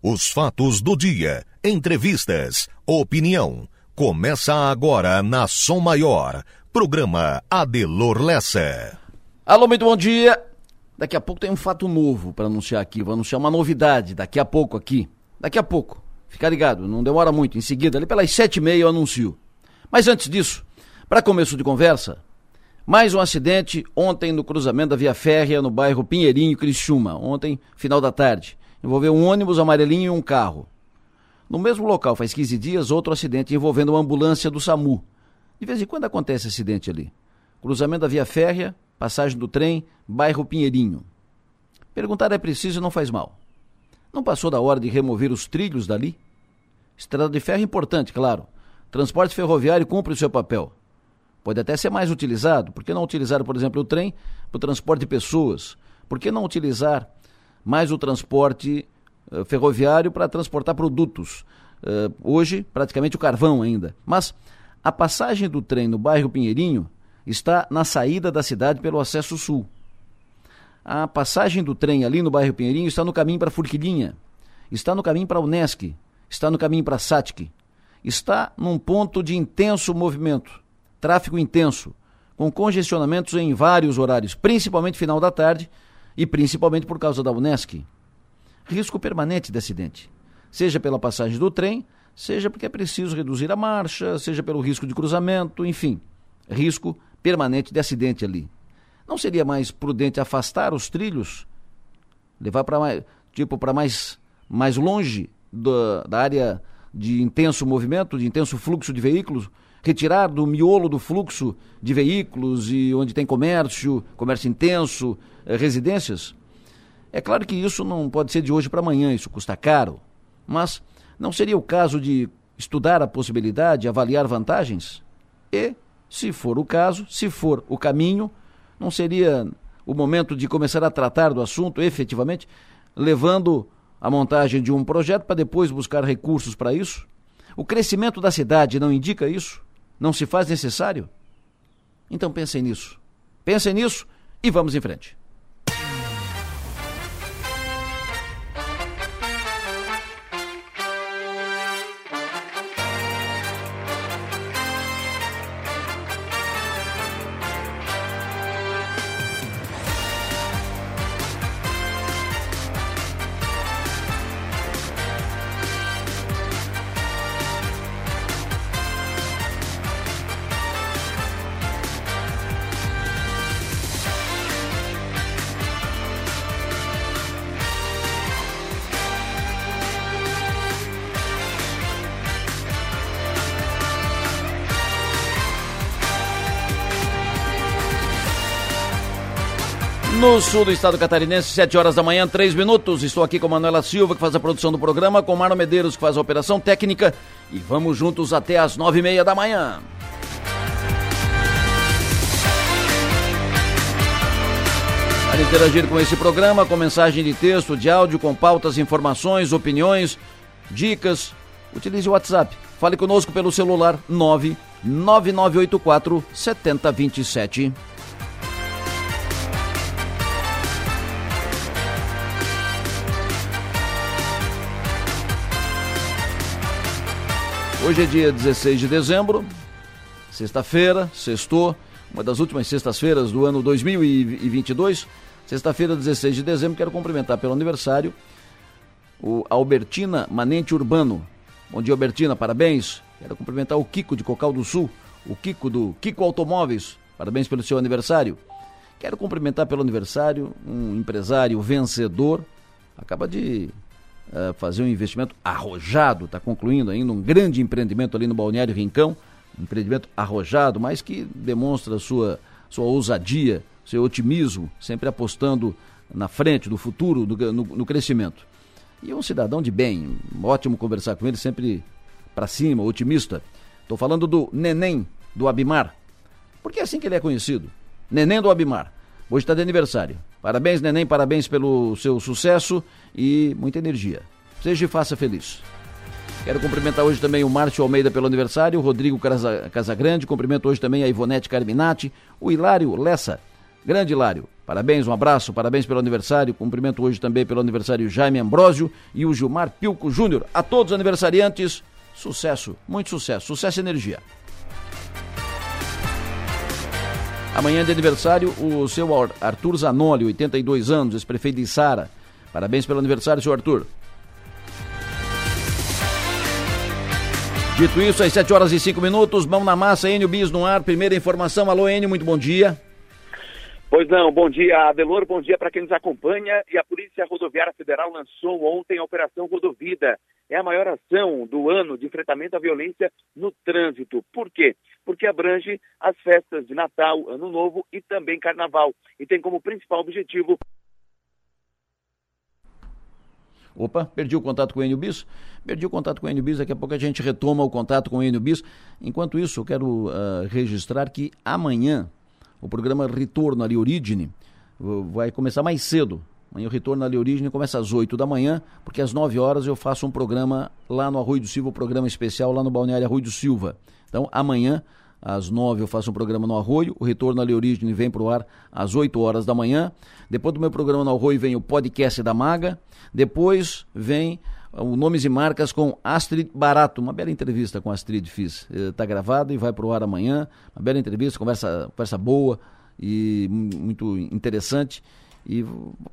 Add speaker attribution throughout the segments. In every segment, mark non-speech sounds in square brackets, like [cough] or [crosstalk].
Speaker 1: Os fatos do dia, entrevistas, opinião. Começa agora na Som Maior. Programa Adelor Lessa.
Speaker 2: Alô, muito bom dia. Daqui a pouco tem um fato novo para anunciar aqui. Vou anunciar uma novidade daqui a pouco aqui. Daqui a pouco. Fica ligado, não demora muito. Em seguida, ali pelas sete e meia eu anuncio. Mas antes disso, para começo de conversa, mais um acidente ontem no cruzamento da Via Férrea no bairro Pinheirinho, Criciúma. Ontem, final da tarde. Envolveu um ônibus amarelinho e um carro. No mesmo local, faz 15 dias, outro acidente envolvendo uma ambulância do SAMU. De vez em quando acontece acidente ali. Cruzamento da Via Férrea, passagem do trem, bairro Pinheirinho. Perguntar é preciso e não faz mal. Não passou da hora de remover os trilhos dali? Estrada de ferro é importante, claro. Transporte ferroviário cumpre o seu papel. Pode até ser mais utilizado. Por que não utilizar, por exemplo, o trem para o transporte de pessoas? Por que não utilizar mais o transporte uh, ferroviário para transportar produtos? Uh, hoje, praticamente o carvão ainda. Mas a passagem do trem no bairro Pinheirinho está na saída da cidade pelo acesso sul. A passagem do trem ali no bairro Pinheirinho está no caminho para Furquilinha, está no caminho para Unesc, está no caminho para Satic, está num ponto de intenso movimento, tráfego intenso, com congestionamentos em vários horários, principalmente final da tarde e principalmente por causa da Unesc. Risco permanente de acidente, seja pela passagem do trem, seja porque é preciso reduzir a marcha, seja pelo risco de cruzamento, enfim, risco permanente de acidente ali. Não seria mais prudente afastar os trilhos, levar para mais, tipo para mais mais longe da, da área de intenso movimento, de intenso fluxo de veículos, retirar do miolo do fluxo de veículos e onde tem comércio, comércio intenso, eh, residências? É claro que isso não pode ser de hoje para amanhã, isso custa caro, mas não seria o caso de estudar a possibilidade, avaliar vantagens? E, se for o caso, se for o caminho, não seria o momento de começar a tratar do assunto efetivamente, levando a montagem de um projeto para depois buscar recursos para isso? O crescimento da cidade não indica isso? Não se faz necessário? Então pensem nisso. Pensem nisso e vamos em frente. Sul do estado catarinense, 7 horas da manhã, 3 minutos. Estou aqui com Manuela Silva, que faz a produção do programa, com Marno Medeiros, que faz a operação técnica. E vamos juntos até as 9 e meia da manhã. Para interagir com esse programa, com mensagem de texto, de áudio, com pautas, informações, opiniões, dicas, utilize o WhatsApp. Fale conosco pelo celular 99984 7027. Hoje é dia 16 de dezembro, sexta-feira, sextou, uma das últimas sextas-feiras do ano 2022. Sexta-feira, 16 de dezembro, quero cumprimentar pelo aniversário o Albertina Manente Urbano. Bom dia, Albertina, parabéns. Quero cumprimentar o Kiko de Cocal do Sul, o Kiko do Kiko Automóveis. Parabéns pelo seu aniversário. Quero cumprimentar pelo aniversário um empresário vencedor. Acaba de uh, fazer um investimento arrojado, está concluindo ainda um grande empreendimento ali no Balneário Rincão, um empreendimento arrojado, mas que demonstra sua, sua ousadia, seu otimismo, sempre apostando na frente, do futuro, no, no, no crescimento. E um cidadão de bem, ótimo conversar com ele, sempre para cima, otimista. Estou falando do Neném do Abimar, porque é assim que ele é conhecido. Neném do Abimar. Hoje está de aniversário. Parabéns, neném, parabéns pelo seu sucesso e muita energia. Seja e faça feliz. Quero cumprimentar hoje também o Márcio Almeida pelo aniversário, o Rodrigo Casagrande, cumprimento hoje também a Ivonete Carminati, o Hilário Lessa, grande Hilário, Parabéns, um abraço, parabéns pelo aniversário. Cumprimento hoje também pelo aniversário Jaime Ambrósio e o Gilmar Pilco Júnior. A todos os aniversariantes, sucesso, muito sucesso, sucesso e energia. Amanhã de aniversário, o seu Arthur Zanoli, 82 anos, ex-prefeito de Sara. Parabéns pelo aniversário, seu Arthur. Dito isso, às 7 horas e 5 minutos, mão na massa, Enio Bis no ar. Primeira informação. Alô, Enio, muito bom dia.
Speaker 3: Pois não, bom dia, Adelor, bom dia para quem nos acompanha. E a Polícia Rodoviária Federal lançou ontem a Operação Rodovida. É a maior ação do ano de enfrentamento à violência no trânsito. Por quê? Porque abrange as festas de Natal, Ano Novo e também Carnaval. E tem como principal objetivo
Speaker 2: Opa, perdi o contato com o Enio Bis. Perdi o contato com o Enio Bis, daqui a pouco a gente retoma o contato com o Enio Bis. Enquanto isso, eu quero uh, registrar que amanhã o programa Retorno ali Origine vai começar mais cedo. Amanhã o Retorno ali Origine começa às 8 da manhã, porque às 9 horas eu faço um programa lá no Arroio do Silva, um programa especial lá no Balneário Arroio do Silva. Então, amanhã às nove eu faço um programa no Arroio, o Retorno à Origem vem para o ar às 8 horas da manhã. Depois do meu programa no Arroio vem o podcast da Maga. Depois vem o Nomes e Marcas com Astrid Barato. Uma bela entrevista com Astrid fiz. Está eh, gravado e vai para o ar amanhã. Uma bela entrevista, conversa, conversa boa e muito interessante. E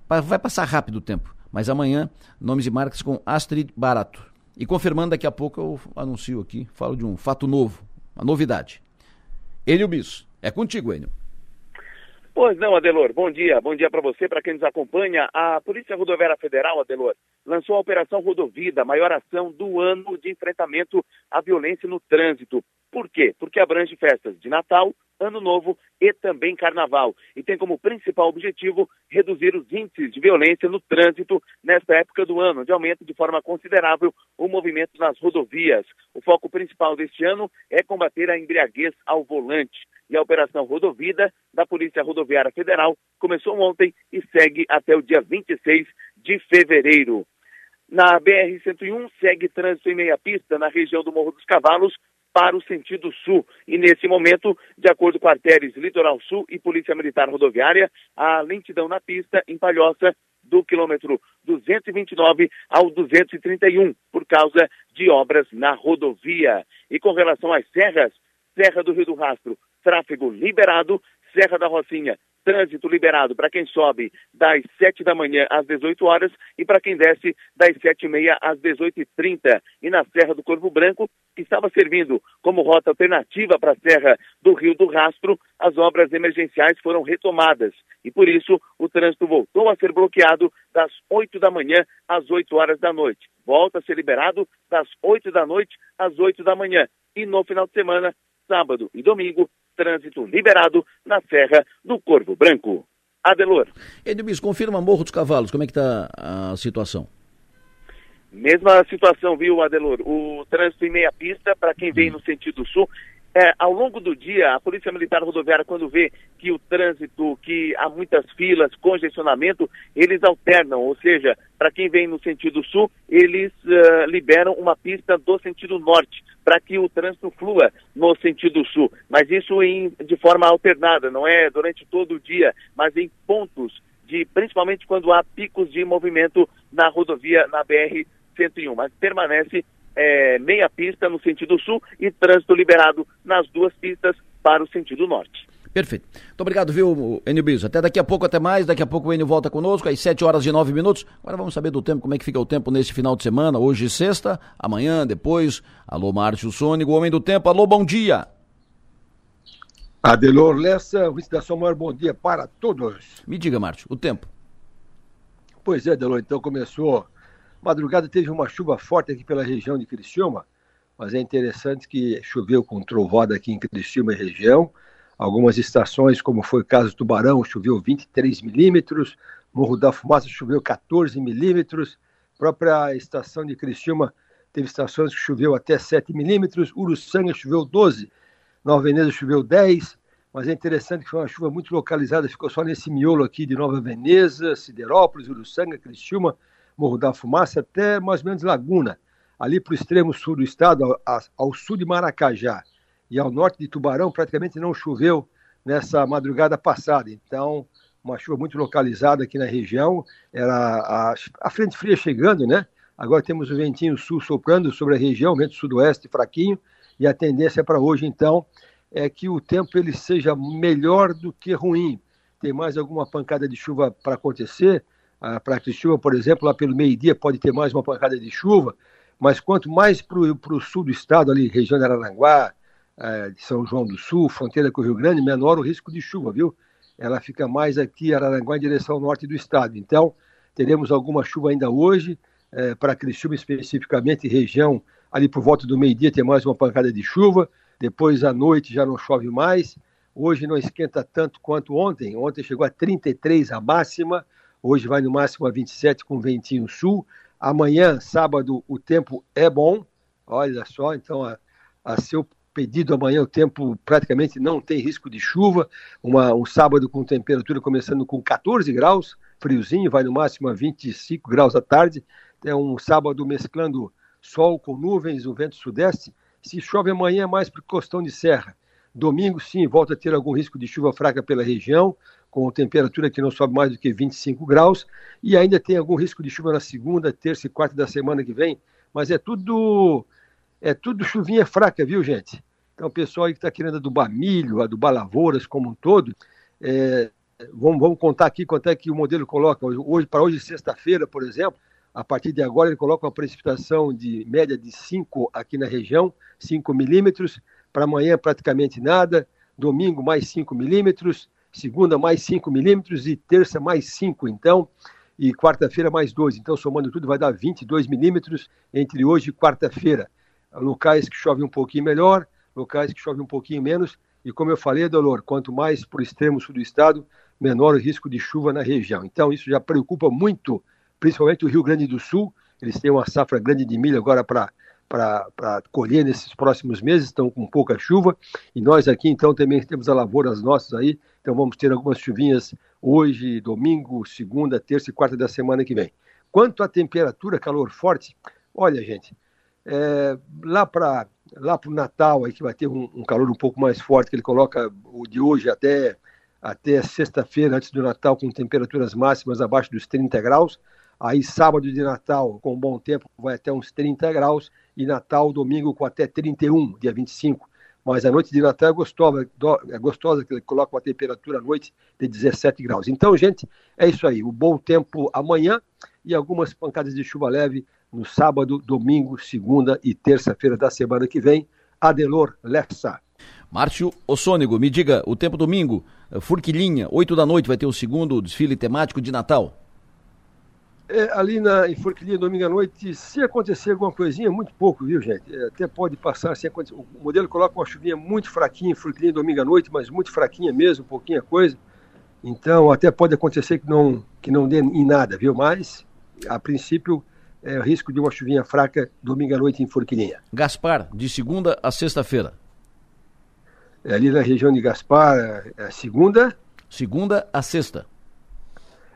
Speaker 2: vai passar rápido o tempo. Mas amanhã, Nomes e Marcas com Astrid Barato. E confirmando, daqui a pouco eu anuncio aqui, falo de um fato novo, uma novidade. Enio Bis. É contigo, Enio.
Speaker 3: Pois não, Adelor. Bom dia. Bom dia para você, para quem nos acompanha. A Polícia Rodoviária Federal, Adelor, lançou a Operação Rodovida, maior ação do ano de enfrentamento à violência no trânsito. Por quê? Porque abrange festas de Natal, Ano Novo e também Carnaval. E tem como principal objetivo reduzir os índices de violência no trânsito nesta época do ano, onde aumenta de forma considerável o movimento nas rodovias. O foco principal deste ano é combater a embriaguez ao volante. E a Operação Rodovida da Polícia Rodoviária Federal começou ontem e segue até o dia 26 de fevereiro. Na BR-101 segue trânsito em meia pista na região do Morro dos Cavalos para o sentido sul. E nesse momento, de acordo com a Artéres Litoral Sul e Polícia Militar Rodoviária, a lentidão na pista em Palhoça do quilômetro 229 ao 231, por causa de obras na rodovia. E com relação às serras, Serra do Rio do Rastro, tráfego liberado, Serra da Rocinha, trânsito liberado para quem sobe das 7 da manhã às 18 horas e para quem desce das 7 e meia às 18 e 30 E na Serra do Corvo Branco, que estava servindo como rota alternativa para a Serra do Rio do Rastro, as obras emergenciais foram retomadas. E por isso, o trânsito voltou a ser bloqueado das 8 da manhã às 8 horas da noite. Volta a ser liberado das 8 da noite às 8 da manhã. E no final de semana, sábado e domingo, trânsito liberado na Serra do Corvo Branco. Adelor.
Speaker 2: Edmilson, confirma Morro dos Cavalos, como é que está a situação?
Speaker 3: Mesma situação, viu, Adelor? O trânsito em meia pista, para quem vem no sentido sul, é, ao longo do dia, a Polícia Militar Rodoviária, quando vê que o trânsito, que há muitas filas, congestionamento, eles alternam, ou seja, para quem vem no sentido sul, eles uh, liberam uma pista do sentido norte, para que o trânsito flua no sentido sul. Mas isso em, de forma alternada, não é durante todo o dia, mas em pontos, de, principalmente quando há picos de movimento na rodovia, na BR-101. Mas permanece é, meia pista no sentido sul e trânsito liberado nas duas pistas para o sentido norte.
Speaker 2: Perfeito. Muito obrigado, viu, Enio Biso. Até daqui a pouco, até mais. Daqui a pouco o Enio volta conosco, às 7 horas e 9 minutos. Agora vamos saber do tempo, como é que fica o tempo nesse final de semana. Hoje, sexta, amanhã, depois. Alô, Márcio Sônico, homem do tempo. Alô, bom dia.
Speaker 4: Adelor Lessa, vice da sua maior bom dia para todos.
Speaker 2: Me diga, Márcio, o tempo.
Speaker 4: Pois é, Adelor, então começou Madrugada teve uma chuva forte aqui pela região de Criciúma, mas é interessante que choveu com trovada aqui em Criciúma e região. Algumas estações, como foi o caso do Tubarão, choveu 23 milímetros, Morro da Fumaça choveu 14 milímetros, própria estação de Criciúma teve estações que choveu até 7 milímetros, Uruçanga choveu 12, Nova Veneza choveu 10, mas é interessante que foi uma chuva muito localizada, ficou só nesse miolo aqui de Nova Veneza, Siderópolis, Uruçanga, Criciúma, Morro da Fumaça, até mais ou menos Laguna, ali para o extremo sul do estado, ao, ao sul de Maracajá e ao norte de Tubarão, praticamente não choveu nessa madrugada passada. Então, uma chuva muito localizada aqui na região, era a, a frente fria chegando, né? Agora temos o ventinho sul soprando sobre a região, vento sudoeste fraquinho, e a tendência para hoje, então, é que o tempo ele seja melhor do que ruim. Tem mais alguma pancada de chuva para acontecer? Ah, para Criciúma, por exemplo, lá pelo meio-dia pode ter mais uma pancada de chuva, mas quanto mais para o sul do estado, ali, região de Araranguá, eh, de São João do Sul, fronteira com o Rio Grande, menor o risco de chuva, viu? ela fica mais aqui, Araranguá, em direção ao norte do estado. Então, teremos alguma chuva ainda hoje, é, para Criciúma especificamente, região ali por volta do meio-dia tem mais uma pancada de chuva, depois à noite já não chove mais, hoje não esquenta tanto quanto ontem, ontem chegou a 33 a máxima, hoje vai no máximo a 27 com ventinho sul, amanhã, sábado, o tempo é bom, olha só, então a, a seu pedido amanhã, o tempo praticamente não tem risco de chuva. Uma, um sábado com temperatura começando com 14 graus, friozinho, vai no máximo a 25 graus à tarde. É um sábado mesclando sol com nuvens, o vento sudeste. Se chove amanhã é mais para costão de serra. Domingo, sim, volta a ter algum risco de chuva fraca pela região, com temperatura que não sobe mais do que 25 graus. E ainda tem algum risco de chuva na segunda, terça e quarta da semana que vem. Mas é tudo é tudo chuvinha fraca, viu, gente? Então, o pessoal aí que está querendo adubar milho, adubar lavouras como um todo, é, vamos, vamos, contar aqui quanto é que o modelo coloca. Hoje, para hoje, sexta-feira, por exemplo, a partir de agora, ele coloca uma precipitação de média de 5 aqui na região, 5 milímetros. Para amanhã, praticamente nada. Domingo, mais 5 milímetros. Segunda, mais 5 milímetros. E terça, mais 5. Então, e quarta-feira, mais 2. Então, somando tudo, vai dar 22 milímetros entre hoje e quarta-feira. Locais que chove um pouquinho melhor, locais que chove um pouquinho menos. E como eu falei, Dolor, quanto mais para o extremo sul do estado, menor o risco de chuva na região. Então, isso já preocupa muito, principalmente o Rio Grande do Sul. Eles têm uma safra grande de milho agora para para colher nesses próximos meses, estão com pouca chuva, e nós aqui então também temos a lavoura as nossas aí, então vamos ter algumas chuvinhas hoje, domingo, segunda, terça e quarta da semana que vem. Quanto à temperatura, calor forte, olha gente, é, lá para lá o Natal, aí que vai ter um, um, calor um pouco mais forte, que ele coloca o de hoje até, até sexta-feira, antes do Natal, com temperaturas máximas abaixo dos 30 graus. Aí sábado de Natal, com bom tempo, vai até uns 30 graus. E Natal, domingo, com até 31, dia 25. Mas a noite de Natal é gostosa, é gostosa que coloca uma temperatura à noite de 17 graus. Então, gente, é isso aí. O bom tempo amanhã e algumas pancadas de chuva leve no sábado, domingo, segunda e terça-feira da semana que vem. Adelor Lessa.
Speaker 2: Márcio Ossônego, me diga, o tempo domingo, Furquilinha, 8 da noite vai ter o segundo desfile temático de Natal.
Speaker 4: É, ali na, em Forquilinha, domingo à noite, se acontecer alguma coisinha, muito pouco, viu, gente? É, até pode passar sem acontecer. O modelo coloca uma chuvinha muito fraquinha em Forquilinha, domingo à noite, mas muito fraquinha mesmo, pouquinha coisa. Então, até pode acontecer que não, que não dê em nada, viu? Mas, a princípio, é, risco de uma chuvinha fraca domingo à noite em Forquilinha.
Speaker 2: Gaspar, de segunda a sexta-feira.
Speaker 4: É, ali na região de Gaspar, é, é segunda?
Speaker 2: Segunda a sexta.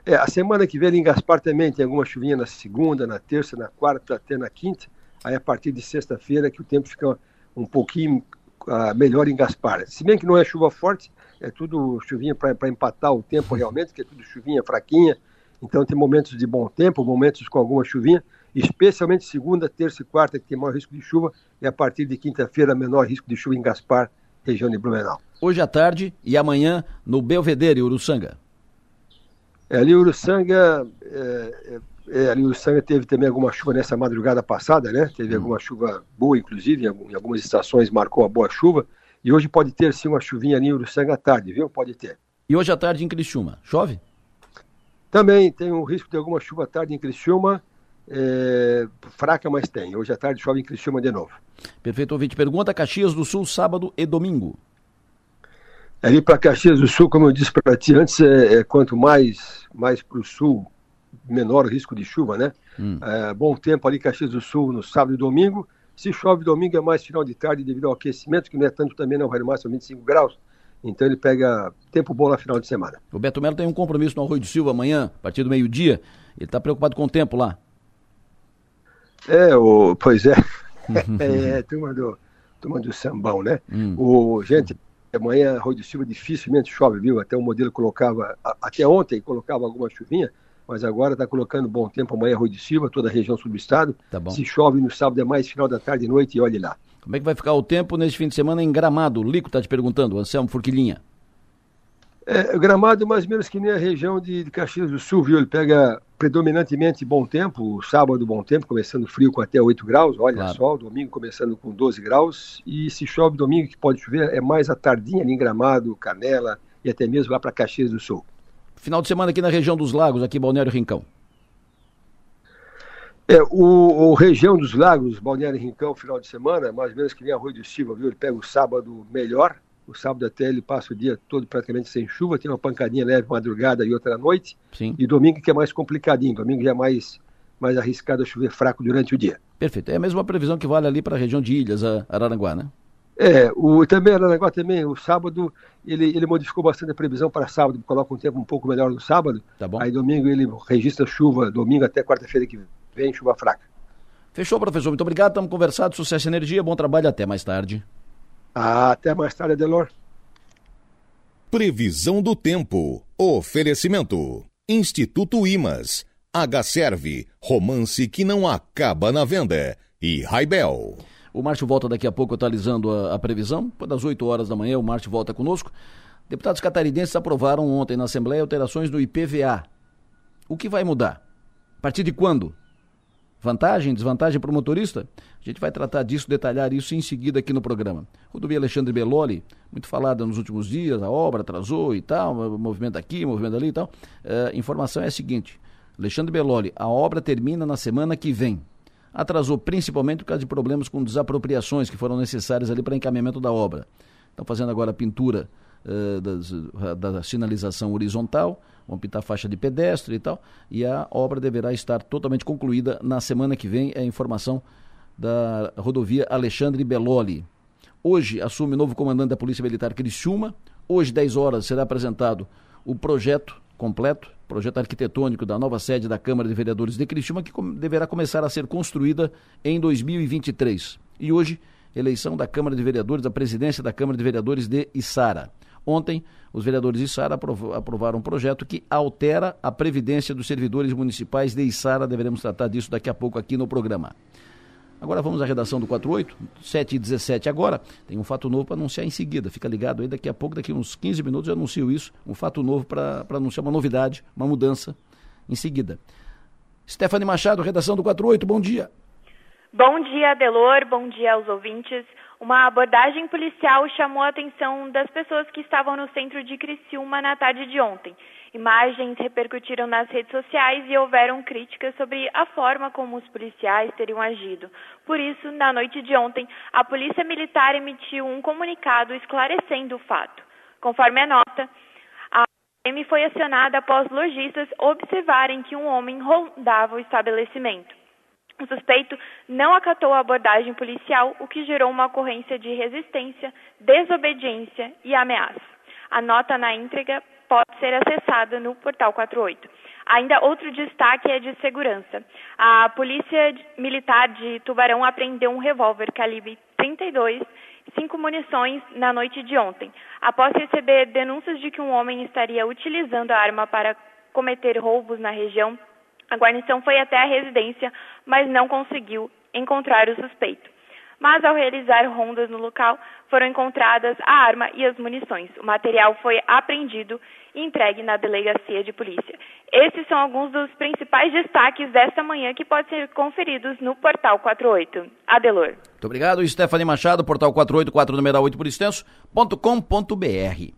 Speaker 4: É, a semana que vem em Gaspar também tem alguma chuvinha na segunda, na terça, na quarta, até na quinta. Aí a partir de sexta-feira que o tempo fica um pouquinho uh, melhor em Gaspar. Se bem que não é chuva forte, é tudo chuvinha para empatar o tempo realmente, que é tudo chuvinha fraquinha. Então tem momentos de bom tempo, momentos com alguma chuvinha, especialmente segunda, terça e quarta, que tem maior risco de chuva, e a partir de quinta-feira, menor risco de chuva em Gaspar, região de Blumenau.
Speaker 2: Hoje à tarde e amanhã no Belvedere, Uruçanga.
Speaker 4: É, ali Uruçanga, é, é, é ali Uruçanga teve também alguma chuva nessa madrugada passada, né? Teve hum. alguma chuva boa, inclusive, em, algumas estações marcou a boa chuva, e hoje pode ter sim uma chuvinha ali em Uruçanga à tarde, viu? Pode ter.
Speaker 2: E hoje à tarde em Criciúma, chove?
Speaker 4: Também tem o risco de alguma chuva à tarde em Criciúma, é, fraca, mas tem. Hoje à tarde chove em Criciúma de novo.
Speaker 2: Perfeito, ouvinte. Pergunta Caxias do Sul, sábado e domingo.
Speaker 4: Ali para Caxias do Sul, como eu disse para ti antes, é, é quanto mais, mais para o sul, menor o risco de chuva, né? Hum. É, bom tempo ali Caxias do Sul no sábado e domingo. Se chove domingo é mais final de tarde devido ao aquecimento, que não é tanto também, não vai no máximo 25 graus. Então ele pega tempo bom na final de semana.
Speaker 2: O Beto Melo tem um compromisso no Arroio de Silva amanhã, a partir do meio-dia. Ele está preocupado com o tempo lá.
Speaker 4: É, o, pois é. [laughs] é, turma do, turma do sambão, né? Hum. O, gente, amanhã Rui de Silva dificilmente chove, viu? Até o modelo colocava, até ontem colocava alguma chuvinha, mas agora está colocando bom tempo amanhã Rui de Silva, toda a região sul do estado. Tá Se chove no sábado é mais final da tarde e noite e olhe lá.
Speaker 2: Como é que vai ficar o tempo nesse fim de semana em Gramado? O Lico está te perguntando, Anselmo Furquilinha.
Speaker 4: É, Gramado mais ou menos que nem a região de, de Caxias do Sul, viu? Ele pega predominantemente bom tempo, sábado bom tempo, começando frio com até 8 graus, olha claro. só, domingo começando com 12 graus, e se chove domingo que pode chover, é mais a tardinha ali em Gramado, Canela e até mesmo lá para Caxias do Sul.
Speaker 2: Final de semana aqui na região dos lagos, aqui Balneário Rincão.
Speaker 4: É, o, o, região dos lagos, Balneário Rincão, final de semana, mais ou menos que nem Arroio de Silva, viu? Ele pega o sábado melhor, o sábado até ele passa o dia todo praticamente sem chuva, tem uma pancadinha leve madrugada e outra à noite. Sim. E domingo que é mais complicadinho, domingo já é mais, mais arriscado a chover fraco durante o dia.
Speaker 2: Perfeito. É a mesma previsão que vale ali para a região de Ilhas, Araranguá, né?
Speaker 4: É, o, também Aranaguá também, o sábado, ele, ele modificou bastante a previsão para sábado, coloca um tempo um pouco melhor no sábado. Tá bom. Aí domingo ele registra chuva, domingo até quarta-feira que vem, chuva fraca.
Speaker 2: Fechou, professor. Muito obrigado. Estamos conversando. Sucesso e energia. Bom trabalho. Até mais tarde.
Speaker 4: Até mais tarde, Adelor.
Speaker 1: Previsão do tempo. Oferecimento. Instituto Imas. H-Serve. Romance que não acaba na venda. E Raibel.
Speaker 2: O Márcio volta daqui a pouco atualizando a, a previsão. Depois das 8 horas da manhã, o Márcio volta conosco. Deputados catarinenses aprovaram ontem na Assembleia alterações no IPVA. O que vai mudar? A partir de quando? Vantagem, desvantagem para o motorista? A gente vai tratar disso, detalhar isso em seguida aqui no programa. Rodovia Alexandre Belloli, muito falada nos últimos dias, a obra atrasou e tal, movimento aqui, movimento ali e tal. Uh, informação é a seguinte: Alexandre Belloli, a obra termina na semana que vem. Atrasou principalmente por causa de problemas com desapropriações que foram necessárias ali para encaminhamento da obra. Estão fazendo agora a pintura uh, das, da sinalização horizontal, vão pintar faixa de pedestre e tal, e a obra deverá estar totalmente concluída na semana que vem, é a informação da rodovia Alexandre Belloli. Hoje assume novo comandante da Polícia Militar Criciúma, hoje 10 horas será apresentado o projeto completo, projeto arquitetônico da nova sede da Câmara de Vereadores de Criciúma, que deverá começar a ser construída em 2023. E hoje, eleição da Câmara de Vereadores, a presidência da Câmara de Vereadores de Içara. Ontem, os vereadores de Içara aprovaram um projeto que altera a previdência dos servidores municipais de Içara. Deveremos tratar disso daqui a pouco aqui no programa. Agora vamos à redação do 48, 7 e 17 agora. Tem um fato novo para anunciar em seguida. Fica ligado aí, daqui a pouco, daqui uns 15 minutos eu anuncio isso. Um fato novo para anunciar uma novidade, uma mudança em seguida. Stephanie Machado, redação do 48, bom dia.
Speaker 5: Bom dia, Delor, bom dia aos ouvintes. Uma abordagem policial chamou a atenção das pessoas que estavam no centro de Criciúma na tarde de ontem. Imagens repercutiram nas redes sociais e houveram críticas sobre a forma como os policiais teriam agido. Por isso, na noite de ontem, a Polícia Militar emitiu um comunicado esclarecendo o fato. Conforme a nota, a PM foi acionada após lojistas observarem que um homem rondava o estabelecimento. O suspeito não acatou a abordagem policial, o que gerou uma ocorrência de resistência, desobediência e ameaça. A nota na íntegra pode ser acessada no portal 48. Ainda outro destaque é de segurança. A Polícia Militar de Tubarão apreendeu um revólver calibre 32 cinco munições na noite de ontem, após receber denúncias de que um homem estaria utilizando a arma para cometer roubos na região a guarnição foi até a residência, mas não conseguiu encontrar o suspeito. Mas ao realizar rondas no local, foram encontradas a arma e as munições. O material foi apreendido e entregue na delegacia de polícia. Esses são alguns dos principais destaques desta manhã que podem ser conferidos no Portal 48. Adelor.
Speaker 2: Muito obrigado, Stephanie Machado, Portal 48, 4 numeral 8 por extenso.com.br.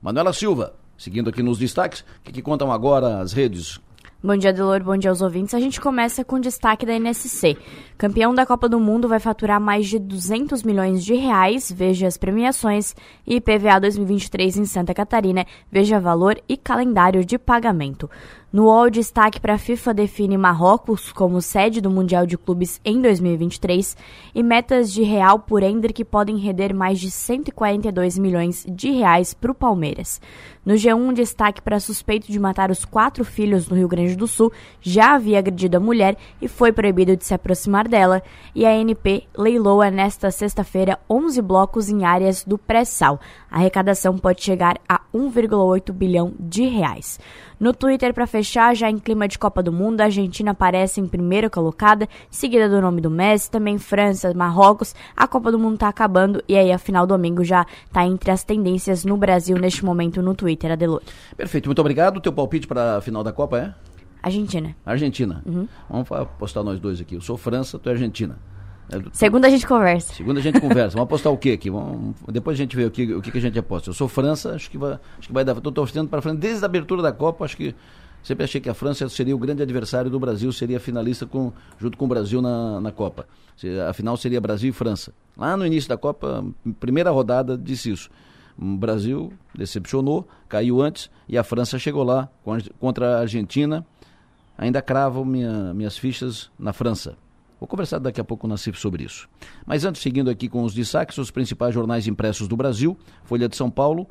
Speaker 2: Manuela Silva, seguindo aqui nos destaques, o que, que contam agora as redes
Speaker 6: Bom dia, Delor. Bom dia aos ouvintes. A gente começa com destaque da NSC. Campeão da Copa do Mundo vai faturar mais de 200 milhões de reais. Veja as premiações. E PVA 2023 em Santa Catarina. Veja valor e calendário de pagamento. No UOL, destaque para a FIFA define Marrocos como sede do Mundial de Clubes em 2023 e metas de real por Ender podem render mais de 142 milhões de reais para o Palmeiras. No G1, destaque para suspeito de matar os quatro filhos no Rio Grande do Sul, já havia agredido a mulher e foi proibido de se aproximar dela. E a ANP leiloa nesta sexta-feira 11 blocos em áreas do pré-sal. A arrecadação pode chegar a 1,8 bilhão de reais. No Twitter, para fechar, já em clima de Copa do Mundo, a Argentina aparece em primeira colocada, seguida do nome do Messi, também França, Marrocos. A Copa do Mundo está acabando e aí a final domingo já está entre as tendências no Brasil neste momento no Twitter, Adelor.
Speaker 2: Perfeito, muito obrigado. Teu palpite para a final da Copa é?
Speaker 6: Argentina.
Speaker 2: Argentina.
Speaker 6: Uhum.
Speaker 2: Vamos apostar nós dois aqui. Eu sou França, tu é Argentina.
Speaker 6: É Segunda a gente conversa.
Speaker 2: Segunda a gente conversa. Vamos apostar o quê aqui? Vamos, depois a gente vê o que, o que, a gente aposta. Eu sou França, acho que vai, acho que vai dar. Estou torcendo para a França desde a abertura da Copa. Acho que sempre achei que a França seria o grande adversário do Brasil, seria finalista com, junto com o Brasil na, na Copa. A final seria Brasil e França. Lá no início da Copa, primeira rodada, disse isso. O Brasil decepcionou, caiu antes e a França chegou lá contra a Argentina. Ainda cravo minha, minhas fichas na França. Vou conversar daqui a pouco com o sobre isso. Mas antes, seguindo aqui com os destaques, os principais jornais impressos do Brasil, Folha de São Paulo,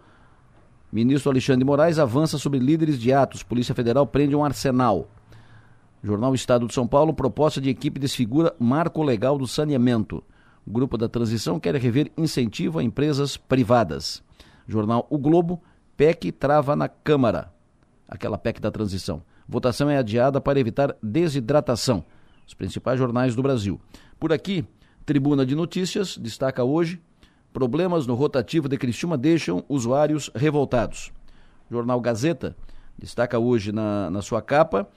Speaker 2: ministro Alexandre Moraes avança sobre líderes de atos, Polícia Federal prende um arsenal. Jornal Estado de São Paulo, proposta de equipe desfigura marco legal do saneamento. O grupo da transição quer rever incentivo a empresas privadas. Jornal O Globo, PEC trava na Câmara. Aquela PEC da transição. Votação é adiada para evitar desidratação os principais jornais do Brasil. Por aqui, Tribuna de Notícias destaca hoje: problemas no rotativo de Criciúma deixam usuários revoltados. Jornal Gazeta destaca hoje na, na sua capa.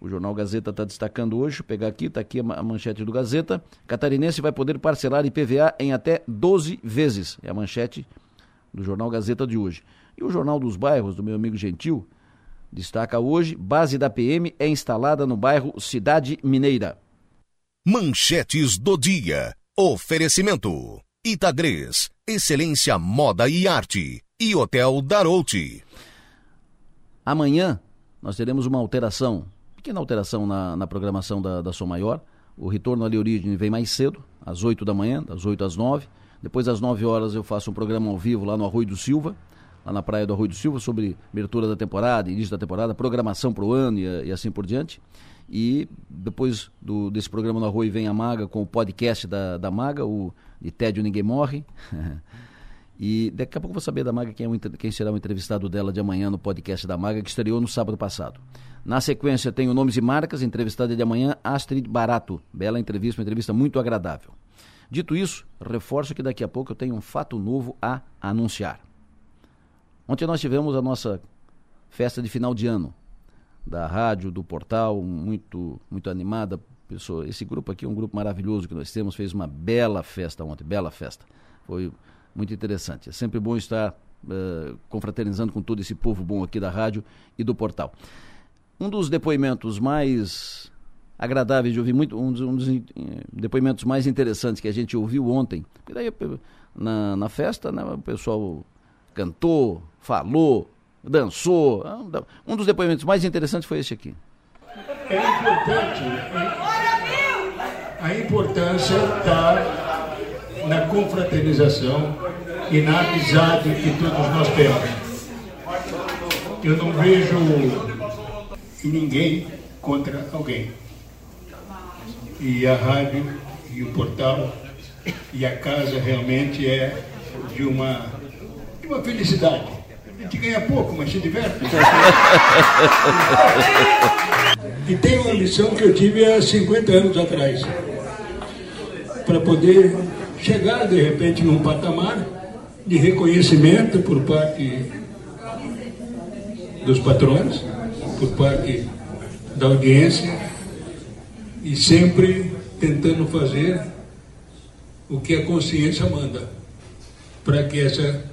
Speaker 2: O Jornal Gazeta está destacando hoje, pegar aqui, está aqui a manchete do Gazeta. Catarinense vai poder parcelar IPVA em até 12 vezes. É a manchete do Jornal Gazeta de hoje. E o Jornal dos Bairros, do meu amigo Gentil, Destaca hoje: base da PM é instalada no bairro Cidade Mineira.
Speaker 1: Manchetes do dia. Oferecimento: Itagres, Excelência Moda e Arte e Hotel Darouti.
Speaker 2: Amanhã nós teremos uma alteração, pequena alteração na, na programação da, da Som Maior. O retorno à origem vem mais cedo, às 8 da manhã, das 8 às 9. Depois, às 9 horas, eu faço um programa ao vivo lá no Arroio do Silva lá na Praia do Arroio do Silva, sobre abertura da temporada, início da temporada, programação para o ano e, e, assim por diante. E depois do, desse programa no Arroio vem a Maga com o podcast da, da Maga, o de Tédio Ninguém Morre. [laughs] e daqui a pouco vou saber da Maga quem, é o, quem será o entrevistado dela de amanhã no podcast da Maga, que estreou no sábado passado. Na sequência, tenho Nomes e Marcas, entrevistada de amanhã, Astrid Barato. Bela entrevista, uma entrevista muito agradável. Dito isso, reforço que daqui a pouco eu tenho um fato novo a anunciar. Ontem nós tivemos a nossa festa de final de ano da rádio, do portal, muito muito animada. Pessoa, esse grupo aqui é um grupo maravilhoso que nós temos, fez uma bela festa ontem, bela festa. Foi muito interessante. É sempre bom estar uh, confraternizando com todo esse povo bom aqui da rádio e do portal. Um dos depoimentos mais agradáveis de ouvir, muito, um dos, um dos, depoimentos mais interessantes que a gente ouviu ontem, daí, na, na festa, né, o pessoal cantou, falou, dançou. Um dos depoimentos mais interessantes foi esse aqui.
Speaker 7: É importante. A importância está na confraternização e na amizade que todos nós temos. Eu não vejo ninguém contra alguém. E a rádio e o portal e a casa realmente é de uma e uma felicidade. A gente ganha pouco, mas se diverte. e tem uma missão que eu tive há 50 anos atrás. Para poder chegar, de repente, num patamar de reconhecimento por parte dos patrões, por parte da audiência, e sempre tentando fazer o que a consciência manda, para que essa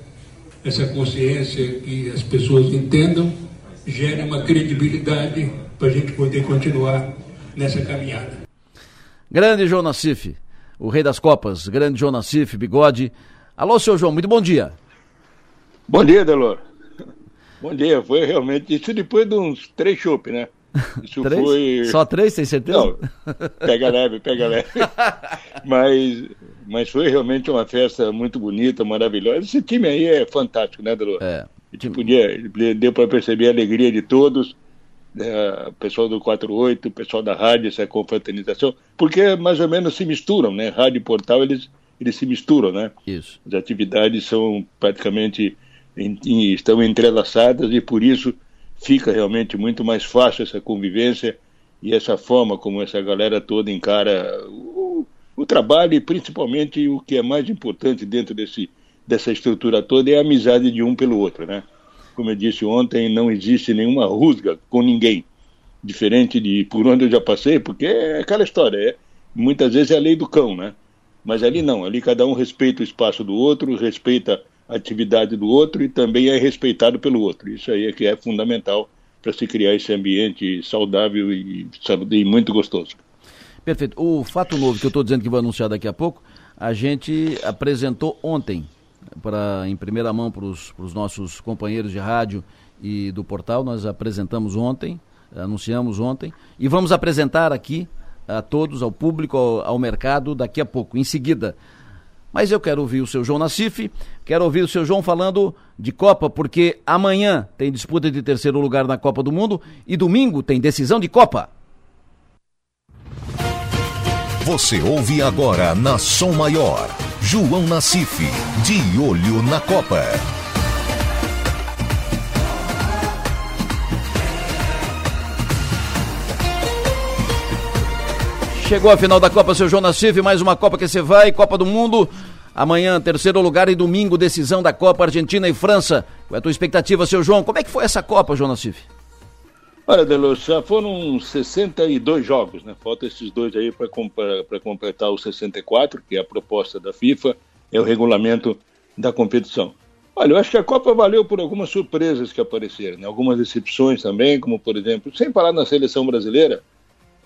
Speaker 7: essa consciência, que as pessoas entendam, gere uma credibilidade para a gente poder continuar nessa caminhada.
Speaker 2: Grande João Nassif, o rei das copas, grande João Nassif, bigode. Alô, seu João, muito bom dia.
Speaker 8: Bom dia, Delor. Bom dia, foi realmente isso depois de uns três chopes, né? [laughs]
Speaker 2: Isso três? foi. Só três, tem certeza? Não,
Speaker 8: pega leve, pega leve. [laughs] mas, mas foi realmente uma festa muito bonita, maravilhosa. Esse time aí é fantástico, né, Delo? É. Time... Podia, deu para perceber a alegria de todos, o pessoal do 48, o pessoal da rádio, essa confraternização, porque mais ou menos se misturam, né? Rádio e portal, eles, eles se misturam, né?
Speaker 2: Isso.
Speaker 8: As atividades são praticamente em, em, estão entrelaçadas e por isso fica realmente muito mais fácil essa convivência e essa forma como essa galera toda encara o, trabalho e principalmente o que é mais importante dentro desse, dessa estrutura toda é a amizade de um pelo outro, né? Como eu disse ontem, não existe nenhuma rusga com ninguém, diferente de por onde eu já passei, porque é aquela história, é, muitas vezes é a lei do cão, né? Mas ali não, ali cada um respeita o espaço do outro, respeita atividade do outro e também é respeitado pelo outro. Isso aí é que é fundamental para se criar esse ambiente saudável e, e muito gostoso.
Speaker 2: Perfeito. O fato novo que eu estou dizendo que vou anunciar daqui a pouco, a gente apresentou ontem, para em primeira mão para os nossos companheiros de rádio e do portal, nós apresentamos ontem, anunciamos ontem, e vamos apresentar aqui a todos, ao público, ao, ao mercado, daqui a pouco. Em seguida, mas eu quero ouvir o seu João Nassif, quero ouvir o seu João falando de Copa, porque amanhã tem disputa de terceiro lugar na Copa do Mundo e domingo tem decisão de Copa.
Speaker 1: Você ouve agora na Som Maior, João Nassif, de olho na Copa.
Speaker 2: Chegou a final da Copa, seu João Nassif, mais uma Copa que você vai, Copa do Mundo. Amanhã, terceiro lugar e domingo, decisão da Copa Argentina e França. Qual é a tua expectativa, seu João? Como é que foi essa Copa, João Nassif?
Speaker 8: Olha, Delos, já foram 62 jogos, né? Falta esses dois aí para completar os 64, que é a proposta da FIFA, é o regulamento da competição. Olha, eu acho que a Copa valeu por algumas surpresas que apareceram, né? algumas decepções também, como por exemplo, sem falar na seleção brasileira,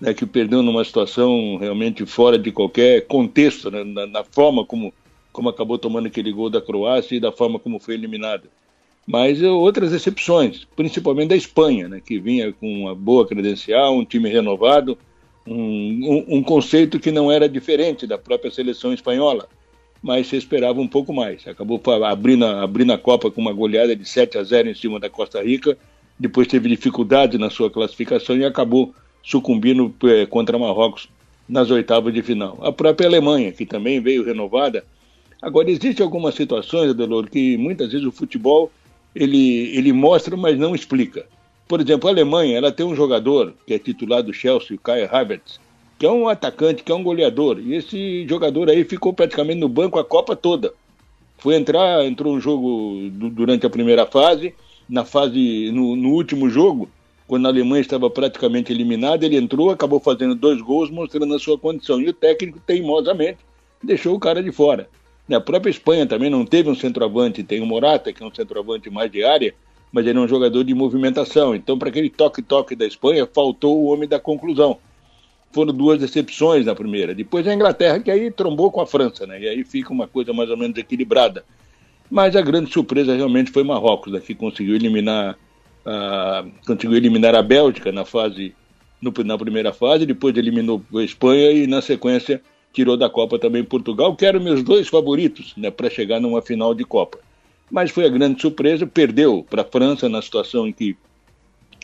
Speaker 8: né, que perdeu numa situação realmente fora de qualquer contexto, né, na, na, forma como, como acabou tomando aquele gol da Croácia e da forma como foi eliminada. Mas eh, outras exceções, principalmente da Espanha, né, que vinha com uma boa credencial, um time renovado, um, um, conceito que não era diferente da própria seleção espanhola, mas se esperava um pouco mais. Acabou abrindo, abrindo a Copa com uma goleada de 7 a 0 em cima da Costa Rica, depois teve dificuldade na sua classificação e acabou sucumbindo é, contra Marrocos nas oitavas de final. A própria Alemanha, que também veio renovada. Agora, existem algumas situações, Adelor, que muitas vezes o futebol ele, ele mostra, mas não explica. Por exemplo, a Alemanha ela tem um jogador que é titular do Chelsea, o Kai Havertz, que é um atacante, que é um goleador. E esse jogador aí ficou praticamente no banco a Copa toda. Foi entrar, entrou um jogo durante a primeira fase, na fase, no, no último jogo, quando a Alemanha estava praticamente eliminada, ele entrou, acabou fazendo dois gols, mostrando a sua condição. E o técnico, teimosamente, deixou o cara de fora. A própria Espanha também não teve um centroavante, tem o Morata, que é um centroavante mais de área, mas ele é um jogador de movimentação. Então, para aquele toque-toque da Espanha, faltou o homem da conclusão. Foram duas decepções na primeira. Depois a Inglaterra, que aí trombou com a França, né? E aí fica uma coisa mais ou menos equilibrada. Mas a grande surpresa realmente foi Marrocos, né? que conseguiu eliminar conseguiu eliminar a Bélgica na fase no, na primeira fase, depois eliminou a Espanha e na sequência tirou da Copa também Portugal, que eram meus dois favoritos né, para chegar numa final de Copa. Mas foi a grande surpresa, perdeu para a França na situação em que,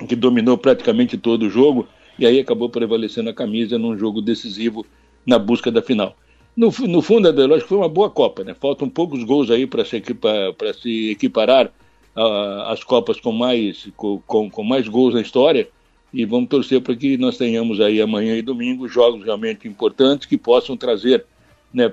Speaker 8: que dominou praticamente todo o jogo e aí acabou prevalecendo a camisa num jogo decisivo na busca da final. No, no fundo, Adel, acho que foi uma boa Copa, né? Faltam poucos gols aí para se, equipa, se equiparar uh, as Copas com mais, com, com mais gols na história e vamos torcer para que nós tenhamos aí amanhã e domingo jogos realmente importantes que possam trazer né,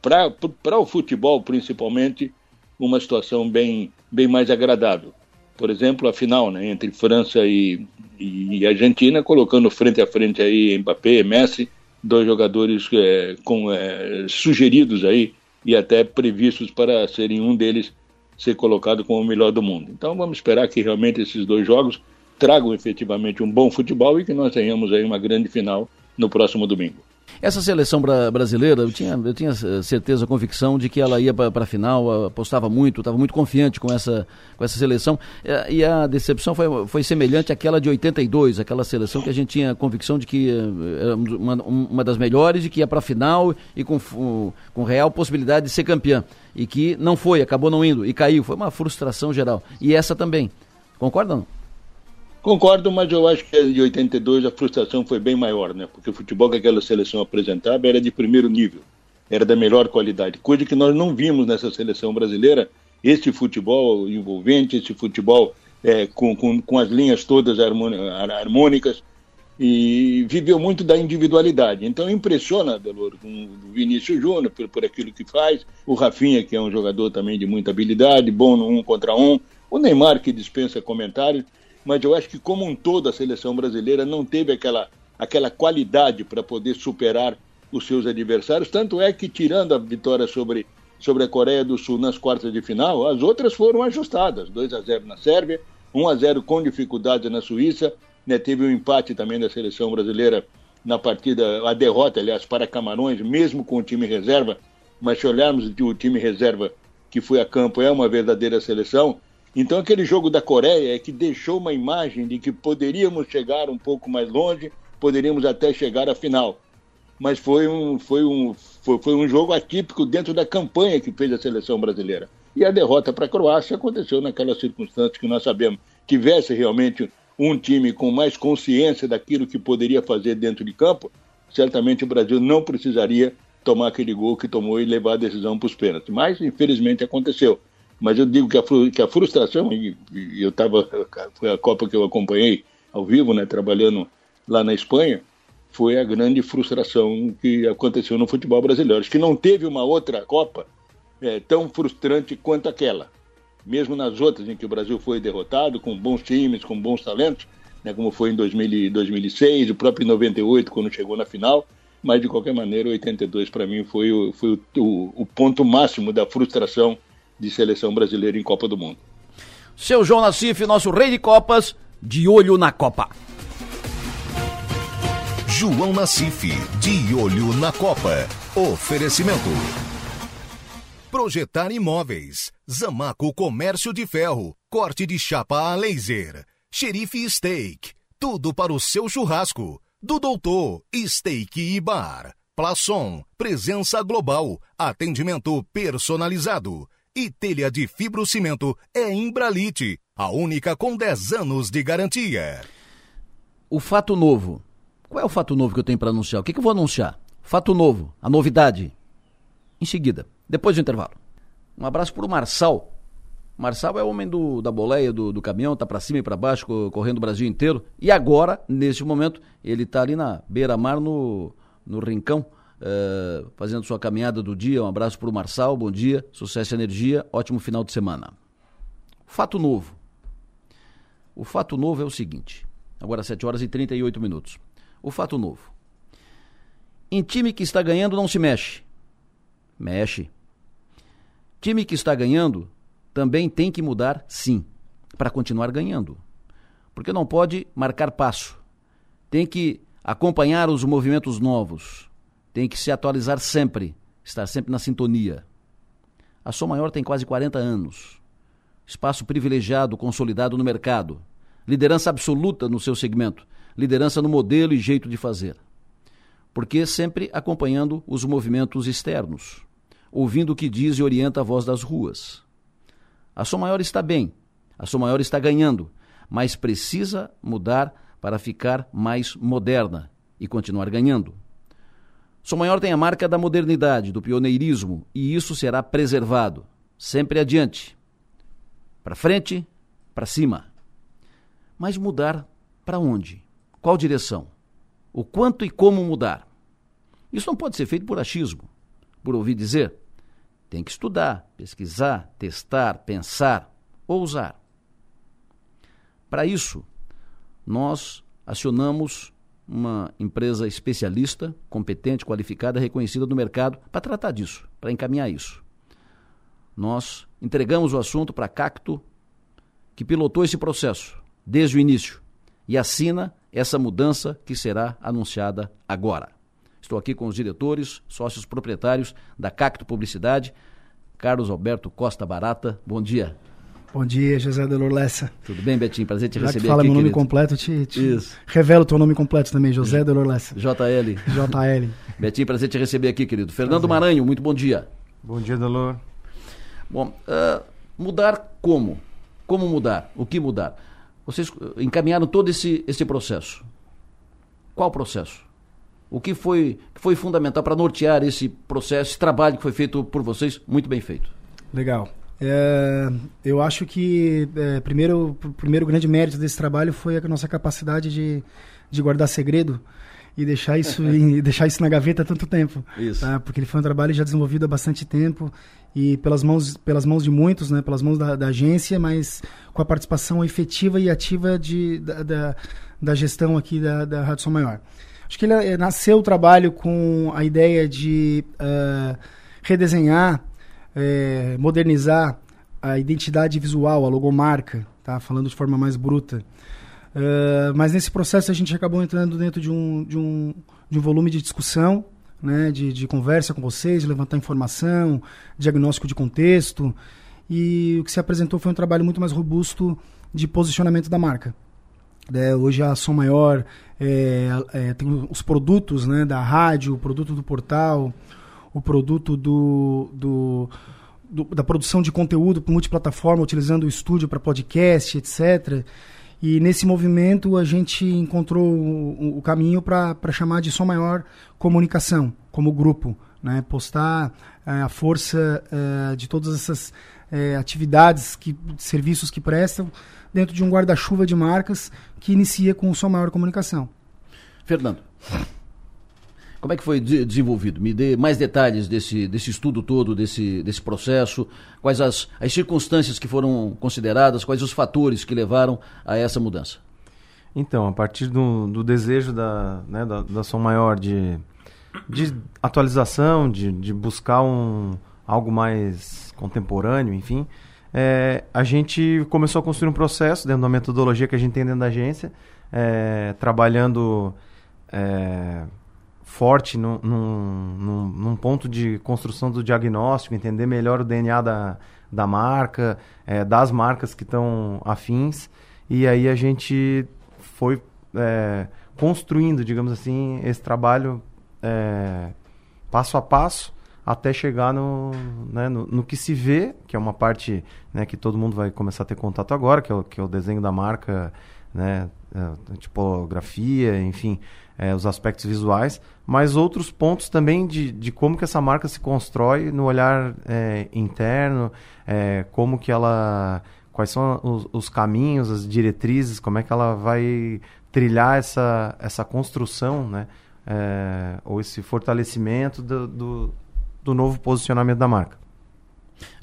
Speaker 8: para o futebol principalmente uma situação bem, bem mais agradável. Por exemplo, a final né, entre França e, e, Argentina, colocando frente a frente aí Mbappé e Messi, dois jogadores é, com, é, sugeridos aí e até previstos para serem um deles ser colocado como o melhor do mundo. Então vamos esperar que realmente esses dois jogos tragam efetivamente um bom futebol e que nós tenhamos aí uma grande final no próximo domingo.
Speaker 2: Essa seleção bra brasileira, eu tinha, eu tinha certeza, convicção de que ela ia para a final, apostava muito, estava muito confiante com essa, com essa seleção. E a decepção foi, foi semelhante àquela de 82, aquela seleção que a gente tinha convicção de que eh, era uma, uma das melhores e que ia para a final e com, com real possibilidade de ser campeã. E que não foi, acabou não indo e caiu. Foi uma frustração geral. E essa também. Concordam?
Speaker 8: Concordo, mas eu acho que de 82 a frustração foi bem maior, né? Porque o futebol que aquela seleção apresentava era de primeiro nível, era da melhor qualidade, coisa que nós não vimos nessa seleção brasileira. Esse futebol envolvente, esse futebol é, com, com, com, as linhas todas harmônicas, e viveu muito da individualidade. Então impressiona, Delor, com o Vinícius Júnior, por, por aquilo que faz, o Rafinha, que é um jogador também de muita habilidade, bom no um contra um, o Neymar, que dispensa comentários mas eu acho que como um todo a seleção brasileira não teve aquela, aquela qualidade para poder superar os seus adversários, tanto é que tirando a vitória sobre, sobre a Coreia do Sul nas quartas de final, as outras foram ajustadas, 2 a 0 na Sérvia, 1 a 0 com dificuldade na Suíça, né, teve um empate também da seleção brasileira na partida, a derrota, aliás, para Camarões, mesmo com o time reserva, mas se olharmos o time reserva que foi a campo, é uma verdadeira seleção, então, aquele jogo da Coreia é que deixou uma imagem de que poderíamos chegar um pouco mais longe, poderíamos até chegar à final. Mas foi um, foi um, foi, foi um jogo atípico dentro da campanha que fez a seleção brasileira. E a derrota para a Croácia aconteceu naquelas circunstâncias que nós sabemos. Tivesse realmente um time com mais consciência daquilo que poderia fazer dentro de campo, certamente o Brasil não precisaria tomar aquele gol que tomou e levar a decisão para os pênaltis. Mas, infelizmente, aconteceu. Mas eu digo que a, que a frustração, e, e eu estava, foi a Copa que eu acompanhei ao vivo, né, trabalhando lá na Espanha, foi a grande frustração que aconteceu no futebol brasileiro. Acho que não teve uma outra Copa é, tão frustrante quanto aquela. Mesmo nas outras em que o Brasil foi derrotado, com bons times, com bons talentos, né, como foi em 2000, 2006, o próprio em 98, quando chegou na final, mas de qualquer maneira, 82 para mim foi, foi o, o, o ponto máximo da frustração de seleção brasileira em Copa do Mundo.
Speaker 2: Seu João Nassif, nosso rei de Copas, de olho na Copa.
Speaker 1: João Nassif, de olho na Copa. Oferecimento. Projetar imóveis. Zamaco Comércio de Ferro. Corte de chapa a laser. Xerife Steak. Tudo para o seu churrasco. Do Doutor Steak e Bar. Plaçom. Presença global. Atendimento personalizado. E telha de fibrocimento é Imbralite, a única com 10 anos de garantia.
Speaker 2: O fato novo. Qual é o fato novo que eu tenho para anunciar? O que, que eu vou anunciar? Fato novo, a novidade. Em seguida, depois do intervalo. Um abraço para o Marçal. Marçal é o homem do, da boleia, do, do caminhão, tá para cima e para baixo, correndo o Brasil inteiro. E agora, neste momento, ele tá ali na beira-mar, no, no Rincão, uh, fazendo sua caminhada do dia. Um abraço para o Marçal, bom dia, sucesso e energia, ótimo final de semana. Fato novo. O fato novo é o seguinte, agora 7 horas e 38 minutos. O fato novo. Em time que está ganhando não se mexe. Mexe. Time que está ganhando também tem que mudar, sim, para continuar ganhando. Porque não pode marcar passo. Tem que acompanhar os movimentos novos tem que se atualizar sempre, estar sempre na sintonia. A Som Maior tem quase 40 anos. Espaço privilegiado, consolidado no mercado. Liderança absoluta no seu segmento. Liderança no modelo e jeito de fazer. Porque sempre acompanhando os movimentos externos. Ouvindo o que diz e orienta a voz das ruas. A Som Maior está bem. A Som Maior está ganhando. Mas precisa mudar para ficar mais moderna e continuar ganhando. Som Maior tem a marca da modernidade, do pioneirismo, e isso será preservado. Sempre adiante. Para frente, para cima. Mas mudar para onde? Qual direção? O quanto e como mudar? Isso não pode ser feito por achismo, por ouvir dizer. Tem que estudar, pesquisar, testar, pensar, ousar. Para isso, nós acionamos uma empresa especialista, competente, qualificada, reconhecida no mercado para tratar disso, para encaminhar isso. Nós entregamos o assunto para a Cacto, que pilotou esse processo desde o início e assina essa mudança que será anunciada agora. Estou aqui com os diretores, sócios proprietários da Cacto Publicidade, Carlos Alberto Costa Barata. Bom dia.
Speaker 9: Bom dia, José Delor Lessa.
Speaker 2: Tudo bem, Betinho? Prazer te
Speaker 9: Já
Speaker 2: receber
Speaker 9: que fala
Speaker 2: aqui,
Speaker 9: meu nome
Speaker 2: querido.
Speaker 9: completo, te, te
Speaker 2: Isso.
Speaker 9: revelo teu nome completo também, José Delor Lessa.
Speaker 2: JL.
Speaker 9: JL. [laughs]
Speaker 2: Betinho, prazer te receber aqui, querido. Fernando Maranhão, muito bom dia.
Speaker 10: Bom dia, Delor.
Speaker 2: Bom, ah, mudar como? Como mudar? O que mudar? Vocês eh, encaminharam todo esse, esse processo. Qual processo? O que foi, que foi fundamental para nortear esse processo, esse trabalho que foi feito por vocês, muito bem feito?
Speaker 9: Legal. É, eu acho que é, primeiro, o primeiro grande mérito desse trabalho foi a nossa capacidade de, de guardar segredo e deixar isso, [laughs] em- deixar isso na gaveta há tanto tempo.
Speaker 2: Isso.
Speaker 9: tá? Porque ele foi um trabalho já desenvolvido há bastante tempo e pelas mãos, pelas mãos de muitos, né? pelas mãos da, da agência, mas com a participação efetiva e ativa de, da, da, da gestão aqui da, da Rádio Som Maior. Acho que ele eh, nasceu o trabalho com a ideia de ah, redesenhar, eh, modernizar a identidade visual, a logomarca, tá? falando de forma mais bruta. Ah, mas nesse processo a gente acabou entrando dentro de um, de um, de um volume de discussão, né? de, de conversa com vocês, de levantar informação, diagnóstico de contexto. E o que se apresentou foi um trabalho muito mais robusto de posicionamento da marca. né? hoje a Som Maior é, é, tem os produtos né, da rádio, o produto do portal, o produto do, do, do- da produção de conteúdo multiplataforma, utilizando o estúdio para podcast, etc. E nesse movimento a gente encontrou o, o caminho para chamar de Som Maior Comunicação, como grupo. Né? Postar eh, a força eh, de todas essas eh, atividades, que, serviços que prestam, dentro de um guarda-chuva de marcas que inicia com o Som Maior Comunicação.
Speaker 2: Fernando, como é que foi de- desenvolvido? Me dê mais detalhes desse, desse estudo todo, desse, desse processo, quais as, as circunstâncias que foram consideradas, quais os fatores que levaram a essa mudança.
Speaker 10: Então, a partir do, do desejo da, né, da, da Som Maior de, de atualização, de, de buscar um, algo mais contemporâneo, enfim, é, a gente começou a construir um processo dentro da metodologia que a gente tem dentro da agência, é, trabalhando é, forte num, num, num- ponto de construção do diagnóstico, entender melhor o DNA da, da marca, é, das marcas que estão afins, e aí a gente foi é, construindo, digamos assim, esse trabalho é, passo a passo até chegar no, né, no, no que se vê, que é uma parte né, que todo mundo vai começar a ter contato agora, que é o, que é o desenho da marca, né, é, tipografia, enfim, é, os aspectos visuais, mas outros pontos também de, de como que essa marca se constrói no olhar é, interno, é, como que ela, quais são os, os caminhos, as diretrizes, como é que ela vai trilhar essa, essa construção, né, é, ou esse fortalecimento do, do, do novo posicionamento da marca.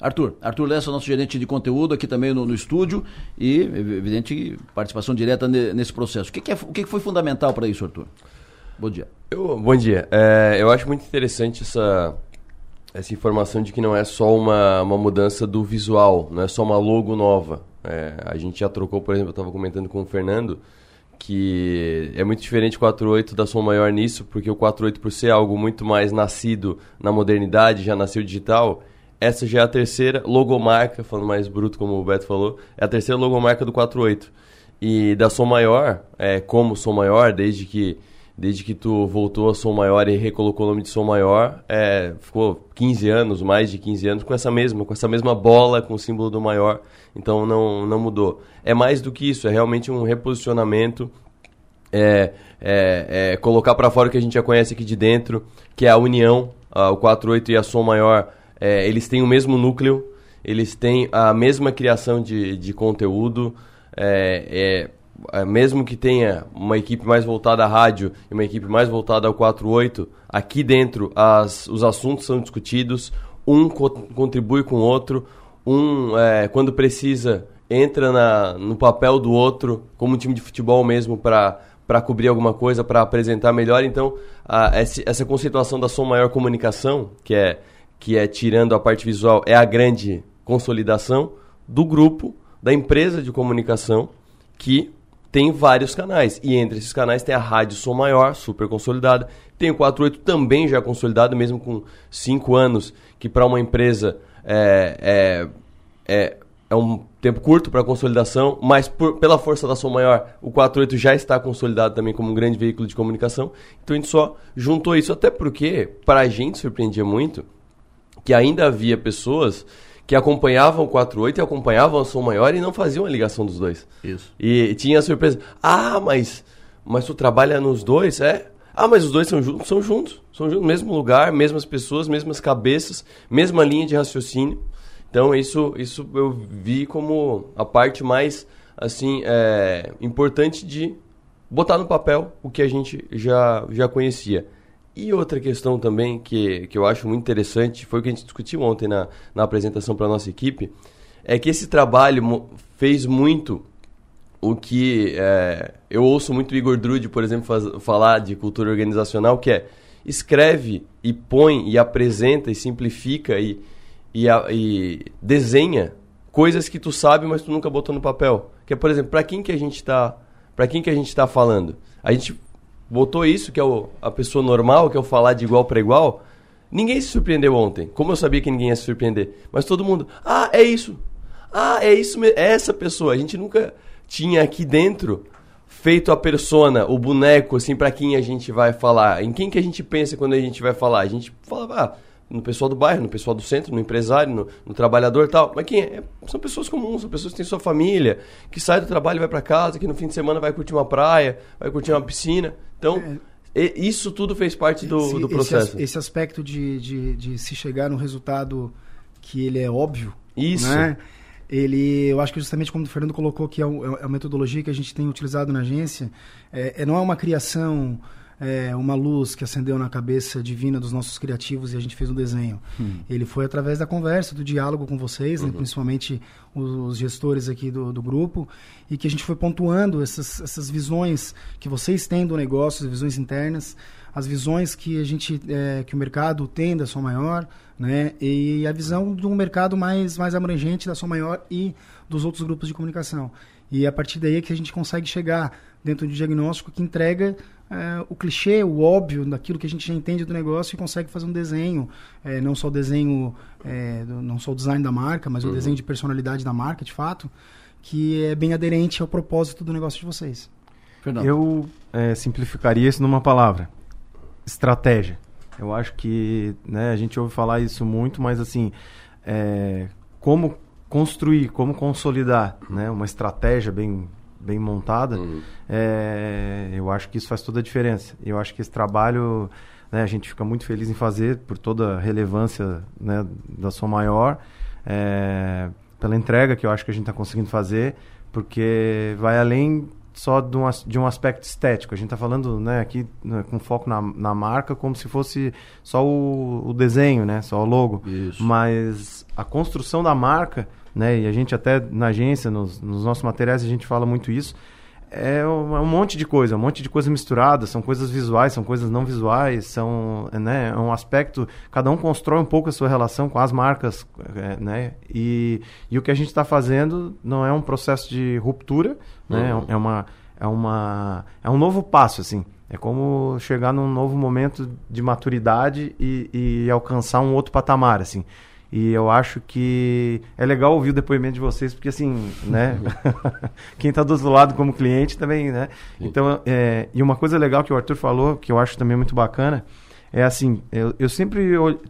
Speaker 2: Arthur, Arthur Lessa, nosso gerente de conteúdo aqui também no, no estúdio e, evidente, participação direta ne- nesse processo. O que, que é- o que que foi fundamental para isso, Arthur? Bom dia.
Speaker 11: Eu- bom dia. É, eu acho muito interessante essa, essa informação de que não é só uma, uma mudança do visual, não é só uma logo nova. É, a gente já trocou, por exemplo, eu estava comentando com o Fernando, que é muito diferente o 48 da Som Maior nisso, porque o 48 por ser algo muito mais nascido na modernidade, já nasceu digital, essa já é a terceira logomarca, falando mais bruto como o Beto falou, é a terceira logomarca do 48. E da Som Maior, é, como Som Maior, desde que desde que tu voltou a Som Maior e recolocou o nome de Som Maior, é, ficou 15 anos, mais de 15 anos, com essa mesma, com essa mesma bola, com o símbolo do maior, então não, não mudou. É mais do que isso, é realmente um reposicionamento, é, é, é colocar para fora o que a gente já conhece aqui de dentro, que é a união, ah, o 48 e a Som Maior, é, eles têm o mesmo núcleo, eles têm a mesma criação de, de conteúdo, é, é, mesmo que tenha uma equipe mais voltada à rádio e uma equipe mais voltada ao 48, aqui dentro as, os assuntos são discutidos, um co contribui com o outro, um, é, quando precisa, entra na, no papel do outro, como um time de futebol mesmo, para para cobrir alguma coisa, para apresentar melhor. Então, a, esse, essa conceituação da Som Maior Comunicação, que é, que é tirando a parte visual, é a grande consolidação do grupo, da empresa de comunicação, que tem vários canais. E entre esses canais tem a Rádio Som Maior, super consolidada. Tem o 48 também já consolidado, mesmo com 5 anos, que para uma empresa é, é, é, é, um tempo curto para consolidação, mas por, pela força da Som Maior, o 48 já está consolidado também como um grande veículo de comunicação. Então a gente só juntou isso, até porque para a gente surpreendia muito que ainda havia pessoas que acompanhavam o 48 e acompanhavam a Som Maior e não faziam a ligação dos dois.
Speaker 2: Isso.
Speaker 11: E tinha a surpresa. Ah, mas, mas tu trabalha nos dois? É. Ah, mas os dois são juntos? São juntos. São juntos. Mesmo lugar, mesmas pessoas, mesmas cabeças, mesma linha de raciocínio. Então, isso, isso eu vi como a parte mais, assim, é, importante de botar no papel o que a gente já, já conhecia. E outra questão também que, que eu acho muito interessante, foi o que a gente discutiu ontem na, na apresentação para a nossa equipe, é que esse trabalho fez muito o que é, eu ouço muito o Igor Drude, por exemplo, faz, falar de cultura organizacional, que é escreve e põe e apresenta e simplifica e, e, a, e desenha coisas que tu sabe, mas tu nunca botou no papel. Que é, por exemplo, para quem que a gente está para quem que a gente está falando? A gente botou isso, que é o, a pessoa normal, que é o falar de igual para igual, ninguém se surpreendeu ontem. Como eu sabia que ninguém ia se surpreender. Mas todo mundo, ah, é isso. Ah, é isso mesmo. É essa pessoa. A gente nunca tinha aqui dentro feito a persona, o boneco, assim, para quem a gente vai falar. Em quem que a gente pensa quando a gente vai falar? A gente fala, ah, no pessoal do bairro, no pessoal do centro, no empresário, no, no trabalhador tal. Mas quem é? São pessoas comuns, são pessoas que têm sua família, que sai do trabalho vai para casa, que no fim de semana vai curtir uma praia, vai curtir uma piscina. Então, é, isso tudo fez parte do, esse, do processo.
Speaker 9: Esse, esse aspecto de, de, de, se chegar no resultado que ele é óbvio.
Speaker 11: Isso.
Speaker 9: Né? Ele, eu acho que justamente como o Fernando colocou, que é, é a metodologia que a gente tem utilizado na agência, é, é não é uma criação é, uma luz que acendeu na cabeça divina dos nossos criativos e a gente fez um desenho. Hum. Ele foi através da conversa, do diálogo com vocês, né, uhum. né, principalmente os, os, gestores aqui do, do, grupo, e que a gente foi pontuando essas, essas visões que vocês têm do negócio, as visões internas, as visões que a gente é, que o mercado tem da sua maior, né, e a visão de um mercado mais mais abrangente da sua maior e dos outros grupos de comunicação. E a partir daí é que a gente consegue chegar dentro de um diagnóstico que entrega é, o clichê, o óbvio daquilo que a gente já entende do negócio e consegue fazer um desenho, é, não só o desenho, é, do, não só o design da marca, mas uhum. o desenho de personalidade da marca, de fato, que é bem aderente ao propósito do negócio de vocês.
Speaker 10: Fernando. Eu é, simplificaria isso numa palavra: estratégia. Eu acho que né, a gente ouve falar isso muito, mas assim, é, como construir, como consolidar né, uma estratégia bem bem montada, uhum. é, eu acho que isso faz toda a diferença. Eu acho que esse trabalho né, a gente fica muito feliz em fazer por toda a relevância né, da sua maior, é, pela entrega que eu acho que a gente está conseguindo fazer, porque vai além só de um, de um aspecto estético. A gente está falando né, aqui né, com foco na, na marca como se fosse só o, o desenho, né, só o logo.
Speaker 2: Isso.
Speaker 10: Mas a construção da marca né? E a gente até na agência, nos, nos nossos materiais, a gente fala muito isso. É um, é um, monte de coisa, um monte de coisa misturada, são coisas visuais, são coisas não visuais, são né, é um aspecto, cada um constrói um pouco a sua relação com as marcas, é, né, e, e o que a gente está fazendo não é um processo de ruptura, né, uhum. é, uma, é, uma, é um novo passo, assim, é como chegar num novo momento de maturidade e, e alcançar um outro patamar, assim. E eu acho que é legal ouvir o depoimento de vocês, porque assim, né? [laughs] Quem está do outro lado como cliente também, né? Então, é, e uma coisa legal que o Arthur falou, que eu acho também muito bacana, é assim, eu, eu sempre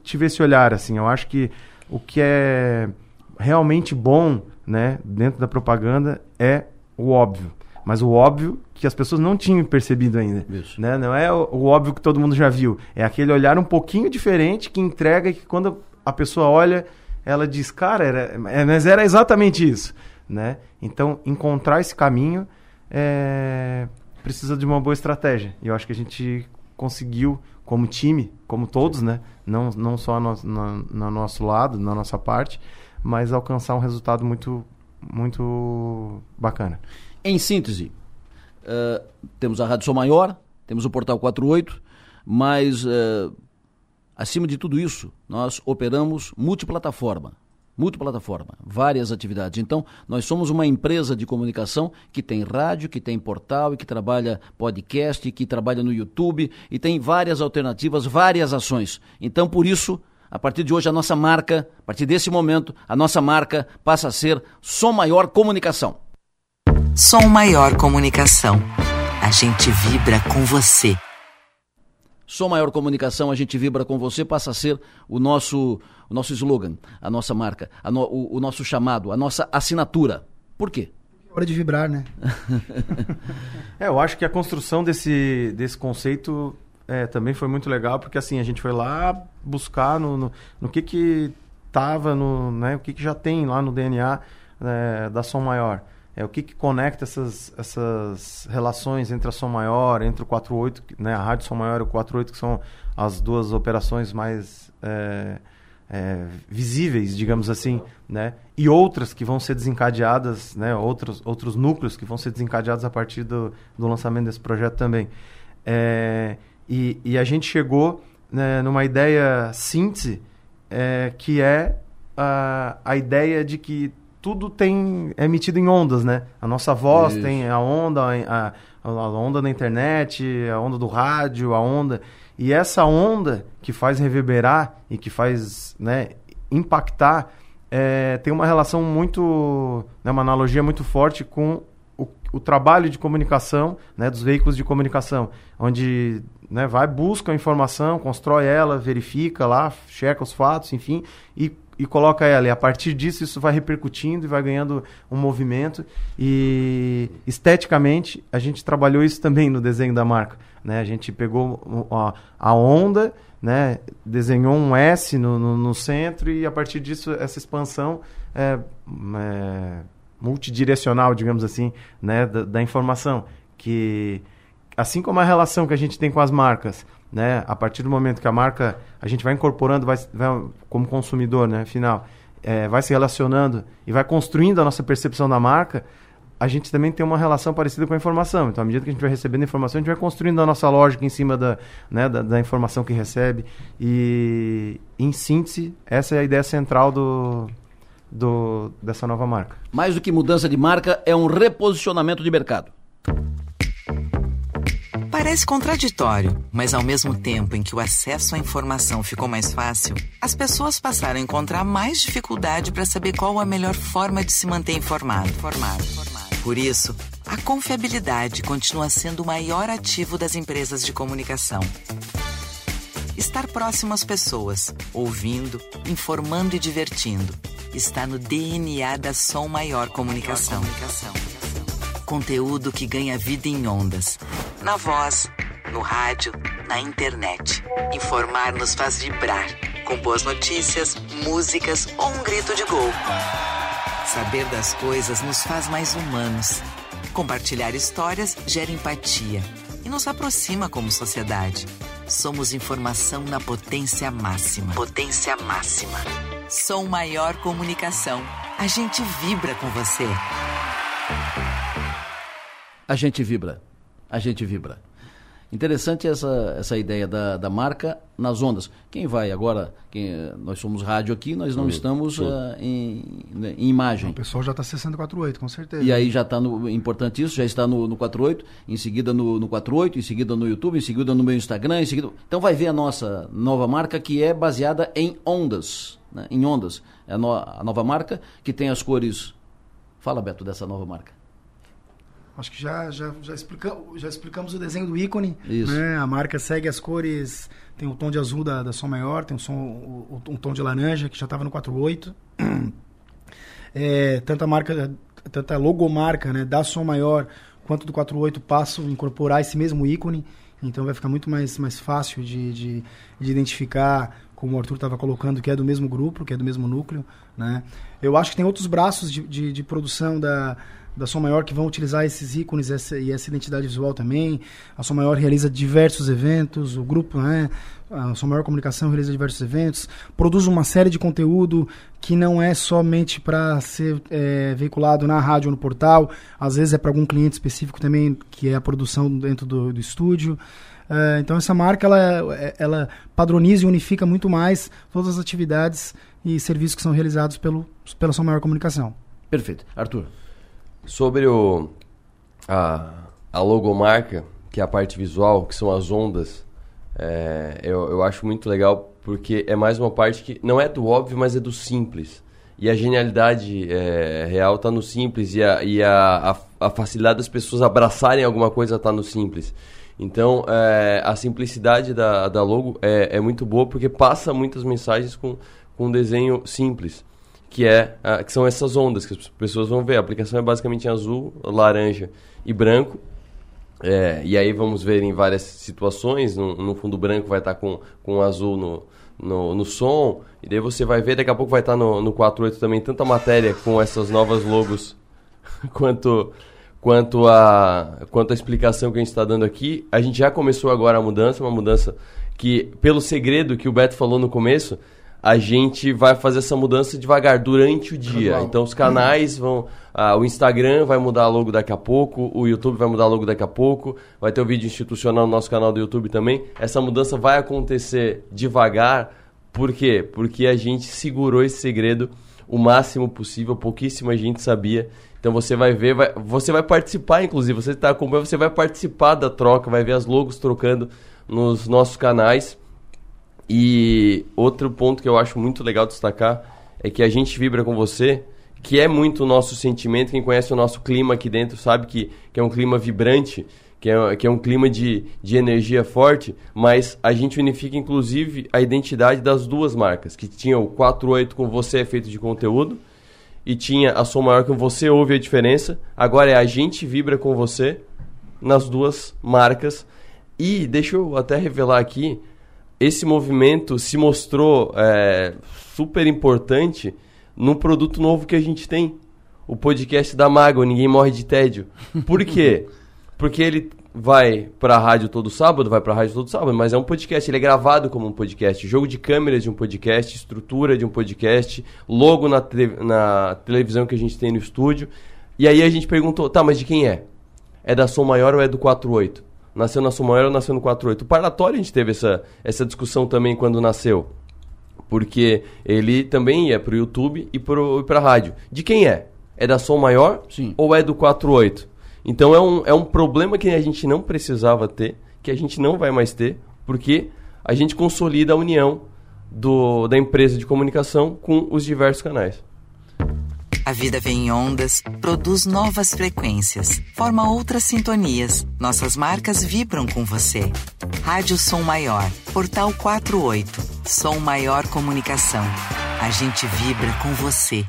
Speaker 10: tive esse olhar, assim, eu acho que o que é realmente bom, né, dentro da propaganda é o óbvio. Mas o óbvio que as pessoas não tinham percebido ainda. Isso. Né? Não é o, o, óbvio que todo mundo já viu. É aquele olhar um pouquinho diferente que entrega e que quando a pessoa olha, ela diz, cara, era, é, mas era exatamente isso, né? Então, encontrar esse caminho é, precisa de uma boa estratégia. E eu acho que a gente conseguiu, como time, como todos, né? Não, não só no, no, no nosso lado, na nossa parte, mas alcançar um resultado muito, muito bacana.
Speaker 2: Em síntese, uh, temos a Rádio Sou Maior, temos o Portal 48, mas uh, Acima de tudo isso, nós operamos multiplataforma. multiplataforma, várias atividades. Então, nós somos uma empresa de comunicação que tem rádio, que tem portal e que trabalha podcast, que trabalha no YouTube e tem várias alternativas, várias ações. Então, por isso, a partir de hoje, a nossa marca, a partir desse momento, a nossa marca passa a ser Som Maior Comunicação.
Speaker 12: Som Maior Comunicação. A gente vibra com você.
Speaker 2: Som Maior Comunicação, a gente vibra com você, passa a ser o nosso, o nosso slogan, a nossa marca, a no, o, o nosso chamado, a nossa assinatura. Por quê?
Speaker 9: Hora de vibrar, né? [laughs]
Speaker 10: é, eu acho que a construção desse, desse conceito é, também foi muito legal, porque assim, a gente foi lá buscar no, no, no que que tava, no, né, o que que já tem lá no DNA é, da Som Maior é o que, que conecta essas, essas relações entre a Som Maior, entre o 48, né, a Rádio Som Maior e o 48, que são as duas operações mais é, é, visíveis, digamos assim, né, e outras que vão ser desencadeadas, né, outros, outros núcleos que vão ser desencadeados a partir do, do lançamento desse projeto também. É, e, e, a gente chegou né, numa ideia síntese, é, que é a, a ideia de que tudo tem é emitido em ondas, né? A nossa voz Isso. tem a onda, a, a, onda da internet, a onda do rádio, a onda. E essa onda que faz reverberar e que faz né, impactar é, tem uma relação muito. Né, uma analogia muito forte com o, o trabalho de comunicação né, dos veículos de comunicação, onde né, vai, busca a informação, constrói ela, verifica lá, checa os fatos, enfim, e e coloca ela. E a partir disso, isso vai repercutindo e vai ganhando um movimento. E esteticamente, a gente trabalhou isso também no desenho da marca. Né? A gente pegou a, onda, né? desenhou um S no, no, no, centro e a partir disso, essa expansão é, é multidirecional, digamos assim, né? da, da informação. Que, assim como a relação que a gente tem com as marcas, né? A partir do momento que a marca a gente vai incorporando, vai, vai como consumidor, né? Final, é, vai se relacionando e vai construindo a nossa percepção da marca, a gente também tem uma relação parecida com a informação. Então, à medida que a gente vai recebendo informação, a gente vai construindo a nossa lógica em cima da, né, da, da, informação que recebe. E, em síntese, essa é a ideia central do, do, dessa nova marca.
Speaker 2: Mais do que mudança de marca, é um reposicionamento de mercado.
Speaker 12: Parece contraditório, mas ao mesmo tempo em que o acesso à informação ficou mais fácil, as pessoas passaram a encontrar mais dificuldade para saber qual a melhor forma de se manter informado. Formado. Por isso, a confiabilidade continua sendo o maior ativo das empresas de comunicação. Estar próximo às pessoas, ouvindo, informando e divertindo, está no DNA da Som Maior Comunicação. Maior comunicação. Conteúdo que ganha vida em ondas. Na voz, no rádio, na internet. Informar nos faz vibrar. Com boas notícias, músicas ou um grito de gol. Saber das coisas nos faz mais humanos. Compartilhar histórias gera empatia e nos aproxima como sociedade. Somos informação na potência máxima. Potência máxima. Som Maior Comunicação. A gente vibra com você
Speaker 2: a gente vibra. A gente vibra. Interessante essa, essa ideia da, da marca nas ondas. Quem vai agora, quem, nós somos rádio aqui, nós não uhum. estamos uh, em, né, em, imagem.
Speaker 9: O pessoal já está 648, com certeza.
Speaker 2: E aí já está no. Importante isso, já está no, no 48, em seguida no, no 48, em seguida no YouTube, em seguida no meu Instagram, em seguida. Então vai ver a nossa nova marca que é baseada em ondas. Né, em ondas. É a, no, a nova marca que tem as cores. Fala, Beto, dessa nova marca.
Speaker 9: Acho que já, já, já, explica, já explicamos o desenho do ícone. Isso. Né? A marca segue as cores, tem o tom de azul da, da som maior, tem o som, o, um tom de laranja, que já estava no 48. [clears throat] É, tanto a marca, tanto a logomarca né, da som maior quanto do 48 passam a incorporar esse mesmo ícone. Então vai ficar muito mais, mais fácil de, de, de identificar, como o Arthur estava colocando, que é do mesmo grupo, que é do mesmo núcleo. Né? Eu acho que tem outros braços de, de, de produção da, da Som Maior que vão utilizar esses ícones essa, e essa identidade visual também. A Som Maior realiza diversos eventos, o grupo, né? A Som Maior Comunicação realiza diversos eventos, produz uma série de conteúdo que não é somente para ser é, veiculado na rádio ou no portal, às vezes é para algum cliente específico também, que é a produção dentro do, do estúdio. Uh, então essa marca ela, ela padroniza e unifica muito mais todas as atividades e serviços que são realizados pelo, pela sua maior comunicação.
Speaker 2: Perfeito. Arthur.
Speaker 11: Sobre o, a, a logomarca, que é a parte visual, que são as ondas, é, eu, eu acho muito legal porque é mais uma parte que não é do óbvio, mas é do simples. E a genialidade é, real está no simples e, a, e a, a, a, facilidade das pessoas abraçarem alguma coisa está no simples. Então, é, a simplicidade da, da logo é, é muito boa porque passa muitas mensagens com, com um desenho simples que, é, a, que são essas ondas que as pessoas vão ver. A aplicação é basicamente em azul, laranja e branco. É, e aí vamos ver em várias situações. No, no fundo branco vai estar com, com azul no, no, no, som. E daí você vai ver, daqui a pouco vai estar no, no 48 também tanta matéria com essas novas logos [laughs] quanto, quanto, a, quanto a explicação que a gente está dando aqui. A gente já começou agora a mudança, uma mudança que, pelo segredo que o Beto falou no começo, a gente vai fazer essa mudança devagar durante o dia. Então os canais vão. Ah, o Instagram vai mudar logo daqui a pouco, o YouTube vai mudar logo daqui a pouco, vai ter o vídeo institucional no nosso canal do YouTube também. Essa mudança vai acontecer devagar. Por quê? Porque a gente segurou esse segredo o máximo possível, pouquíssima gente sabia. Então você vai ver, vai, você vai participar, inclusive, você está acompanhando, você vai participar da troca, vai ver as logos trocando nos nossos canais. E outro ponto que eu acho muito legal destacar é que a gente vibra com você, que é muito o nosso sentimento. Quem conhece o nosso clima aqui dentro sabe que, que é um clima vibrante, que é, que é um clima de, de energia forte, mas a gente unifica inclusive a identidade das duas marcas, que tinha o 48 com você é feito de conteúdo e tinha a Som Maior com você ouve a diferença. Agora é a gente vibra com você nas duas marcas. E deixa eu até revelar aqui, esse movimento se mostrou é, super importante no produto novo que a gente tem. O podcast da Mágoa, Ninguém Morre de Tédio. Por quê? [laughs] Porque ele vai para a rádio todo sábado, vai para a rádio todo sábado, mas é um podcast, ele é gravado como um podcast, jogo de câmeras de um podcast, estrutura de um podcast, logo na, te na televisão que a gente tem no estúdio. E aí a gente perguntou, tá, mas de quem é? É da Som Maior ou é do 48? Nasceu na Sumoera ou nasceu no 48. O Parlatório a gente teve essa, essa discussão também quando nasceu. Porque ele também ia para o YouTube e para a rádio. De quem é? É da Som Maior
Speaker 2: Sim.
Speaker 11: ou é do 48? Então é um, é um problema que a gente não precisava ter, que a gente não vai mais ter, porque a gente consolida a união do, da empresa de comunicação com os diversos canais.
Speaker 12: A vida vem em ondas, produz novas frequências, forma outras sintonias. Nossas marcas vibram com você. Rádio Som Maior, Portal 48, Som Maior Comunicação. A gente vibra com você.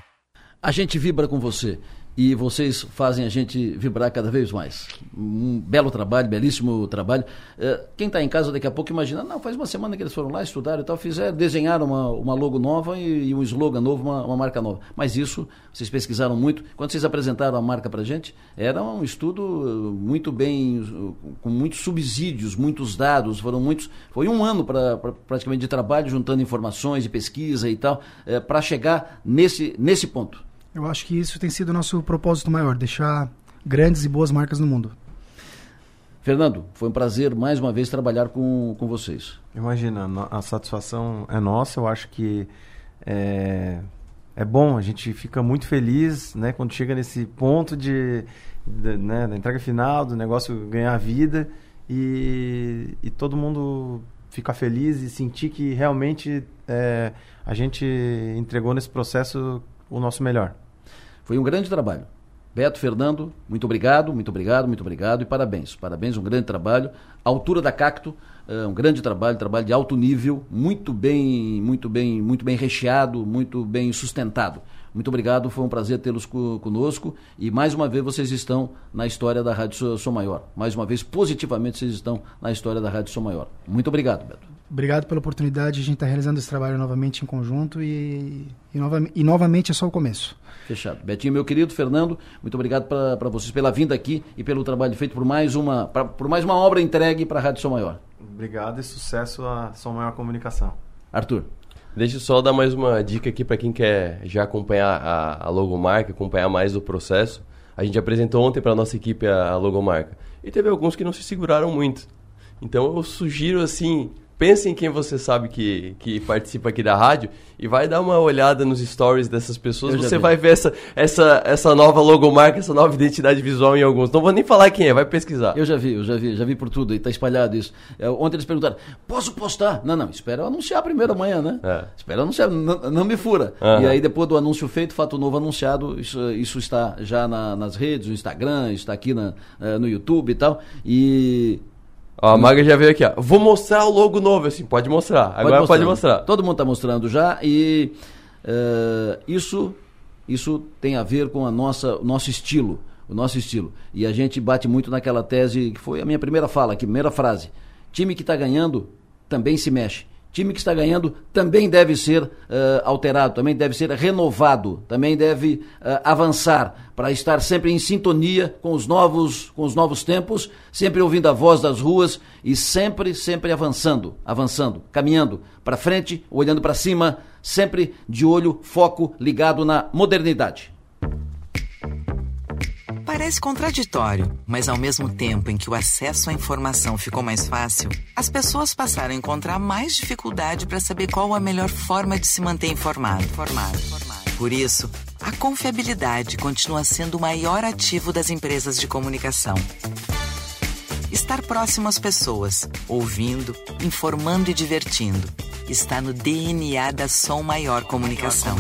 Speaker 2: A gente vibra com você e vocês fazem a gente vibrar cada vez mais. Um belo trabalho, belíssimo trabalho. Uh, quem está em casa daqui a pouco imagina, não, faz uma semana que eles foram lá, estudaram e tal, fizeram, desenharam uma, uma logo nova e, e um slogan novo, uma, uma, marca nova. Mas isso, vocês pesquisaram muito. Quando vocês apresentaram a marca para gente, era um estudo muito bem, com muitos subsídios, muitos dados, foram muitos, foi um ano para pra, praticamente de trabalho, juntando informações e pesquisa e tal, uh, para chegar nesse, nesse ponto.
Speaker 9: Eu acho que isso tem sido o nosso propósito maior, deixar grandes e boas marcas no mundo.
Speaker 2: Fernando, foi um prazer mais uma vez trabalhar com, com vocês.
Speaker 10: Imagina, a satisfação é nossa, eu acho que é, é bom, a gente fica muito feliz né, quando chega nesse ponto de, de né, da entrega final, do negócio ganhar vida e, e todo mundo ficar feliz e sentir que realmente é, a gente entregou nesse processo o nosso melhor.
Speaker 2: Foi um grande trabalho. Beto, Fernando, muito obrigado, muito obrigado, muito obrigado e parabéns. Parabéns, um grande trabalho. altura da Cacto, uh, um grande trabalho, trabalho de alto nível, muito bem, muito bem, muito bem recheado, muito bem sustentado. Muito obrigado, foi um prazer tê-los conosco e mais uma vez vocês estão na história da Rádio Som Maior. Mais uma vez, positivamente, vocês estão na história da Rádio Som Maior. Muito obrigado, Beto.
Speaker 9: Obrigado pela oportunidade. A gente está realizando esse trabalho novamente em conjunto e, e, nova, e novamente é só o começo.
Speaker 2: Fechado. Betinho, meu querido Fernando, muito obrigado para vocês pela vinda aqui e pelo trabalho feito por mais uma, pra, por mais uma obra entregue para a Rádio Som Maior.
Speaker 10: Obrigado e sucesso à Som Maior Comunicação.
Speaker 2: Arthur.
Speaker 11: Deixa eu só dar mais uma dica aqui para quem quer já acompanhar a, a logomarca, acompanhar mais o processo. A gente apresentou ontem para nossa equipe a, a logomarca e teve alguns que não se seguraram muito. Então eu sugiro assim, pense em quem você sabe que, que participa aqui da rádio e vai dar uma olhada nos stories dessas pessoas. Você vi. vai ver essa, essa, essa nova logomarca, essa nova identidade visual em alguns. Não vou nem falar quem é, vai pesquisar.
Speaker 2: Eu já vi, eu já vi, já vi por tudo e tá espalhado isso. É, ontem eles perguntaram, posso postar? Não, não, espera eu anunciar primeiro amanhã, né? É. Espera eu anunciar, não, não me fura. Uhum. E aí depois do anúncio feito, fato novo anunciado, isso, isso está já na, nas redes, no Instagram, está aqui na, uh, no YouTube e tal. E
Speaker 11: Ó, a Maga já veio aqui, ó. Vou mostrar o logo novo, assim, pode mostrar. Pode Agora pode mostrar.
Speaker 2: Todo mundo está mostrando já e uh, isso, isso tem a ver com a nossa, o nosso estilo. O nosso estilo. E a gente bate muito naquela tese que foi a minha primeira fala, aqui, primeira frase. Time que está ganhando também se mexe time que está ganhando também deve ser uh, alterado, também deve ser renovado, também deve uh, avançar para estar sempre em sintonia com os novos com os novos tempos, sempre ouvindo a voz das ruas e sempre sempre avançando, avançando, caminhando para frente, olhando para cima, sempre de olho, foco ligado na modernidade.
Speaker 12: Parece contraditório, mas ao mesmo tempo em que o acesso à informação ficou mais fácil, as pessoas passaram a encontrar mais dificuldade para saber qual a melhor forma de se manter informado. Formado. Por isso, a confiabilidade continua sendo o maior ativo das empresas de comunicação. Estar próximo às pessoas, ouvindo, informando e divertindo, está no DNA da Som Maior Comunicação.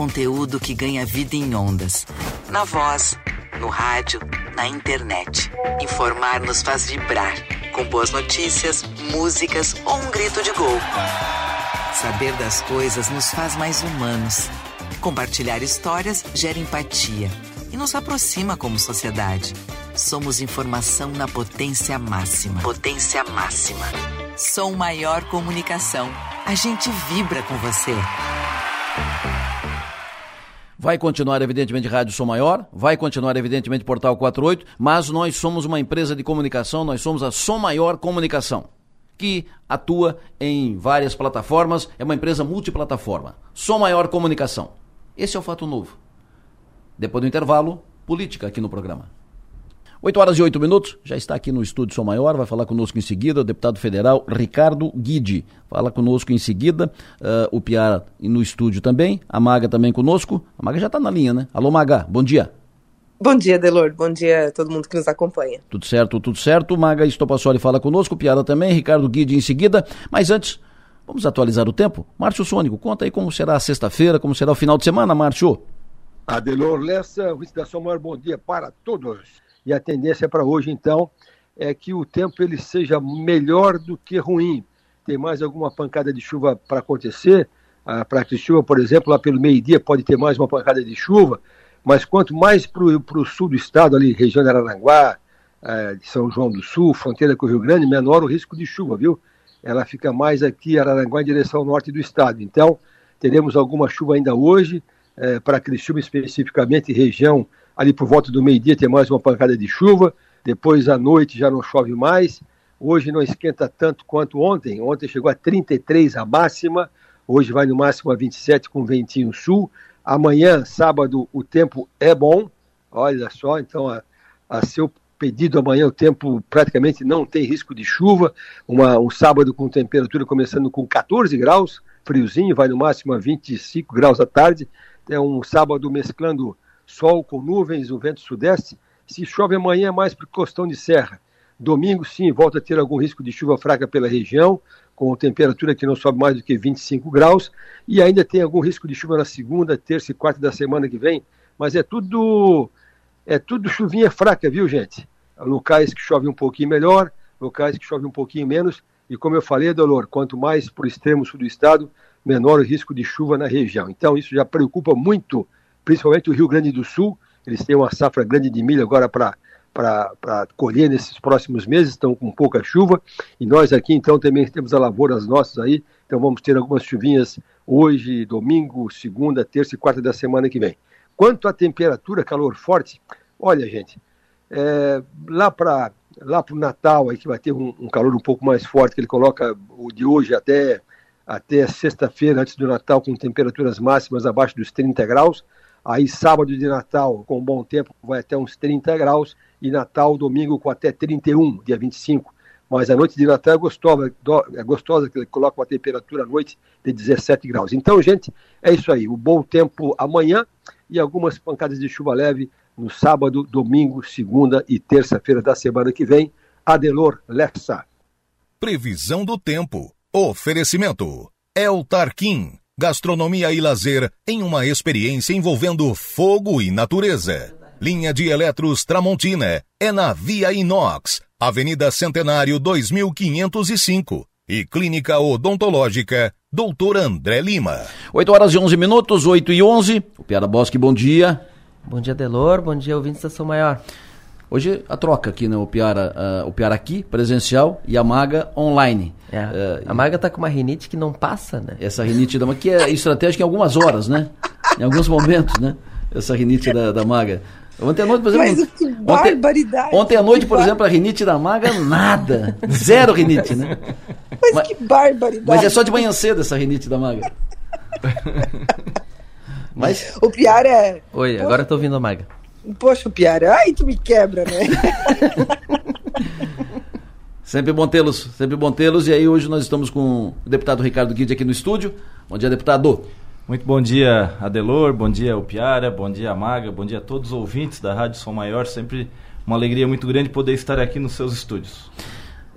Speaker 12: Conteúdo que ganha vida em ondas na voz, no rádio, na internet. Informar nos faz vibrar, com boas notícias, músicas ou um grito de gol. Saber das coisas nos faz mais humanos. Compartilhar histórias gera empatia e nos aproxima como sociedade. Somos informação na potência máxima. Potência máxima. Som Maior Comunicação. A gente vibra com você.
Speaker 2: Vai continuar, evidentemente, Rádio Som Maior, vai continuar, evidentemente, Portal 48, mas nós somos uma empresa de comunicação, nós somos a Som Maior Comunicação, que atua em várias plataformas, é uma empresa multiplataforma. Som Maior Comunicação. Esse é o fato novo. Depois do intervalo, política aqui no programa. 8 horas e 8 minutos, já está aqui no estúdio Som Maior, vai falar conosco em seguida o deputado federal Ricardo Guide. Fala conosco em seguida uh, o Piara no estúdio também, a Maga também conosco. A Maga já está na linha, né? Alô, Maga, bom dia.
Speaker 13: Bom dia, Delor. Bom dia a todo mundo que nos acompanha.
Speaker 2: Tudo certo, tudo certo. Maga Estopassoli fala conosco, Piara também, Ricardo Guide em seguida. Mas antes, vamos atualizar o tempo? Márcio Sônico, conta aí como será a sexta-feira, como será o final de semana, Márcio.
Speaker 4: Adelor Lessa, o da São Maior, bom dia para todos. E a tendência para hoje, então, é que o tempo ele seja melhor do que ruim. Tem mais alguma pancada de chuva para acontecer? Ah, para chuva, por exemplo, lá pelo meio-dia pode ter mais uma pancada de chuva, mas quanto mais para o sul do estado, ali, região de Araranguá, ah, de São João do Sul, fronteira com o Rio Grande, menor o risco de chuva, viu? Ela fica mais aqui, Araranguá, em direção ao norte do estado. Então, teremos alguma chuva ainda hoje, eh, para Criciúma especificamente, região ali por volta do meio-dia tem mais uma pancada de chuva, depois à noite já não chove mais, hoje não esquenta tanto quanto ontem, ontem chegou a 33 a máxima, hoje vai no máximo a 27 com ventinho sul, amanhã, sábado, o tempo é bom, olha só, então a, a seu pedido amanhã o tempo praticamente não tem risco de chuva, uma, um sábado com temperatura começando com 14 graus, friozinho, vai no máximo a 25 graus à tarde, é um sábado mesclando sol com nuvens, o vento sudeste. Se chove amanhã é mais para costão de serra. Domingo, sim, volta a ter algum risco de chuva fraca pela região, com temperatura que não sobe mais do que 25 graus. E ainda tem algum risco de chuva na segunda, terça e quarta da semana que vem. Mas é tudo é tudo chuvinha fraca, viu, gente? Locais que chove um pouquinho melhor, locais que chove um pouquinho menos. E como eu falei, Dolor, quanto mais para o extremo sul do estado, menor o risco de chuva na região. Então, isso já preocupa muito principalmente o Rio Grande do Sul. Eles têm uma safra grande de milho agora para para colher nesses próximos meses, estão com pouca chuva, e nós aqui então também temos a lavoura as nossas aí, então vamos ter algumas chuvinhas hoje, domingo, segunda, terça e quarta da semana que vem. Quanto à temperatura, calor forte, olha gente, é, lá para lá o Natal, aí que vai ter um, um, calor um pouco mais forte, que ele coloca o de hoje até, até sexta-feira, antes do Natal, com temperaturas máximas abaixo dos 30 graus, Aí sábado de Natal, com bom tempo, vai até uns 30 graus. E Natal, domingo, com até 31, dia 25. Mas a noite de Natal é gostosa, é gostosa que coloca uma temperatura à noite de 17 graus. Então, gente, é isso aí. O bom tempo amanhã e algumas pancadas de chuva leve no sábado, domingo, segunda e terça-feira da semana que vem. Adelor Lessa.
Speaker 1: Previsão do tempo. Oferecimento. El Tarquim gastronomia e lazer em uma experiência envolvendo fogo e natureza. Linha de Eletros Tramontina é na Via Inox, Avenida Centenário 2505 e Clínica Odontológica Doutor André Lima.
Speaker 2: 8 horas e 11 minutos, 8 e 11. O Piara Bosque, bom dia.
Speaker 14: Bom dia, Delor. Bom dia, ouvintes da São Maior.
Speaker 2: Hoje a troca aqui, né? O Piara, uh, o Piara aqui, presencial, e a Maga online.
Speaker 14: É, uh, a Maga tá com uma rinite que não passa, né?
Speaker 2: Essa rinite da Maga, que é estratégica em algumas horas, né? em alguns momentos, né? Essa rinite da, da Maga. Ontem à noite, por exemplo. Mas
Speaker 13: que barbaridade!
Speaker 2: Ontem, ontem à noite, por exemplo, a rinite da Maga, nada. Zero rinite, né?
Speaker 13: Mas, mas, que barbaridade!
Speaker 2: Mas é só de manhã cedo essa rinite da Maga. [laughs]
Speaker 13: mas... O Piara é.
Speaker 14: Oi, agora eu tô ouvindo a Maga.
Speaker 13: Poxa, Piara, ai, tu me quebra, né? [laughs]
Speaker 2: sempre bom tê-los, sempre bom tê-los. E aí hoje nós estamos com o deputado Ricardo Guide aqui no estúdio. Bom dia, deputado.
Speaker 15: Muito bom dia, Adelor, bom dia, o Piara, bom dia, Maga, bom dia a todos os ouvintes da Rádio Som Maior. Sempre uma alegria muito grande poder estar aqui nos seus estúdios.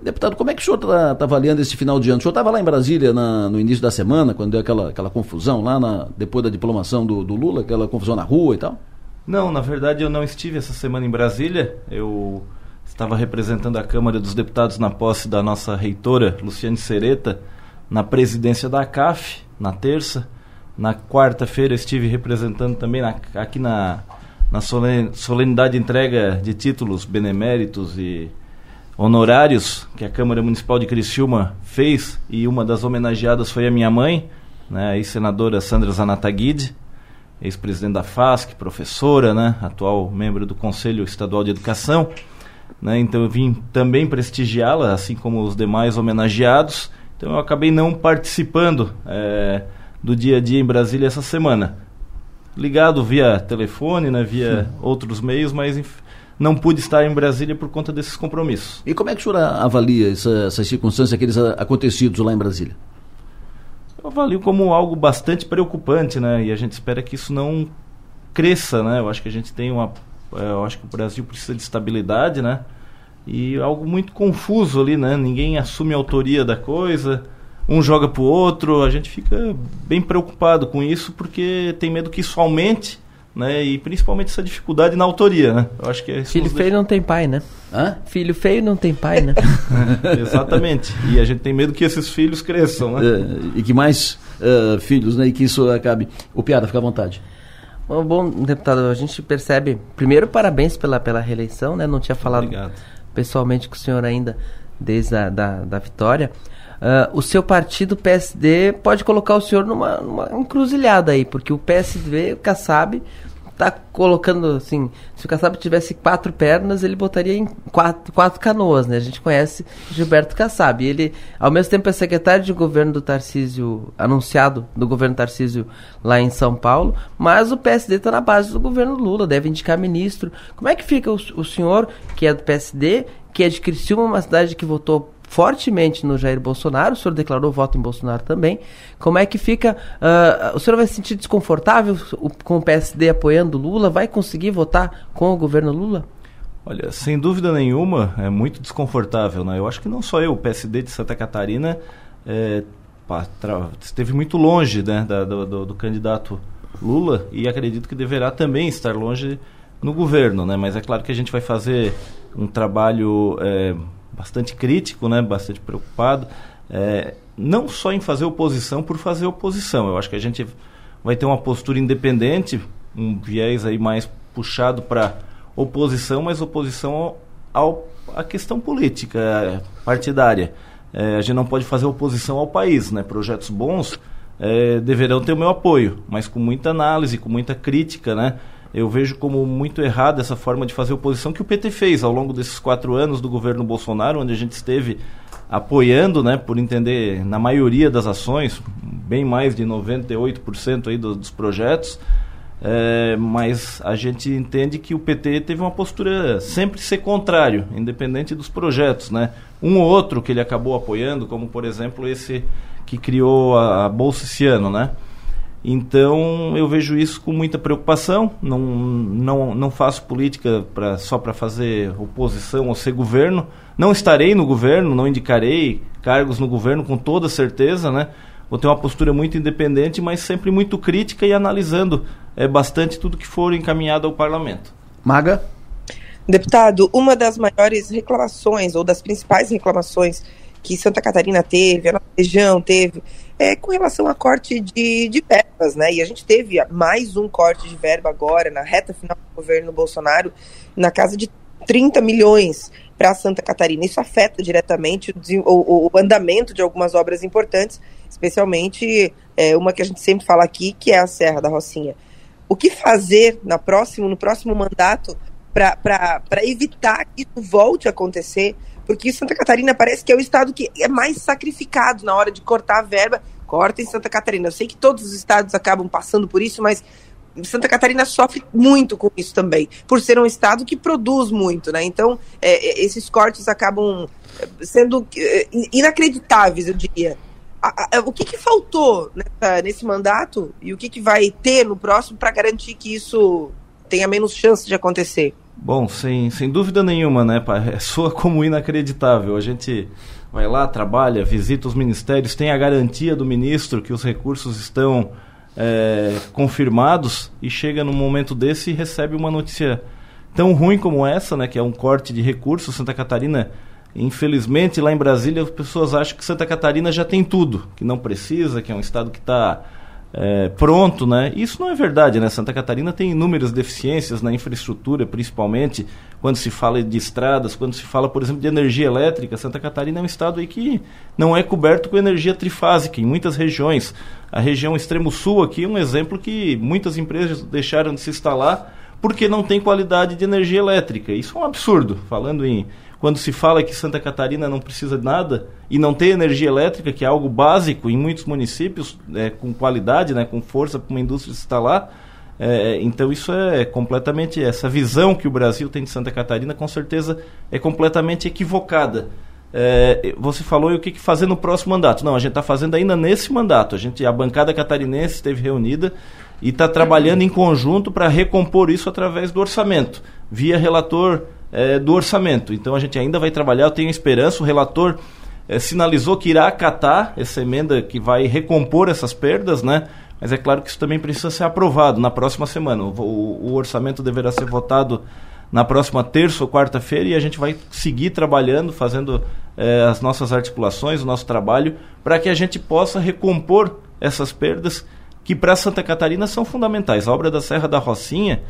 Speaker 2: Deputado, como é que o senhor está tá avaliando esse final de ano? O senhor estava lá em Brasília na, no início da semana, quando deu aquela, aquela confusão lá, na, depois da diplomação do, do Lula, aquela confusão na rua e tal?
Speaker 15: Não, na verdade eu não estive essa semana em Brasília. Eu estava representando a Câmara dos Deputados na posse da nossa reitora, Luciane Sereta, na presidência da CAF, na terça. Na quarta-feira estive representando também na, aqui na, na solenidade de entrega de títulos beneméritos e honorários que a Câmara Municipal de Criciúma fez e uma das homenageadas foi a minha mãe, né, a senadora Sandra Zanataguide ex-presidente da FASC, professora, né, atual membro do Conselho Estadual de Educação. Né, então eu vim também prestigiá-la, assim como os demais homenageados. Então eu acabei não participando é, do dia a dia em Brasília essa semana. Ligado via telefone, né, via Sim. outros meios, mas não pude estar em Brasília por conta desses compromissos.
Speaker 2: E como é que o senhor avalia essa, essas circunstâncias, aqueles acontecidos lá em Brasília?
Speaker 15: Avalio como algo bastante preocupante, né? E a gente espera que isso não cresça, né? Eu acho que a gente tem uma, é, eu acho que o Brasil precisa de estabilidade, né? E algo muito confuso ali, né? Ninguém assume a autoria da coisa, um joga pro outro, a gente fica bem preocupado com isso porque tem medo que isso aumente né? E principalmente essa dificuldade na autoria, né?
Speaker 14: Eu acho que é Filho feio deixa... não tem pai, né? Hã? Filho feio não tem pai, né? [laughs]
Speaker 15: Exatamente. E a gente tem medo que esses filhos cresçam, né?
Speaker 2: É, e que mais uh, filhos, né? E que isso acabe. O Piada, fica à vontade.
Speaker 14: Bom, bom, deputado, a gente percebe. Primeiro, parabéns pela, pela reeleição, né? Não tinha falado Obrigado. pessoalmente com o senhor ainda desde a da, da vitória. Uh, o seu partido, PSD, pode colocar o senhor numa, numa encruzilhada aí, porque o PSD, o Kassab, tá colocando assim, se o Kassab tivesse quatro pernas, ele botaria em quatro, quatro canoas, né? A gente conhece Gilberto Kassab. Ele, ao mesmo tempo, é secretário de governo do Tarcísio, anunciado do governo Tarcísio lá em São Paulo, mas o PSD está na base do governo Lula, deve indicar ministro. Como é que fica o, o senhor, que é do PSD, que é de Criciúma, uma cidade que votou fortemente no Jair Bolsonaro, o senhor declarou voto em Bolsonaro também. Como é que fica? Uh, o senhor vai se sentir desconfortável com o PSD apoiando Lula? Vai conseguir votar com o governo Lula?
Speaker 15: Olha, sem dúvida nenhuma, é muito desconfortável. Né? Eu acho que não só eu, o PSD de Santa Catarina é, esteve muito longe né, da, do, do, do, candidato Lula e acredito que deverá também estar longe no governo. Né? Mas é claro que a gente vai fazer um trabalho é, bastante crítico, né, bastante preocupado, é, não só em fazer oposição por fazer oposição. Eu acho que a gente vai ter uma postura independente, um viés aí mais puxado para oposição, mas oposição ao, à questão política partidária. É, a gente não pode fazer oposição ao país, né? Projetos bons é, deverão ter o meu apoio, mas com muita análise, com muita crítica, né? Eu vejo como muito errada essa forma de fazer oposição que o PT fez ao longo desses quatro anos do governo Bolsonaro, onde a gente esteve apoiando, né, por entender, na maioria das ações, bem mais de 98% aí dos, projetos, é, mas a gente entende que o PT teve uma postura sempre ser contrário, independente dos projetos, né? Um ou outro que ele acabou apoiando, como por exemplo esse que criou a, a Bolsa esse ano, né? Então eu vejo isso com muita preocupação. Não, não, não faço política pra, só para fazer oposição ou ser governo. Não estarei no governo, não indicarei cargos no governo com toda certeza, né? Vou ter uma postura muito independente, mas sempre muito crítica e analisando é, bastante tudo que for encaminhado ao parlamento.
Speaker 2: Maga?
Speaker 13: Deputado, uma das maiores reclamações, ou das principais reclamações que Santa Catarina teve, a região teve, é com relação a corte de, de verbas, né? E a gente teve mais um corte de verba agora, na reta final do governo Bolsonaro, na casa de 30 milhões para Santa Catarina. Isso afeta diretamente o, o, o, andamento de algumas obras importantes, especialmente é, uma que a gente sempre fala aqui, que é a Serra da Rocinha. O que fazer na próximo, no próximo mandato para evitar que isso volte a acontecer? Porque Santa Catarina parece que é o estado que é mais sacrificado na hora de cortar a verba. Corta em Santa Catarina. Eu sei que todos os estados acabam passando por isso, mas Santa Catarina sofre muito com isso também, por ser um estado que produz muito, né? Então, é, é esses cortes acabam é, sendo é, inacreditáveis, eu diria. O que, que faltou nessa, nesse mandato e o que, que vai ter no próximo para garantir que isso tenha menos chance de acontecer?
Speaker 15: Bom, sem, sem dúvida nenhuma, né? É, soa como inacreditável. A gente vai lá, trabalha, visita os ministérios, tem a garantia do ministro que os recursos estão é, confirmados e chega num momento desse e recebe uma notícia tão ruim como essa, né, que é um corte de recursos. Santa Catarina, infelizmente, lá em Brasília, as pessoas acham que Santa Catarina já tem tudo, que não precisa, que é um estado que está é, pronto, né? Isso não é verdade, né? Santa Catarina tem inúmeras deficiências na infraestrutura, principalmente quando se fala de estradas, quando se fala, por exemplo, de energia elétrica. Santa Catarina é um estado aí que não é coberto com energia trifásica em muitas regiões. A região extremo sul aqui é um exemplo que muitas empresas deixaram de se instalar porque não tem qualidade de energia elétrica. Isso é um absurdo, falando em quando se fala que Santa Catarina não precisa de nada e não tem energia elétrica, que é algo básico em muitos municípios, é, com qualidade, né, com força para uma indústria se instalar. É, então isso é completamente essa visão que o Brasil tem de Santa Catarina com certeza é completamente equivocada. É, você falou e o que, que fazer no próximo mandato? Não, a gente está fazendo ainda nesse mandato. A gente, a bancada catarinense esteve reunida e está trabalhando em conjunto para recompor isso através do orçamento, via relator é, do orçamento. Então a gente ainda vai trabalhar, eu tenho esperança, o relator é, sinalizou que irá acatar essa emenda que vai recompor essas perdas, né? Mas é claro que isso também precisa ser aprovado na próxima semana. O, o, o orçamento deverá ser votado na próxima terça ou quarta-feira e a gente vai seguir trabalhando, fazendo é, as nossas articulações, o nosso trabalho, para que a gente possa recompor essas perdas que para Santa Catarina são fundamentais. A obra da Serra da Rocinha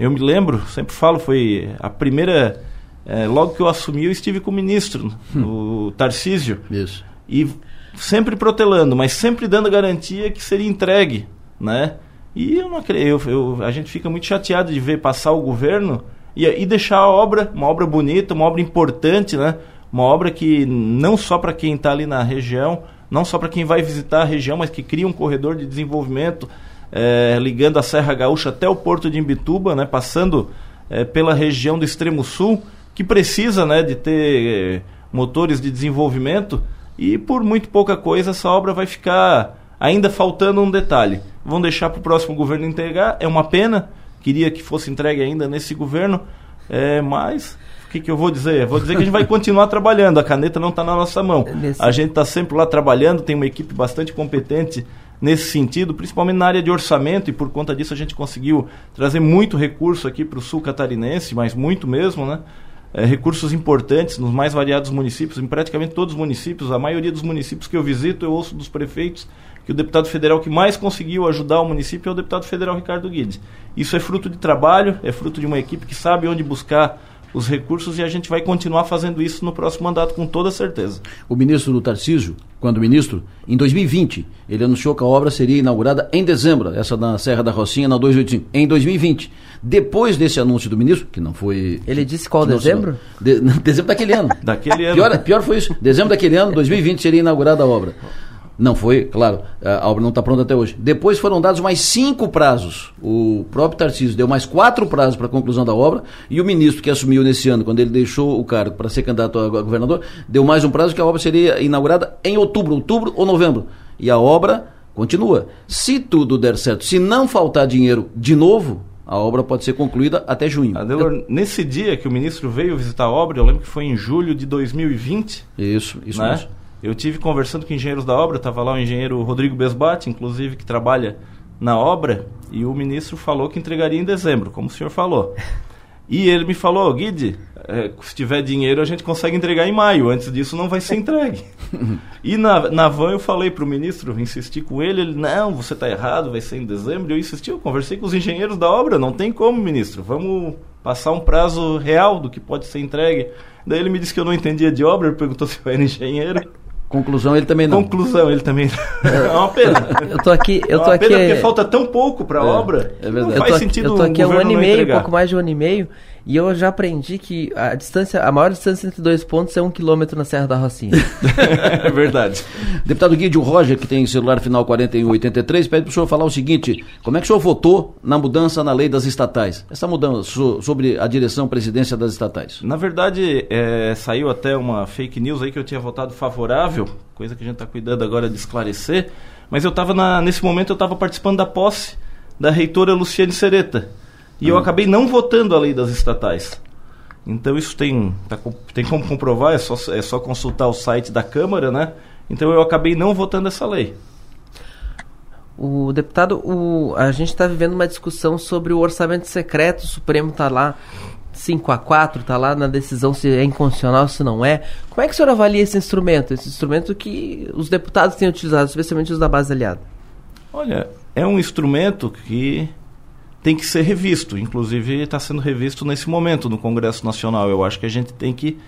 Speaker 15: eu me lembro, sempre falo, foi a primeira. É, logo que eu assumi, eu estive com o ministro, hum. o Tarcísio.
Speaker 2: Isso.
Speaker 15: E sempre protelando, mas sempre dando garantia que seria entregue, né? E eu não acredito, eu, eu, a gente fica muito chateado de ver passar o governo e, e deixar a obra, uma obra bonita, uma obra importante, né? Uma obra que não só para quem está ali na região, não só para quem vai visitar a região, mas que cria um corredor de desenvolvimento é, ligando a Serra Gaúcha até o porto de Imbituba, né, passando é, pela região do extremo sul, que precisa né, de ter é, motores de desenvolvimento e por muito pouca coisa essa obra vai ficar ainda faltando um detalhe. Vão deixar para o próximo governo entregar, é uma pena, queria que fosse entregue ainda nesse governo, é, mas o que, que eu vou dizer? Vou dizer que a gente vai [laughs] continuar trabalhando, a caneta não está na nossa mão. A gente está sempre lá trabalhando, tem uma equipe bastante competente nesse sentido, principalmente na área de orçamento, e por conta disso a gente conseguiu trazer muito recurso aqui para o sul catarinense, mas muito mesmo, né? é, recursos importantes nos mais variados municípios, em praticamente todos os municípios. A maioria dos municípios que eu visito, eu ouço dos prefeitos que o deputado federal que mais conseguiu ajudar o município é o deputado federal Ricardo Guedes. Isso é fruto de trabalho, é fruto de uma equipe que sabe onde buscar os recursos e a gente vai continuar fazendo isso no próximo mandato com toda certeza.
Speaker 2: O ministro do Tarcísio, quando ministro, em 2020, ele anunciou que a obra seria inaugurada em dezembro, essa na Serra da Rocinha, na 285, em 2020. Depois desse anúncio do ministro, que não foi...
Speaker 14: Ele disse qual dezembro?
Speaker 2: De, [laughs] dezembro daquele ano.
Speaker 15: daquele ano.
Speaker 2: Pior, pior foi isso. Dezembro daquele ano, 2020, seria inaugurada a obra. Não foi, claro, a obra não está pronta até hoje. Depois foram dados mais cinco prazos. O próprio Tarcísio deu mais quatro prazos para a conclusão da obra e o ministro que assumiu nesse ano, quando ele deixou o cargo para ser candidato a governador, deu mais um prazo que a obra seria inaugurada em outubro, outubro ou novembro. E a obra continua. Se tudo der certo, se não faltar dinheiro de novo, a obra pode ser concluída até junho.
Speaker 15: Adelor, nesse dia que o ministro veio visitar a obra, eu lembro que foi em julho de 2020.
Speaker 2: Isso, isso
Speaker 15: né?
Speaker 2: mesmo.
Speaker 15: Eu tive conversando com engenheiros da obra, estava lá o engenheiro Rodrigo Besbate, inclusive, que trabalha na obra, e o ministro falou que entregaria em dezembro, como o senhor falou. E ele me falou, Guide, é, se tiver dinheiro a gente consegue entregar em maio, antes disso não vai ser entregue. [laughs] e na, na van eu falei para o ministro, insisti com ele, ele, não, você está errado, vai ser em dezembro. Eu insisti, eu conversei com os engenheiros da obra, não tem como, ministro, vamos passar um prazo real do que pode ser entregue. Daí ele me disse que eu não entendia de obra, ele perguntou [laughs] se eu era engenheiro.
Speaker 2: Conclusão ele também não.
Speaker 15: Conclusão ele também não. É [laughs] uma pena.
Speaker 14: Eu tô aqui, eu
Speaker 15: é
Speaker 14: tô aqui.
Speaker 15: pena porque falta tão pouco para a é, obra.
Speaker 2: É verdade.
Speaker 14: Não faz eu tô, sentido eu tô aqui há um ano e meio, entregar. pouco mais de um ano e meio, e eu já aprendi que a distância, a maior distância entre dois pontos é um quilômetro na Serra da Rocinha. [laughs]
Speaker 15: é verdade.
Speaker 2: Deputado Guido Roger, que tem celular final 4183, pede para o senhor falar o seguinte: como é que o senhor votou na mudança na lei das estatais? Essa mudança so, sobre a direção presidência das estatais.
Speaker 15: Na verdade, é, saiu até uma fake news aí que eu tinha votado favorável, coisa que a gente está cuidando agora de esclarecer. Mas eu estava nesse momento eu estava participando da posse da reitora Luciane Sereta e eu acabei não votando a lei das estatais. Então isso tem, tá, tem como comprovar, é só, é só consultar o site da Câmara, né? Então eu acabei não votando essa lei.
Speaker 14: O deputado, o, a gente está vivendo uma discussão sobre o orçamento secreto, o Supremo está lá 5 a 4 está lá na decisão se é inconstitucional, se não é. Como é que o senhor avalia esse instrumento? Esse instrumento que os deputados têm utilizado, especialmente os da base aliada?
Speaker 15: Olha, é um instrumento que tem que ser revisto. Inclusive está sendo revisto nesse momento no Congresso Nacional. Eu acho que a gente tem que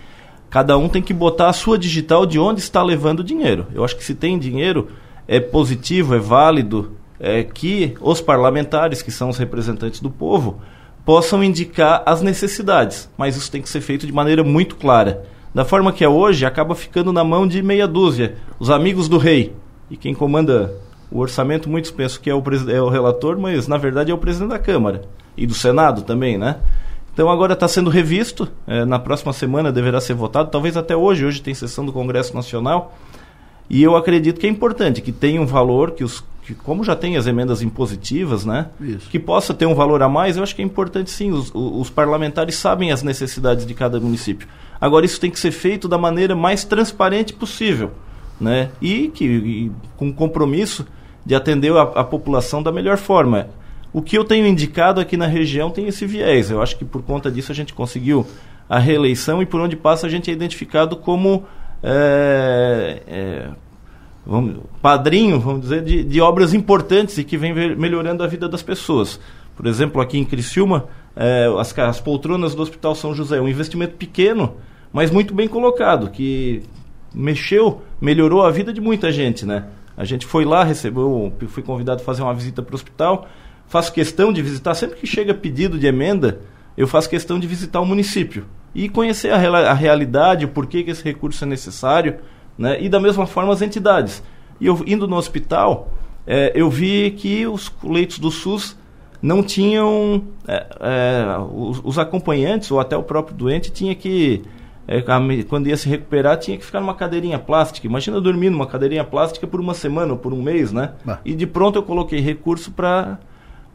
Speaker 15: cada um tem que botar a sua digital de onde está levando o dinheiro. Eu acho que se tem dinheiro é positivo, é válido é, que os parlamentares, que são os representantes do povo, possam indicar as necessidades. Mas isso tem que ser feito de maneira muito clara. Da forma que é hoje, acaba ficando na mão de meia dúzia, os amigos do rei. E quem comanda o orçamento, muitos pensam que é o, é o relator, mas na verdade é o presidente da Câmara e do Senado também, né? Então agora está sendo revisto, é, na próxima semana deverá ser votado, talvez até hoje, hoje tem sessão do Congresso Nacional, e eu acredito que é importante que tenha um valor, que os que como já tem as emendas impositivas, né? Isso. Que possa ter um valor a mais, eu acho que é importante sim, os, os parlamentares sabem as necessidades de cada município. Agora isso tem que ser feito da maneira mais transparente possível, né? E que e, com compromisso de atender a, a, população da melhor forma. O que eu tenho indicado aqui na região tem esse viés. Eu acho que por conta disso a gente conseguiu a reeleição e por onde passa a gente é identificado como é, é, vamos, padrinho, vamos dizer, de, de, obras importantes e que vem melhorando a vida das pessoas. Por exemplo, aqui em Criciúma, é, as, as poltronas do Hospital São José, um investimento pequeno, mas muito bem colocado, que mexeu, melhorou a vida de muita gente, né? A gente foi lá, recebeu, fui convidado a fazer uma visita para o hospital. Faço questão de visitar, sempre que chega pedido de emenda, eu faço questão de visitar o município e conhecer a, a realidade, o porquê que esse recurso é necessário, né? e da mesma forma as entidades. E eu indo no hospital, é, eu vi que os leitos do SUS não tinham. É, é, os, os acompanhantes, ou até o próprio doente, tinha que é, quando ia se recuperar, tinha que ficar numa cadeirinha plástica. Imagina dormir numa cadeirinha plástica por uma semana ou por um mês, né? E de pronto eu coloquei recurso para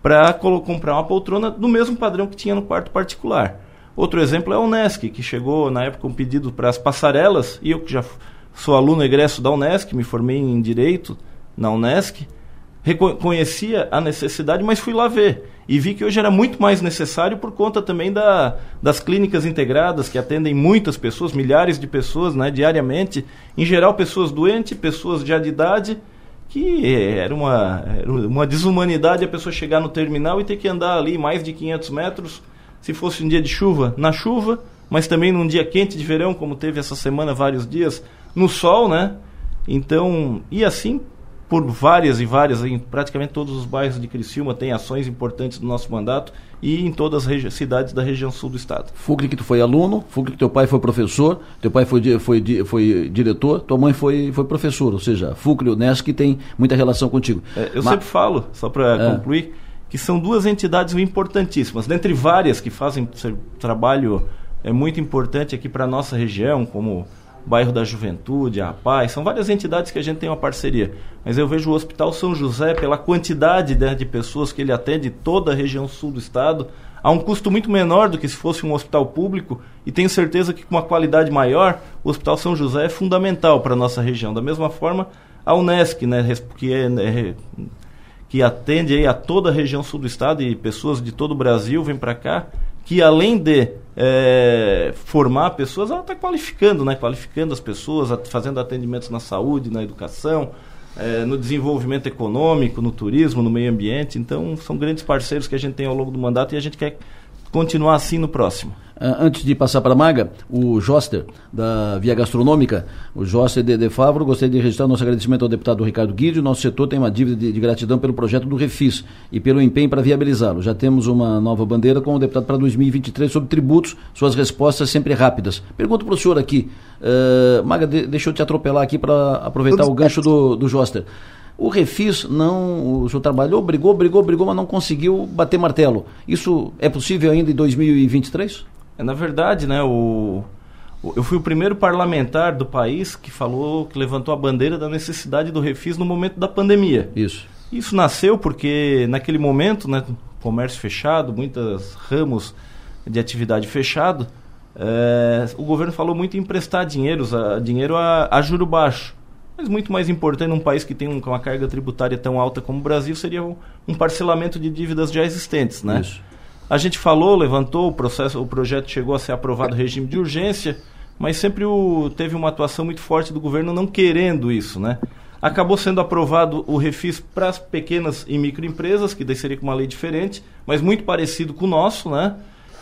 Speaker 15: para comprar uma poltrona do mesmo padrão que tinha no quarto particular. Outro exemplo é a Unesc, que chegou na época um pedido para as passarelas, e eu que já sou aluno egresso da Unesc, me formei em Direito na Unesc, reconhecia a necessidade, mas fui lá ver e vi que hoje era muito mais necessário por conta também da, das clínicas integradas que atendem muitas pessoas, milhares de pessoas né, diariamente, em geral pessoas doentes, pessoas já de idade, que era uma, era uma desumanidade a pessoa chegar no terminal e ter que andar ali mais de 500 metros, se fosse um dia de chuva, na chuva, mas também num dia quente de verão, como teve essa semana vários dias, no sol, né? Então, e assim por várias e várias, em praticamente todos os bairros de Criciúma tem ações importantes do nosso mandato e em todas as cidades da região sul do estado.
Speaker 2: Fugli que tu foi aluno, Fugli que teu pai foi professor, teu pai foi, foi, foi diretor, tua mãe foi, foi professor, ou seja, Fugli e Unesco que tem muita relação contigo.
Speaker 15: É, eu Mas... sempre falo, só para é. concluir, que são duas entidades importantíssimas, dentre várias que fazem trabalho é muito importante aqui para a nossa região, como Bairro da Juventude, a Paz, são várias entidades que a gente tem uma parceria. Mas eu vejo o Hospital São José, pela quantidade né, de pessoas que ele atende, toda a região sul do estado, a um custo muito menor do que se fosse um hospital público, e tenho certeza que com uma qualidade maior, o Hospital São José é fundamental para a nossa região. Da mesma forma, a Unesc, né, que, é, é, que atende aí a toda a região sul do estado e pessoas de todo o Brasil vêm para cá, que além de é, formar pessoas, ela está qualificando, né? qualificando as pessoas, fazendo atendimentos na saúde, na educação, é, no desenvolvimento econômico, no turismo, no meio ambiente. Então, são grandes parceiros que a gente tem ao longo do mandato e a gente quer continuar assim no próximo.
Speaker 2: Uh, antes de passar para a Maga, o Joster, da Via Gastronômica, o Joster de, de Favro, gostaria de registrar nosso agradecimento ao deputado Ricardo Guido. Nosso setor tem uma dívida de, de gratidão pelo projeto do Refis e pelo empenho para viabilizá-lo. Já temos uma nova bandeira com o deputado para 2023 sobre tributos, suas respostas sempre rápidas. Pergunto para o senhor aqui, uh, Maga, de, deixa eu te atropelar aqui para aproveitar o gancho do, do Joster. O Refis não, o senhor trabalhou, brigou, brigou, brigou, mas não conseguiu bater martelo. Isso é possível ainda em 2023?
Speaker 15: É, na verdade, né, o, o, eu fui o primeiro parlamentar do país que falou, que levantou a bandeira da necessidade do Refis no momento da pandemia.
Speaker 2: Isso.
Speaker 15: Isso nasceu porque naquele momento, né, comércio fechado, muitos ramos de atividade fechado, é, o governo falou muito em emprestar dinheiros, a, dinheiro a, a juro baixo. Mas muito mais importante num país que tem um, uma carga tributária tão alta como o Brasil seria um, um parcelamento de dívidas já existentes, né? Isso. A gente falou, levantou o processo, o projeto chegou a ser aprovado regime de urgência, mas sempre o, teve uma atuação muito forte do governo não querendo isso, né? Acabou sendo aprovado o refis para as pequenas e microempresas, que daí seria com uma lei diferente, mas muito parecido com o nosso, né?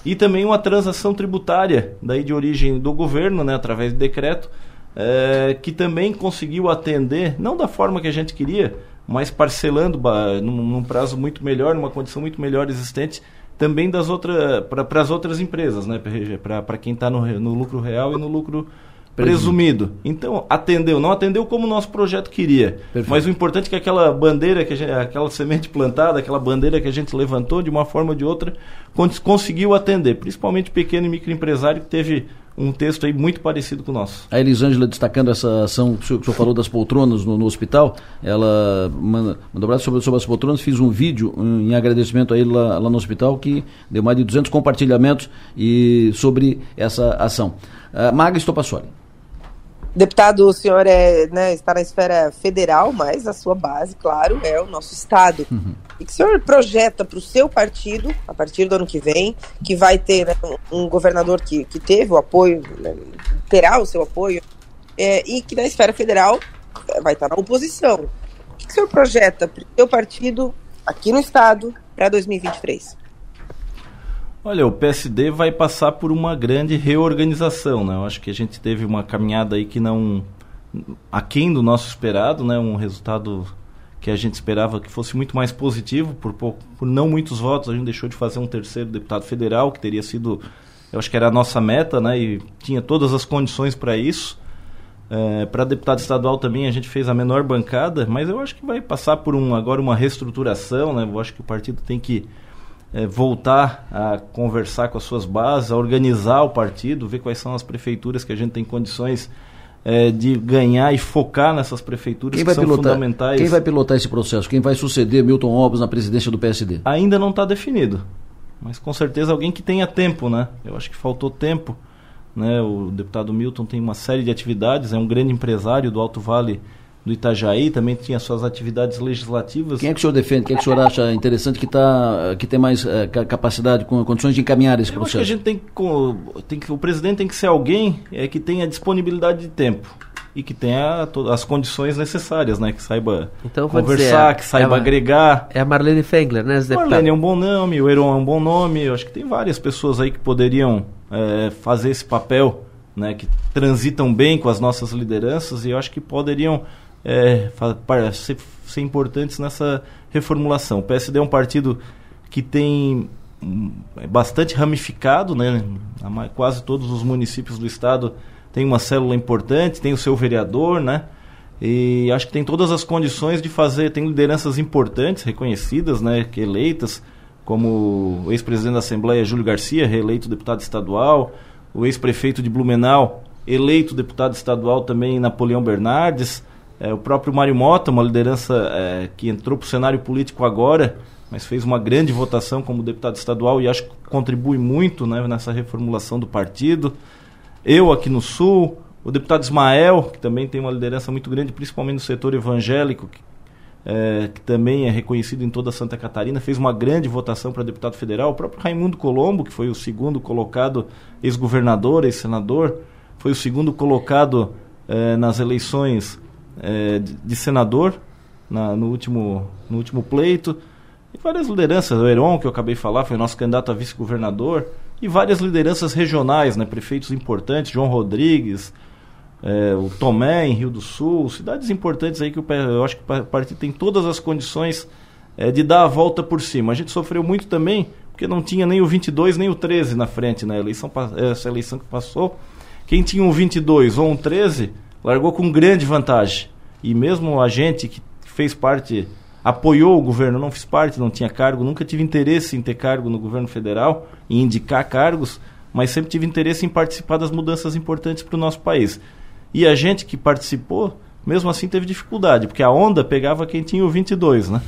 Speaker 15: E também uma transação tributária, daí de origem do governo, né, através de decreto, é, que também conseguiu atender, não da forma que a gente queria, mas parcelando num, num prazo muito melhor, numa condição muito melhor existente, também das outras para as outras empresas, né? Para quem está no, no lucro real e no lucro presumido. Então, atendeu, não atendeu como o nosso projeto queria. Perfeito. Mas o importante é que aquela bandeira, que gente, aquela semente plantada, aquela bandeira que a gente levantou de uma forma ou de outra, conseguiu atender, principalmente o pequeno e microempresário que teve um texto aí muito parecido com o nosso.
Speaker 2: A Elisângela destacando essa ação que o senhor, que o senhor falou das poltronas no, no, hospital, ela mandou abraço sobre, sobre as poltronas, fiz um vídeo um, em agradecimento a ele lá, lá, no hospital que deu mais de 200 compartilhamentos e sobre essa ação. Uh, Maga Estopassoli.
Speaker 13: Deputado, o senhor é, né, está na esfera federal, mas a sua base, claro, é o nosso estado. Uhum. E que o senhor projeta para o seu partido, a partir do ano que vem, que vai ter né, um governador que, que teve o apoio, né, terá o seu apoio, é, e que na esfera federal é, vai estar na oposição. O que, que o senhor projeta para o seu partido, aqui no estado, para 2023?
Speaker 15: Olha, o PSD vai passar por uma grande reorganização, né? Eu acho que a gente teve uma caminhada aí que não aquém do nosso esperado, né? Um resultado que a gente esperava que fosse muito mais positivo por, por, por não muitos votos. A gente deixou de fazer um terceiro deputado federal, que teria sido, eu acho que era a nossa meta, né? E tinha todas as condições para isso. É, para deputado estadual também a gente fez a menor bancada, mas eu acho que vai passar por um agora uma reestruturação, né? Eu acho que o partido tem que é, voltar a conversar com as suas bases, a organizar o partido, ver quais são as prefeituras que a gente tem condições é, de ganhar e focar nessas prefeituras
Speaker 2: quem que são pilotar, fundamentais. Quem vai pilotar esse processo? Quem vai suceder Milton Obras na presidência do PSD?
Speaker 15: Ainda não está definido, mas com certeza alguém que tenha tempo, né? Eu acho que faltou tempo. Né? O deputado Milton tem uma série de atividades, é um grande empresário do Alto Vale do Itajaí, também tinha suas atividades legislativas.
Speaker 2: Quem é que o senhor defende? Quem é que o senhor acha interessante que, tá, que tem mais é, capacidade, com condições de encaminhar esse
Speaker 15: Eu
Speaker 2: processo?
Speaker 15: Acho que a gente tem que, tem que, o presidente tem que ser alguém é, que tenha disponibilidade de tempo e que tenha as condições necessárias, né? Que saiba
Speaker 14: então,
Speaker 15: conversar, dizer, que saiba
Speaker 14: é
Speaker 15: agregar.
Speaker 14: É a Marlene Fengler, né?
Speaker 15: Marlene é um bom nome, o Heron é um bom nome. Eu acho que tem várias pessoas aí que poderiam é, fazer esse papel, né? Que transitam bem com as nossas lideranças e eu acho que poderiam é, ser, ser importantes nessa reformulação. O PSD é um partido que tem é bastante ramificado, né? Quase todos os municípios do estado tem uma célula importante, tem o seu vereador, né? E acho que tem todas as condições de fazer, tem lideranças importantes, reconhecidas, né, que eleitas, como o ex-presidente da Assembleia Júlio Garcia, reeleito deputado estadual, o ex-prefeito de Blumenau, eleito deputado estadual também Napoleão Bernardes, é, o próprio Mário Mota, uma liderança é, que entrou para o cenário político agora, mas fez uma grande votação como deputado estadual e acho que contribui muito né, nessa reformulação do partido eu aqui no Sul, o deputado Ismael, que também tem uma liderança muito grande, principalmente no setor evangélico, que, é, que também é reconhecido em toda Santa Catarina, fez uma grande votação para deputado federal. O próprio Raimundo Colombo, que foi o segundo colocado, ex-governador, ex-senador, foi o segundo colocado é, nas eleições é, de, de, senador na, no, último, no último pleito. E várias lideranças, o Heron, que eu acabei de falar, foi nosso candidato a vice-governador e várias lideranças regionais, né, prefeitos importantes, João Rodrigues, é, o Tomé em Rio do Sul, cidades importantes aí que o, eu acho que o partido tem todas as condições é, de dar a volta por cima. A gente sofreu muito também porque não tinha nem o 22 nem o 13 na frente na eleição essa eleição que passou. Quem tinha um 22 ou um 13 largou com grande vantagem. E mesmo a gente que fez parte apoiou o governo, não fiz parte, não tinha cargo, nunca tive interesse em ter cargo no governo federal, em indicar cargos, mas sempre tive interesse em participar das mudanças importantes para o nosso país. E a gente que participou, mesmo assim teve dificuldade, porque a onda pegava quem tinha o 22, né?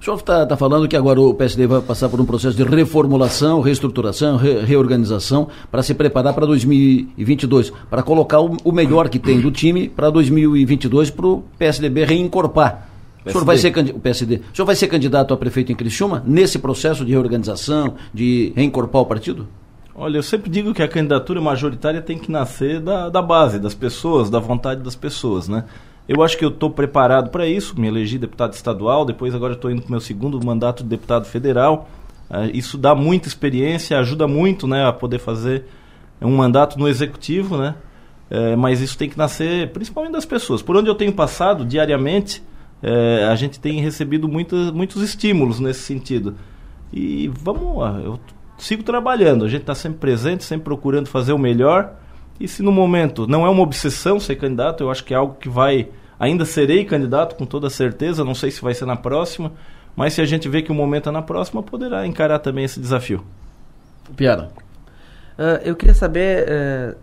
Speaker 2: O senhor está tá falando que agora o PSD vai passar por um processo de reformulação, reestruturação, re, reorganização para se preparar para 2022, para colocar o, o melhor que tem do time para 2022 para o PSDB reencorpar o senhor vai ser o PSD. O senhor vai ser candidato a prefeito em Criciúma nesse processo de reorganização, de reencorpar o partido?
Speaker 15: Olha, eu sempre digo que a candidatura majoritária tem que nascer da, da base, das pessoas, da vontade das pessoas, né? Eu acho que eu estou preparado para isso, me elegi deputado estadual, depois agora estou indo para o meu segundo mandato de deputado federal. Uh, isso dá muita experiência, ajuda muito né, a poder fazer um mandato no executivo, né? Uh, mas isso tem que nascer principalmente das pessoas. Por onde eu tenho passado diariamente, é, a gente tem recebido muitos estímulos nesse sentido. E vamos lá, eu sigo trabalhando, a gente está sempre presente, sempre procurando fazer o melhor. E se no momento não é uma obsessão ser candidato, eu acho que é algo que vai. Ainda serei candidato com toda certeza, não sei se vai ser na próxima, mas se a gente vê que o momento é na próxima, poderá encarar também esse desafio.
Speaker 2: Piara.
Speaker 14: Uh, eu queria saber, uh,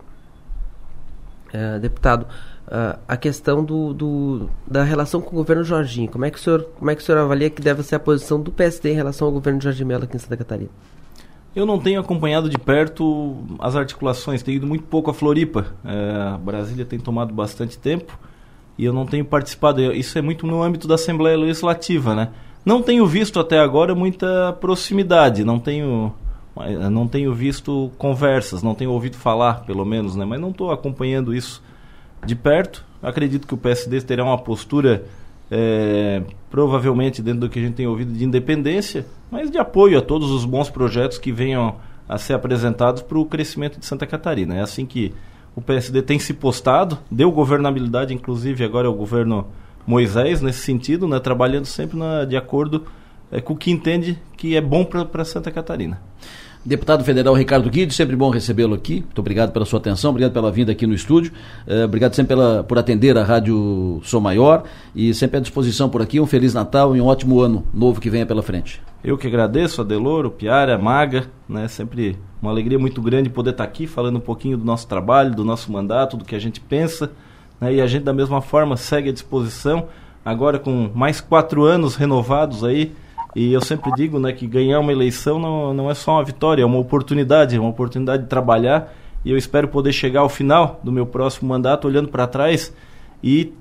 Speaker 14: uh, deputado, uh, a questão do, do, da relação com o governo Jorginho. Como é, que o senhor, como é que o senhor avalia que deve ser a posição do PSD em relação ao governo Jorginho Mello aqui em Santa Catarina?
Speaker 15: Eu não tenho acompanhado de perto as articulações, tenho ido muito pouco a Floripa. É, Brasília tem tomado bastante tempo e eu não tenho participado. Isso é muito no âmbito da Assembleia Legislativa, né? Não tenho visto até agora muita proximidade, não tenho, não tenho visto conversas, não tenho ouvido falar, pelo menos, né? Mas não estou acompanhando isso de perto. Acredito que o PSD terá uma postura é, provavelmente dentro do que a gente tem ouvido de independência, mas de apoio a todos os bons projetos que venham a ser apresentados para o crescimento de Santa Catarina. É assim que o PSD tem se postado, deu governabilidade, inclusive agora é o governo Moisés nesse sentido, né, trabalhando sempre na, de acordo é, com o que entende que é bom para Santa Catarina.
Speaker 2: Deputado Federal Ricardo Guide, sempre bom recebê-lo aqui. Muito obrigado pela sua atenção, obrigado pela vinda aqui no estúdio. Uh, obrigado sempre pela, por atender a Rádio Sou Maior e sempre à disposição por aqui. Um Feliz Natal e um ótimo ano novo que venha pela frente.
Speaker 15: Eu que agradeço, Adeloro, Piara, Maga, né? Sempre uma alegria muito grande poder estar aqui falando um pouquinho do nosso trabalho, do nosso mandato, do que a gente pensa. Né? E a gente, da mesma forma, segue à disposição. Agora com mais quatro anos renovados aí e eu sempre digo né, que ganhar uma eleição não, não é só uma vitória, é uma oportunidade, é uma oportunidade de trabalhar. E eu espero poder chegar ao final do meu próximo mandato olhando para trás e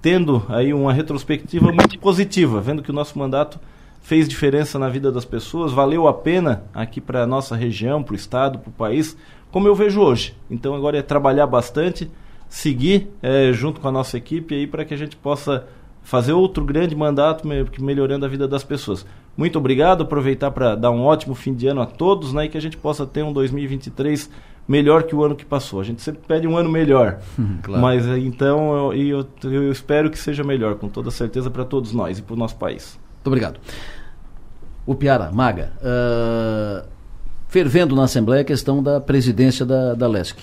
Speaker 15: tendo aí uma retrospectiva muito positiva, vendo que o nosso mandato fez diferença na vida das pessoas, valeu a pena aqui para a nossa região, para o estado, para o país, como eu vejo hoje. Então agora é trabalhar bastante, seguir é, junto com a nossa equipe aí para que a gente possa fazer outro grande mandato melhorando a vida das pessoas. Muito obrigado, aproveitar para dar um ótimo fim de ano a todos, né, e que a gente possa ter um 2023 melhor que o ano que passou. A gente sempre pede um ano melhor, claro. mas eh, então eu, eu, eu, espero que seja melhor, com toda certeza para todos nós e para o nosso país.
Speaker 2: Muito obrigado. O Piara, Maga, uh, fervendo na Assembleia a questão da presidência da, da LESC.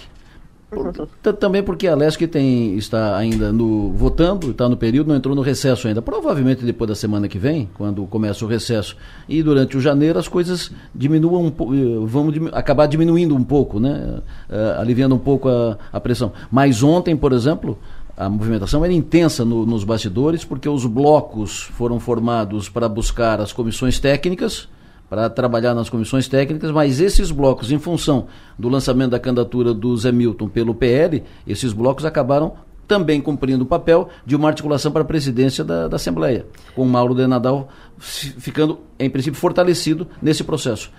Speaker 2: Por, também porque a LESC tem, está ainda no, votando, está no período, não entrou no recesso ainda. Provavelmente depois da semana que vem, quando começa o recesso, e durante o janeiro as coisas diminuam um pouco, eh, vão acabar diminuindo um pouco, né? Uh, aliviando um pouco a, a pressão. Mas ontem, por exemplo, a movimentação era intensa no, nos bastidores, porque os blocos foram formados para buscar as comissões técnicas para trabalhar nas comissões técnicas, mas esses blocos, em função do lançamento da candidatura do Zé Milton pelo PL, esses blocos acabaram também cumprindo o papel de uma articulação para a presidência da, da Assembleia, com o Mauro de Nadal ficando, em princípio, fortalecido nesse processo.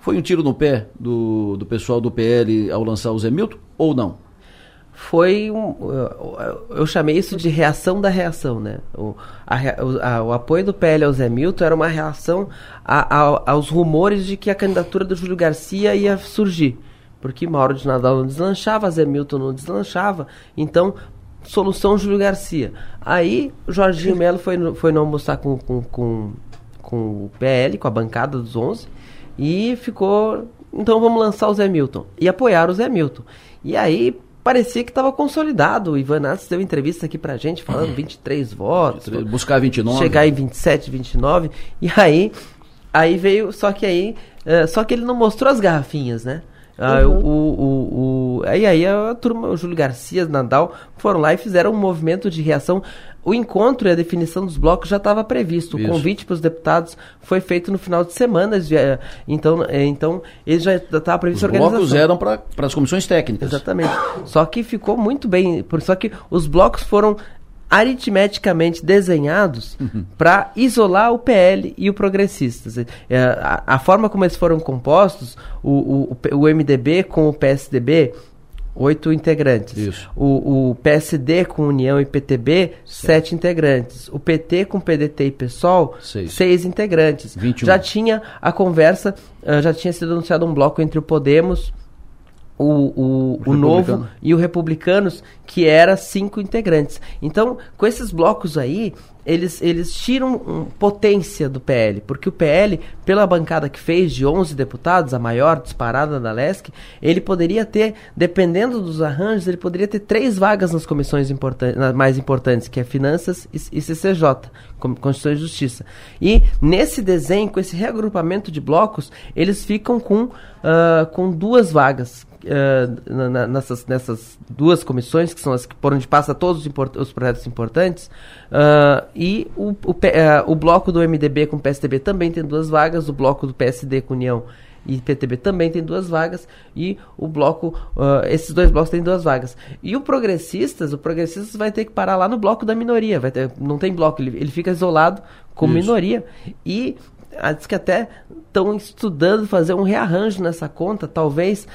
Speaker 2: Foi um tiro no pé do, do pessoal do PL ao lançar o Zé Milton ou não?
Speaker 14: Foi um, eu chamei isso de reação da reação, né? O, a, a, o apoio do PL ao Zé Milton era uma reação a, aos rumores de que a candidatura do Júlio Garcia ia surgir, porque Mauro de Nadal não deslanchava, Zé Milton não deslanchava, então solução Júlio Garcia. Aí Jorginho Melo foi, foi não almoçar com, com, com, com o PL, com a bancada dos 11, e ficou, então vamos lançar o Zé Milton, e apoiar o Zé Milton. E aí parecia que estava consolidado. O Ivan Nassi deu entrevista aqui pra gente falando 23 votos.
Speaker 2: Buscar 29.
Speaker 14: Chegar em 27, 29. E aí, aí veio, só que aí, uh, só que ele não mostrou as garrafinhas, né? Uh, uhum. o, o, o, aí, aí a turma, o Júlio Garcia, Nadal, foram lá e fizeram um movimento de reação o encontro e a definição dos blocos já estava previsto. Isso. O convite para os deputados foi feito no final de semana. Então, é, então ele já estava previsto
Speaker 2: os a organização. Os blocos eram para as comissões técnicas.
Speaker 14: Exatamente. Só que ficou muito bem. Só que os blocos foram aritmeticamente desenhados uhum. para isolar o PL e o Progressistas. É, a, a, forma como eles foram compostos, o, o, o MDB com o PSDB oito integrantes. Isso. O, o PSD com União e PTB, sete integrantes. O PT com PDT e PSOL, seis, seis integrantes. 21. Já tinha a conversa, uh, já tinha sido anunciado um bloco entre o Podemos, o, o, o, o Novo e o Republicanos, que era cinco integrantes. Então, com esses blocos aí, eles, eles tiram um, potência do PL, porque o PL, pela bancada que fez de 11 deputados, a maior disparada da LESC, ele poderia ter, dependendo dos arranjos, ele poderia ter três vagas nas comissões importan mais importantes, que é Finanças e, e CCJ, Constituição e Justiça. E nesse desenho, com esse reagrupamento de blocos, eles ficam com, uh, com duas vagas, uh, na, nessas, nessas duas comissões, que são as que por onde passa todos os, os projetos importantes, uh, e o, o, uh, o bloco do MDB com o PSDB também tem duas vagas, o bloco do PSD com União e PTB também tem duas vagas e o bloco uh, esses dois blocos têm duas vagas e o progressistas o progressistas vai ter que parar lá no bloco da minoria vai ter, não tem bloco ele, ele fica isolado com Isso. minoria e diz que até estão estudando fazer um rearranjo nessa conta, talvez,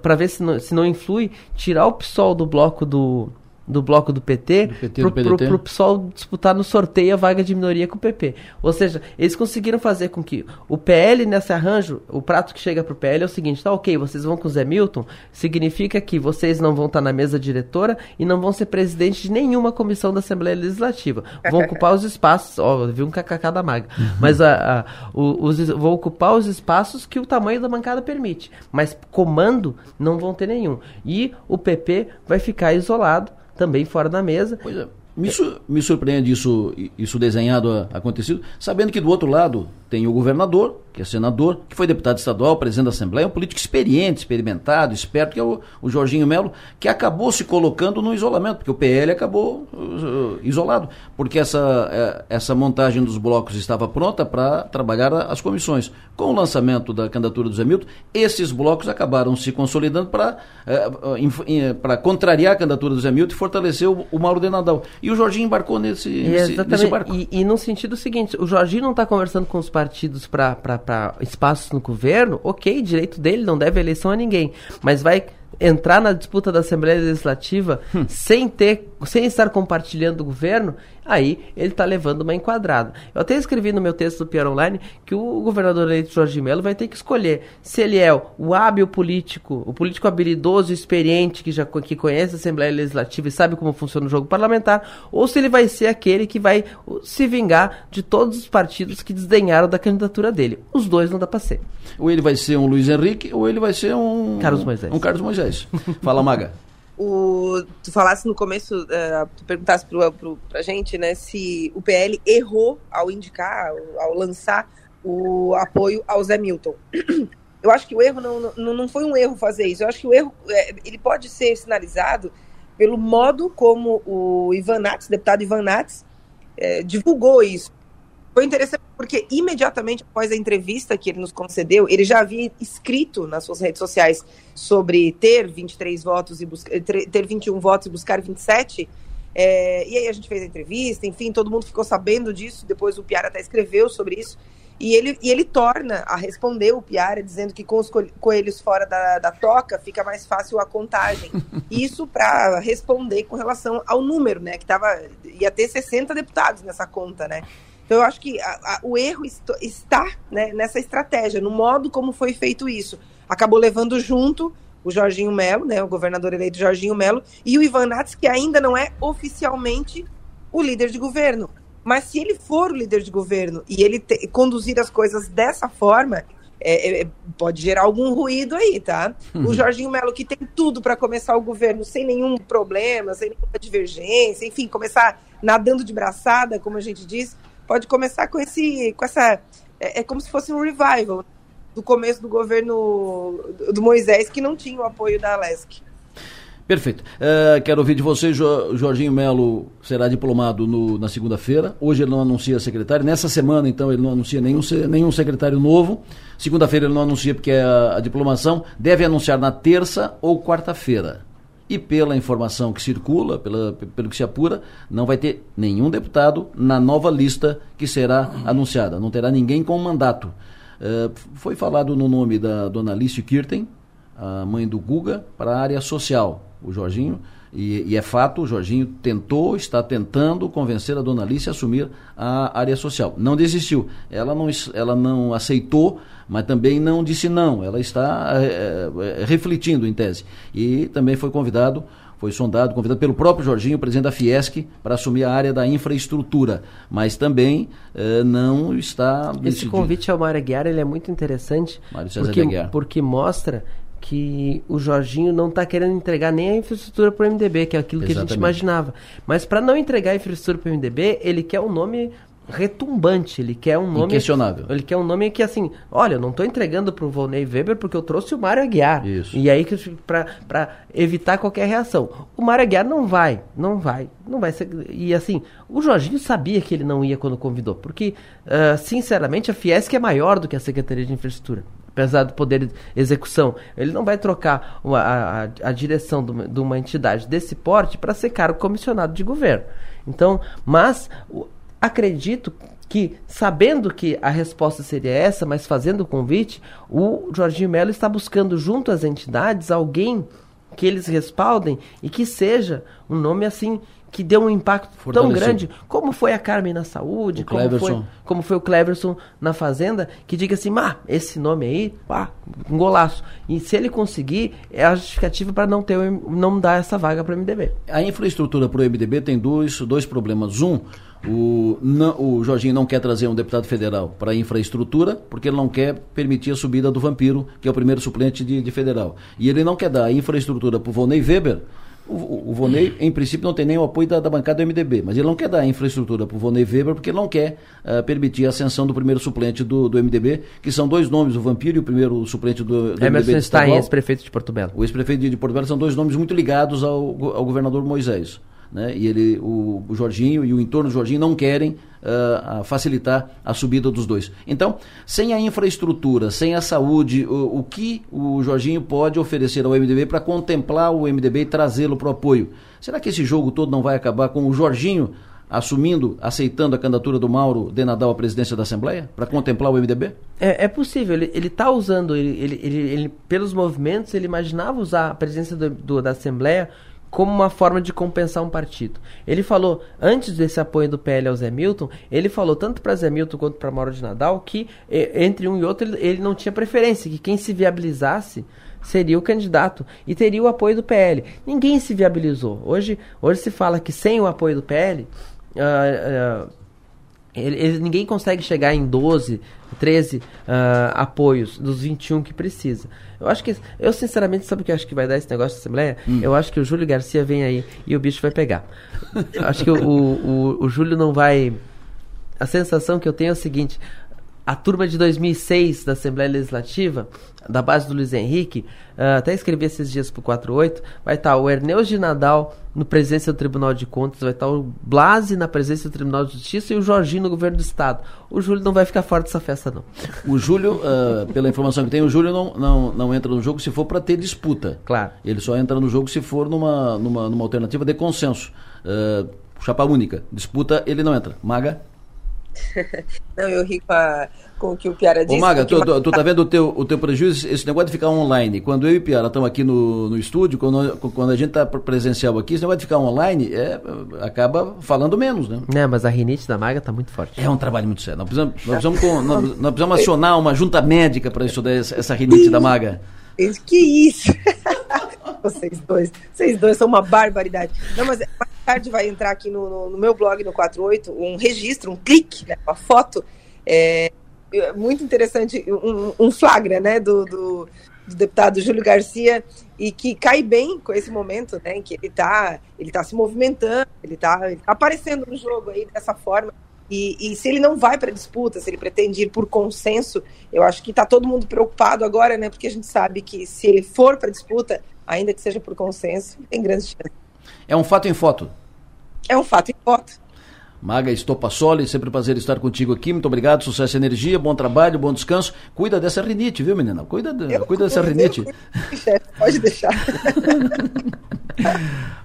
Speaker 14: para ver se não, se não influi, tirar o PSOL do bloco do, do bloco do PT, do PT pro, do pro, pro PSOL disputar no sorteio a vaga de minoria com o PP. Ou seja, eles conseguiram fazer com que o PL nesse arranjo, o prato que chega pro PL é o seguinte, tá ok, vocês vão com o Zé Milton, significa que vocês não vão estar tá na mesa diretora e não vão ser presidente de nenhuma comissão da Assembleia Legislativa. Vão ocupar os espaços, ó, vi um kkk da maga, uhum. mas a, a, os, vão ocupar os espaços que o tamanho da bancada permite. Mas comando não vão ter nenhum. E o PP vai ficar isolado também fora da mesa.
Speaker 2: Pois é. Me, su me surpreende isso, isso desenhado, acontecido, sabendo que do outro lado tem o governador, que é senador, que foi deputado estadual, presidente da Assembleia, um político experiente, experimentado, esperto, que é o, o Jorginho Melo, que acabou se colocando no isolamento, porque o PL acabou uh, isolado, porque essa, uh, essa montagem dos blocos estava pronta para trabalhar as comissões. Com o lançamento da candidatura do Zé Milton, esses blocos acabaram se consolidando para uh, contrariar a candidatura do Zé Milton e fortalecer o, o Mauro de Nadal. E o Jorginho embarcou nesse, nesse, nesse barco.
Speaker 14: E, e no sentido seguinte, o Jorginho não está conversando com os partidos para espaços no governo, ok, direito dele, não deve eleição a ninguém. Mas vai entrar na disputa da Assembleia Legislativa hum. sem ter, sem estar compartilhando o governo, aí ele está levando uma enquadrada. Eu até escrevi no meu texto do Pior Online que o governador eleito Jorge Melo vai ter que escolher se ele é o hábil político, o político habilidoso e experiente que já que conhece a Assembleia Legislativa e sabe como funciona o jogo parlamentar, ou se ele vai ser aquele que vai se vingar de todos os partidos que desdenharam da candidatura dele. Os dois não dá para ser.
Speaker 2: Ou ele vai ser um Luiz Henrique, ou ele vai ser um
Speaker 14: Carlos Moisés.
Speaker 2: Um Carlos Moisés. Fala, Maga.
Speaker 13: O, tu falasse no começo, uh, tu perguntasse pro, pro, pra gente, né, se o PL errou ao indicar, ao, ao lançar o apoio ao Zé Milton. [clears throat] Eu acho que o erro não, não, não foi um erro fazer isso. Eu acho que o erro é, ele pode ser sinalizado pelo modo como o Ivan Nats, deputado Ivan Nats, é, divulgou isso. Foi interessante porque imediatamente após a entrevista que ele nos concedeu, ele já havia escrito nas suas redes sociais sobre ter 23 votos e buscar, ter 21 votos e buscar 27. É, e aí a gente fez a entrevista, enfim, todo mundo ficou sabendo disso. Depois o Piara até escreveu sobre isso. E ele, e ele torna a responder o Piara dizendo que com os coelhos fora da, da toca fica mais fácil a contagem. [laughs] Isso para responder com relação ao número, né? Que tava, ia ter 60 deputados nessa conta, né? Então, eu acho que a, a, o erro está né, nessa estratégia, no modo como foi feito isso. Acabou levando junto o Jorginho Melo, né, o governador eleito Jorginho Melo, e o Ivan Nats, que ainda não é oficialmente o líder de governo. Mas se ele for o líder de governo e ele conduzir as coisas dessa forma, é, é, pode gerar algum ruído aí, tá? Uhum. O Jorginho Melo, que tem tudo para começar o governo sem nenhum problema, sem nenhuma divergência, enfim, começar nadando de braçada, como a gente diz, pode começar com esse, com essa, é, é como se fosse um revival do começo do governo do Moisés que não tinha o apoio da Alesc.
Speaker 2: Perfeito. Uh, quero ouvir de você, jo, Jorginho Melo será diplomado no, na segunda-feira. Hoje ele não anuncia secretário. Nessa semana, então, ele não anuncia nenhum, nenhum secretário novo. Segunda-feira ele não anuncia porque é a, a diplomação. Deve anunciar na terça ou quarta-feira e pela informação que circula, pela, pelo que se apura, não vai ter nenhum deputado na nova lista que será anunciada. Não terá ninguém com mandato. Uh, foi falado no nome da dona Alice Kirten, a mãe do Guga, para a área social. O Jorginho, e, e, é fato, o Jorginho tentou, está tentando convencer a dona Alice a assumir a área social. Não desistiu. Ela não, ela não aceitou mas também não disse não. Ela está é, é, refletindo em tese. E também foi convidado, foi sondado, convidado pelo próprio Jorginho, presidente da Fiesc, para assumir a área da infraestrutura. Mas também é, não está.
Speaker 14: Esse decidido. convite ao Mário Aguiar ele é muito interessante. Porque, porque mostra que o Jorginho não está querendo entregar nem a infraestrutura para o MDB, que é aquilo Exatamente. que a gente imaginava. Mas para não entregar a infraestrutura para o MDB, ele quer um nome retumbante. Ele quer um nome.
Speaker 2: Inquestionável.
Speaker 14: Ele quer um nome que, assim, olha, eu não estou entregando para o Volney Weber porque eu trouxe o Mário Aguiar. Isso. E aí, para evitar qualquer reação. O Mário Aguiar não vai, não vai, não vai ser. E assim, o Jorginho sabia que ele não ia quando convidou, porque, uh, sinceramente, a Fiesc é maior do que a Secretaria de Infraestrutura. Apesar do poder de execução, ele não vai trocar uma, a, a, direção de uma, de uma entidade desse porte para ser cargo comissionado de governo. Então, mas acredito que, sabendo que a resposta seria essa, mas fazendo o convite, o Jorginho Melo está buscando junto às entidades alguém que eles respaldem e que seja um nome assim que deu um impacto tão grande, como foi a Carmen na saúde, como foi, como foi o Cleverson na Fazenda, que diga assim, ah, esse nome aí, pá, um golaço. E se ele conseguir, é a justificativa para não ter não dar essa vaga para o MDB.
Speaker 2: A infraestrutura para o MDB tem dois, dois problemas. Um, o, não, o Jorginho não quer trazer um deputado federal para infraestrutura, porque ele não quer permitir a subida do Vampiro, que é o primeiro suplente de, de federal. E ele não quer dar a infraestrutura para o Volney Weber, O, o Vonei, em princípio, não tem nem o apoio da, da bancada do MDB, mas ele não quer dar infraestrutura para o Vonei Weber porque ele não quer uh, permitir a ascensão do primeiro suplente do, do MDB, que são dois nomes, o Vampiro e o primeiro suplente do, do
Speaker 14: Emerson MDB. Stein, ex-prefeito de Porto Belo.
Speaker 2: O ex-prefeito de Porto Belo são dois nomes muito ligados ao, ao governador Moisés. Né? E ele, o, o, Jorginho e o entorno do Jorginho não querem uh, facilitar a subida dos dois. Então, sem a infraestrutura, sem a saúde, o, o que o Jorginho pode oferecer ao MDB para contemplar o MDB e trazê-lo para o apoio? Será que esse jogo todo não vai acabar com o Jorginho assumindo, aceitando a candidatura do Mauro de Nadal à presidência da Assembleia para contemplar o MDB?
Speaker 14: É, é possível. Ele está usando, ele, ele, ele, ele, pelos movimentos, ele imaginava usar a presidência do, do, da Assembleia como uma forma de compensar um partido. Ele falou, antes desse apoio do PL ao Zé Milton, ele falou tanto para Zé Milton quanto para Mauro de Nadal que entre um e outro ele, não tinha preferência, que quem se viabilizasse seria o candidato e teria o apoio do PL. Ninguém se viabilizou. Hoje, hoje se fala que sem o apoio do PL, uh, uh, ele, ele, ninguém consegue chegar em 12, 13 uh, apoios dos 21 que precisa. Eu acho que. Eu, sinceramente, sabe o que eu acho que vai dar esse negócio da Assembleia? Hum. Eu acho que o Júlio Garcia vem aí e o bicho vai pegar. Eu acho que o, o, o Júlio não vai. A sensação que eu tenho é o seguinte: a turma de 2006 da Assembleia Legislativa, da base do Luiz Henrique, uh, até escrevi esses dias pro 48, vai estar tá o Erneus de Nadal no presença do Tribunal de Contas, vai estar tá o Blase na presença do Tribunal de Justiça e o Jorginho no governo do Estado. O Júlio não vai ficar fora dessa festa, não.
Speaker 2: O Júlio, uh, pela informação que tem, o Júlio não, não, não entra no jogo se for para ter disputa.
Speaker 14: Claro.
Speaker 2: Ele só entra no jogo se for numa, numa, numa alternativa de consenso. Uh, chapa única. Disputa, ele não entra. Maga? [laughs]
Speaker 13: não, eu ri com a com o que o Piara disse.
Speaker 2: Ô Maga, tu, tu, tu, tá vendo o teu, o teu prejuízo, esse negócio de ficar online. Quando eu e o Piara estamos aqui no, no estúdio, quando, quando a gente está presencial aqui, esse negócio de ficar online é, acaba falando menos, né?
Speaker 14: É, mas a rinite da Maga está muito forte.
Speaker 2: É um trabalho muito sério. Nós precisamos, nós precisamos, nós, nós precisamos acionar uma junta médica para estudar essa, essa rinite da Maga.
Speaker 13: Que isso! [laughs] vocês dois, vocês dois são uma barbaridade. Não, mas mais tarde vai entrar aqui no, no, no meu blog, no 48, um registro, um clique, né, uma foto é, é muito interessante, um, um flagra né, do, do, do, deputado Júlio Garcia, e que cai bem com esse momento, né, em que ele está ele tá se movimentando, ele está tá aparecendo no jogo aí dessa forma. E, e se ele não vai para disputa, se ele pretende ir por consenso, eu acho que está todo mundo preocupado agora, né? Porque a gente sabe que se ele for para disputa, ainda que seja por consenso, tem grandes chances.
Speaker 2: É um fato em foto.
Speaker 13: É um fato em foto.
Speaker 2: Maga Estopassoli, sempre um prazer estar contigo aqui. Muito obrigado, sucesso e energia, bom trabalho, bom descanso. Cuida dessa rinite, viu, menina? Cuida, de, cuida dessa rinite.
Speaker 13: pode deixar. [laughs]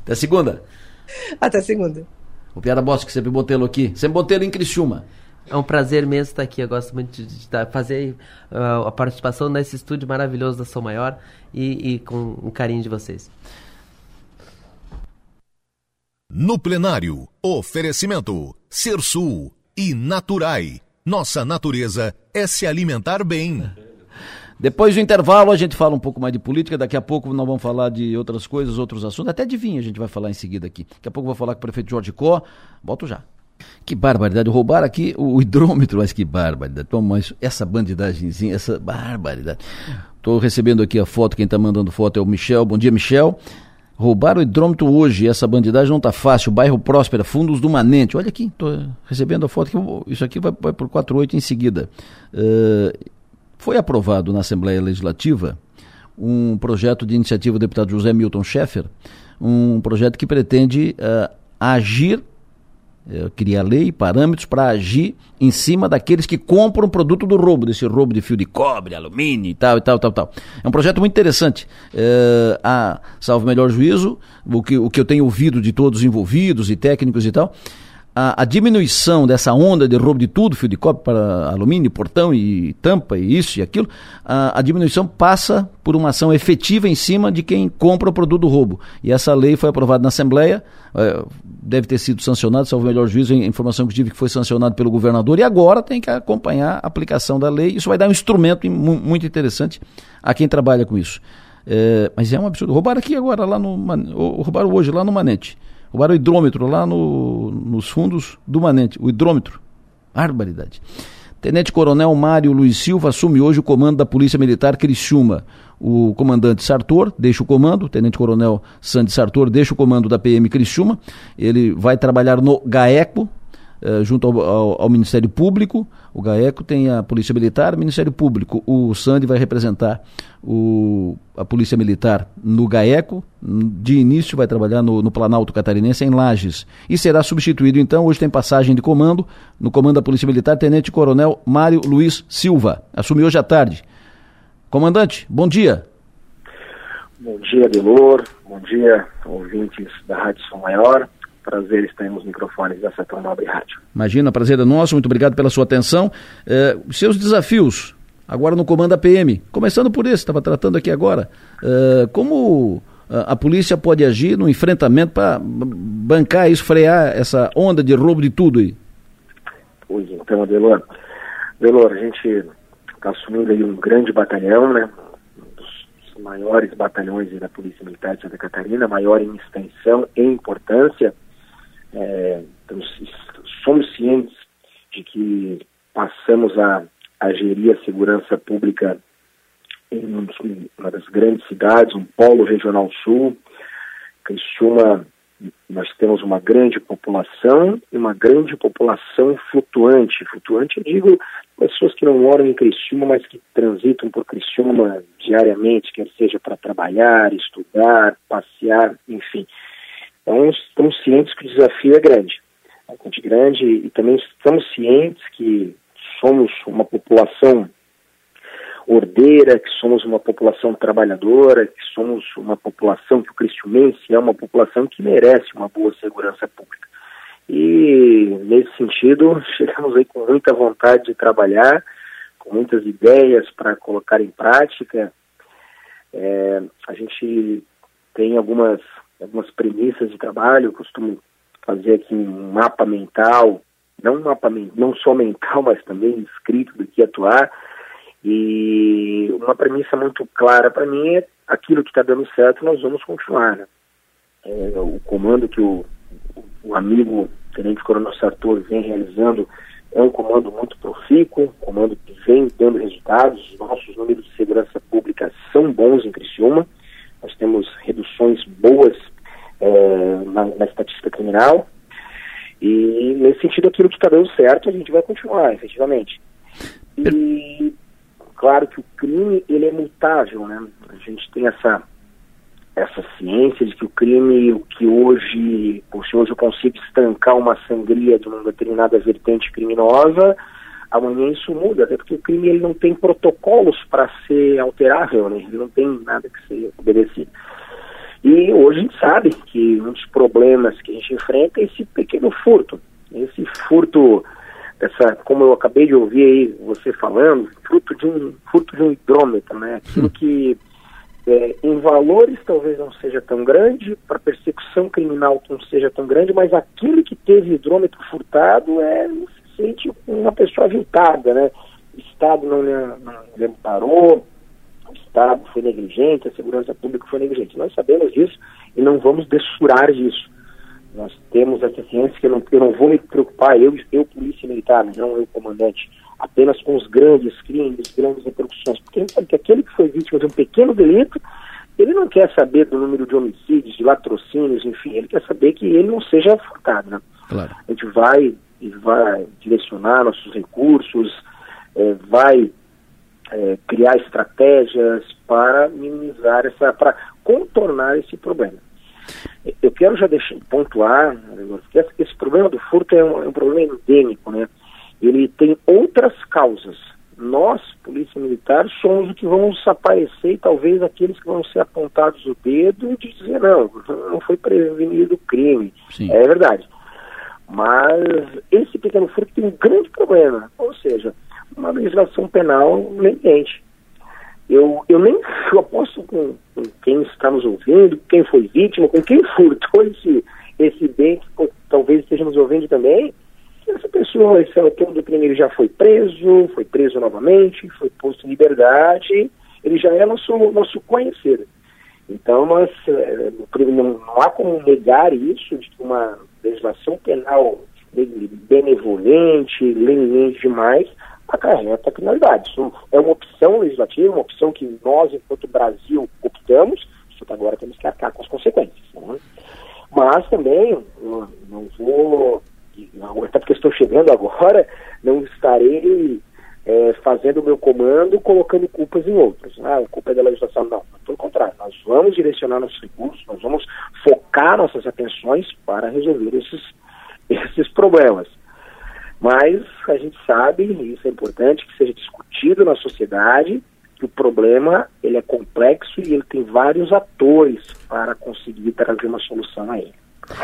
Speaker 2: Até segunda.
Speaker 13: Até segunda.
Speaker 2: O Piara Bosque, sempre bom tê-lo aqui. Sempre bom tê-lo em Criciúma.
Speaker 14: É um prazer mesmo estar aqui. Eu gosto muito de, de, de fazer uh, a participação nesse estúdio maravilhoso da Sou Maior e, e com o carinho de vocês.
Speaker 1: No plenário, oferecimento Sul e Naturai. Nossa natureza é se alimentar bem.
Speaker 2: Depois do intervalo a gente fala um pouco mais de política, daqui a pouco nós vamos falar de outras coisas, outros assuntos, até de vinho a gente vai falar em seguida aqui. Daqui a pouco vou falar com o prefeito Jorge Có, volto já. Que barbaridade, roubaram aqui o hidrômetro, mas que barbaridade. Toma, mas essa bandidagemzinha, essa barbaridade. Estou recebendo aqui a foto, quem está mandando foto é o Michel. Bom dia, Michel. Roubar o hidrômetro hoje, essa bandidagem não está fácil. Bairro Próspera, fundos do Manente. Olha aqui, estou recebendo a foto. Isso aqui vai, vai por 48 em seguida. Uh, foi aprovado na Assembleia Legislativa um projeto de iniciativa do deputado José Milton Schaeffer, um projeto que pretende uh, agir criar lei, parâmetros para agir em cima daqueles que compram produto do roubo, desse roubo de fio de cobre, alumínio e tal, e tal, tal, tal. É um projeto muito interessante. É, a, salvo melhor juízo, o que, o que eu tenho ouvido de todos os envolvidos e técnicos e tal, a, a, diminuição dessa onda de roubo de tudo, fio de cobre para alumínio, portão e tampa e isso e aquilo, a, a, diminuição passa por uma ação efetiva em cima de quem compra o produto do roubo. E essa lei foi aprovada na Assembleia, é, deve ter sido sancionado, salvo o melhor juízo, a informação que tive que foi sancionado pelo governador, e agora tem que acompanhar a aplicação da lei. Isso vai dar um instrumento muito interessante a quem trabalha com isso. É, mas é um absurdo. Roubaram aqui agora, lá no. Roubaram hoje, lá no Manente. Roubaram o hidrômetro lá no, nos fundos do Manente. O hidrômetro. Barbaridade. Tenente Coronel Mário Luiz Silva assume hoje o comando da Polícia Militar Criciúma. O comandante Sartor deixa o comando, o Tenente Coronel Sandy Sartor deixa o comando da PM Criciúma. Ele vai trabalhar no GAECO, eh, junto ao, ao, ao, Ministério Público. O GAECO tem a Polícia Militar, o Ministério Público. O Sandy vai representar o, a Polícia Militar no GAECO. De início vai trabalhar no, no Planalto Catarinense, em Lages. E será substituído, então, hoje tem passagem de comando, no comando da Polícia Militar, Tenente Coronel Mário Luiz Silva. Assumiu hoje à tarde. Comandante, bom dia.
Speaker 16: Bom dia, Delor. Bom dia, ouvintes da Rádio São Maior prazer estar nos microfones dessa tão nobre rádio.
Speaker 2: Imagina, prazer é nosso, muito obrigado pela sua atenção. Eh, seus desafios, agora no comando APM, começando por esse, estava tratando aqui agora, eh, como a polícia pode agir no enfrentamento para bancar isso, frear essa onda de roubo de tudo aí?
Speaker 16: Pois então, Adelor, Adelor, a gente está assumindo aí um grande batalhão, né? Um dos maiores batalhões da Polícia Militar de Santa Catarina, maior em extensão e importância, é, somos cientes de que passamos a, a gerir a segurança pública em uma das grandes cidades, um polo regional sul. Criciúma, nós temos uma grande população e uma grande população flutuante. Flutuante, eu digo, pessoas que não moram em Criciúma, mas que transitam por Criciúma diariamente, quer seja para trabalhar, estudar, passear, enfim. Então, estamos cientes que o desafio é grande, bastante grande, e também estamos cientes que somos uma população ordeira, que somos uma população trabalhadora, que somos uma população que o cristiumense é uma população que merece uma boa segurança pública. E, nesse sentido, [laughs] chegamos aí com muita vontade de trabalhar, com muitas ideias para colocar em prática. É, a gente tem algumas algumas premissas de trabalho, eu costumo fazer aqui um mapa mental, não um mapa não só mental, mas também escrito do que atuar. E uma premissa muito clara para mim é aquilo que está dando certo, nós vamos continuar. Né? É, o comando que o, o amigo Tenente Coronel Sartor vem realizando é um comando muito profícuo, um comando que vem dando resultados. Os nossos números de segurança pública são bons em Criciúma. Nós temos reduções boas é, na, na, estatística criminal. E, nesse sentido, aquilo que está dando certo, a gente vai continuar, efetivamente. E, claro que o crime, ele é mutável, né? A gente tem essa, essa ciência de que o crime, o que hoje, se hoje eu consigo estancar uma sangria de uma determinada vertente criminosa, amanhã isso muda, até porque o crime ele não tem protocolos para ser alterável, né? ele não tem nada que ser obedecido. E hoje a gente sabe que um dos problemas que a gente enfrenta é esse pequeno furto. Esse furto, essa, como eu acabei de ouvir aí você falando, fruto de um furto de um hidrômetro, né? Aquilo que é, em valores talvez não seja tão grande, para persecução criminal não seja tão grande, mas aquilo que teve hidrômetro furtado é se sente uma pessoa aviltada, né? O Estado não lhe, não lhe amparou, Estado foi negligente, a segurança pública foi negligente. Nós sabemos disso e não vamos desfurar disso. Nós temos essa ciência que eu não, eu não vou me preocupar, eu, eu polícia militar, não eu comandante, apenas com os grandes crimes, grandes repercussões, porque a gente sabe que aquele que foi vítima de um pequeno delito, ele não quer saber do número de homicídios, de latrocínios, enfim, ele quer saber que ele não seja furtado, né?
Speaker 2: Claro.
Speaker 16: A gente vai vai direcionar nossos recursos, é, vai é, criar estratégias para minimizar essa, para contornar esse problema. Eu quero já deixar pontuar que esse, esse problema do furto é um, é um problema endêmico, né? Ele tem outras causas. Nós, Polícia Militar, somos os que vamos aparecer e talvez aqueles que vão ser apontados o dedo e dizer, não, não foi prevenido o crime.
Speaker 2: Sim.
Speaker 16: É verdade. Mas esse pequeno furto tem um grande problema. Ou seja, uma legislação penal leniente. Eu, eu nem eu aposto com, com, quem está nos ouvindo, quem foi vítima, com quem furtou esse, esse bem, que talvez esteja nos ouvindo também, essa pessoa, esse autor do crime, já foi preso, foi preso novamente, foi posto em liberdade, ele já é nosso, nosso conhecido. Então, nós, eh, não, não há como negar isso, de uma legislação penal benevolente, leniente demais, acarreta criminalidade. Isso é uma opção legislativa, uma opção que nós, enquanto Brasil, optamos, só que agora temos que arcar com as consequências. Né? Mas também, não vou, até porque estou chegando agora, não estarei é, fazendo o meu comando colocando culpas em outros. Ah, a culpa é da legislação. Não, pelo contrário, nós vamos direcionar nossos recursos, nós vamos focar nossas atenções para resolver esses, esses problemas. Mas a gente sabe, e isso é importante, que seja discutido na sociedade, que o problema ele é complexo e ele tem vários atores para conseguir trazer uma solução a ele.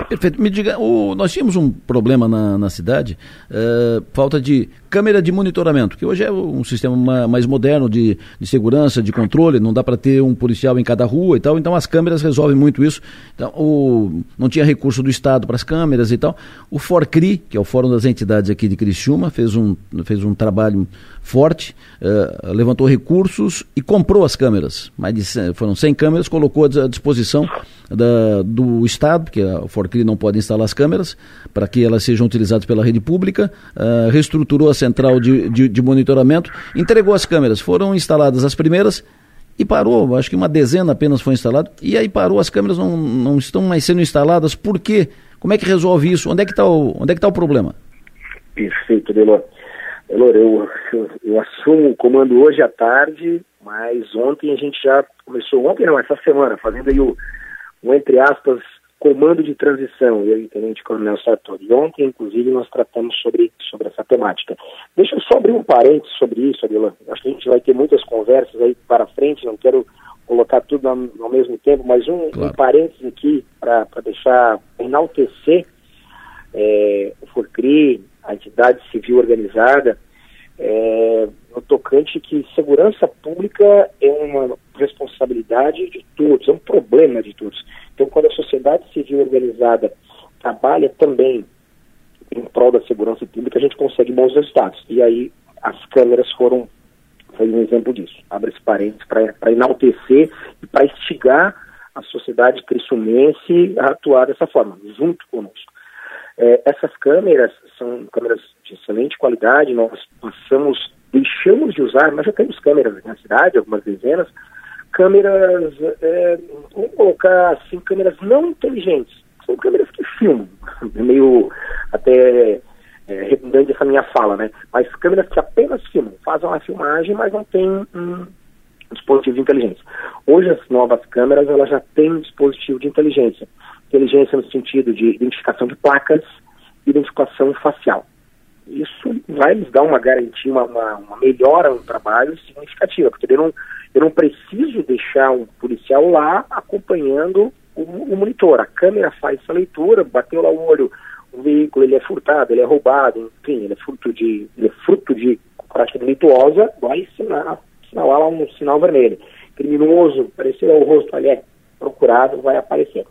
Speaker 2: Perfeito. Me diga, o, nós tínhamos um problema na, na cidade, uh, falta de câmera de monitoramento, que hoje é um sistema mais moderno de, de segurança, de controle, não dá para ter um policial em cada rua e tal, então as câmeras resolvem muito isso. Então, o, não tinha recurso do Estado para as câmeras e tal. O FORCRI, que é o Fórum das Entidades aqui de Criciúma, fez um, fez um trabalho forte, uh, levantou recursos e comprou as câmeras. Mais de, foram 100 câmeras, colocou à disposição da, do Estado, porque a FORCRI não pode instalar as câmeras, para que elas sejam utilizadas pela rede pública, uh, reestruturou a central de, de, de monitoramento, entregou as câmeras, foram instaladas as primeiras e parou, acho que uma dezena apenas foi instalada, e aí parou, as câmeras não, não estão mais sendo instaladas, por quê? Como é que resolve isso? Onde é que está o, onde é que tá o problema?
Speaker 16: Perfeito, Delor. Delor, eu, eu, eu, assumo o comando hoje à tarde, mas ontem a gente já começou, ontem não, essa semana, fazendo aí o, o entre aspas, comando de transição, eu e o Tenente Coronel Sartori. Ontem, inclusive, nós tratamos sobre, sobre essa temática. Deixa eu só abrir um parênteses sobre isso, Adilã. Acho que a gente vai ter muitas conversas aí para frente, não quero colocar tudo ao, ao mesmo tempo, mas um, claro. um parênteses aqui para deixar enaltecer é, o FORCRI, a entidade civil organizada, é, no tocante que segurança pública é uma responsabilidade de todos, é um problema de todos. Então, quando a sociedade civil organizada trabalha também em prol da segurança pública, a gente consegue bons resultados. E aí as câmeras foram foi um exemplo disso. Abre esse parênteses para enaltecer e para instigar a sociedade crisumense a atuar dessa forma, junto conosco. É, essas câmeras são câmeras de excelente qualidade, nós passamos, deixamos de usar, mas já temos câmeras na cidade, algumas dezenas, câmeras, é, vamos colocar assim, câmeras não inteligentes, são câmeras que filmam, [laughs] é meio até é, redundante essa minha fala, né? Mas câmeras que apenas filmam, fazem uma filmagem, mas não tem um dispositivo de inteligência. Hoje as novas câmeras elas já têm um dispositivo de inteligência inteligência no sentido de identificação de placas, identificação facial. Isso vai nos dar uma garantia, uma, uma, uma melhora no trabalho significativa, porque eu não, eu não preciso deixar um policial lá acompanhando o, o monitor. A câmera faz essa leitura, bateu lá o olho, o veículo ele é furtado, ele é roubado, enfim, ele é fruto de, ele é fruto de prática delituosa, vai sinal, sinalar lá um sinal vermelho. Criminoso, apareceu o rosto ali, é procurado, vai aparecer.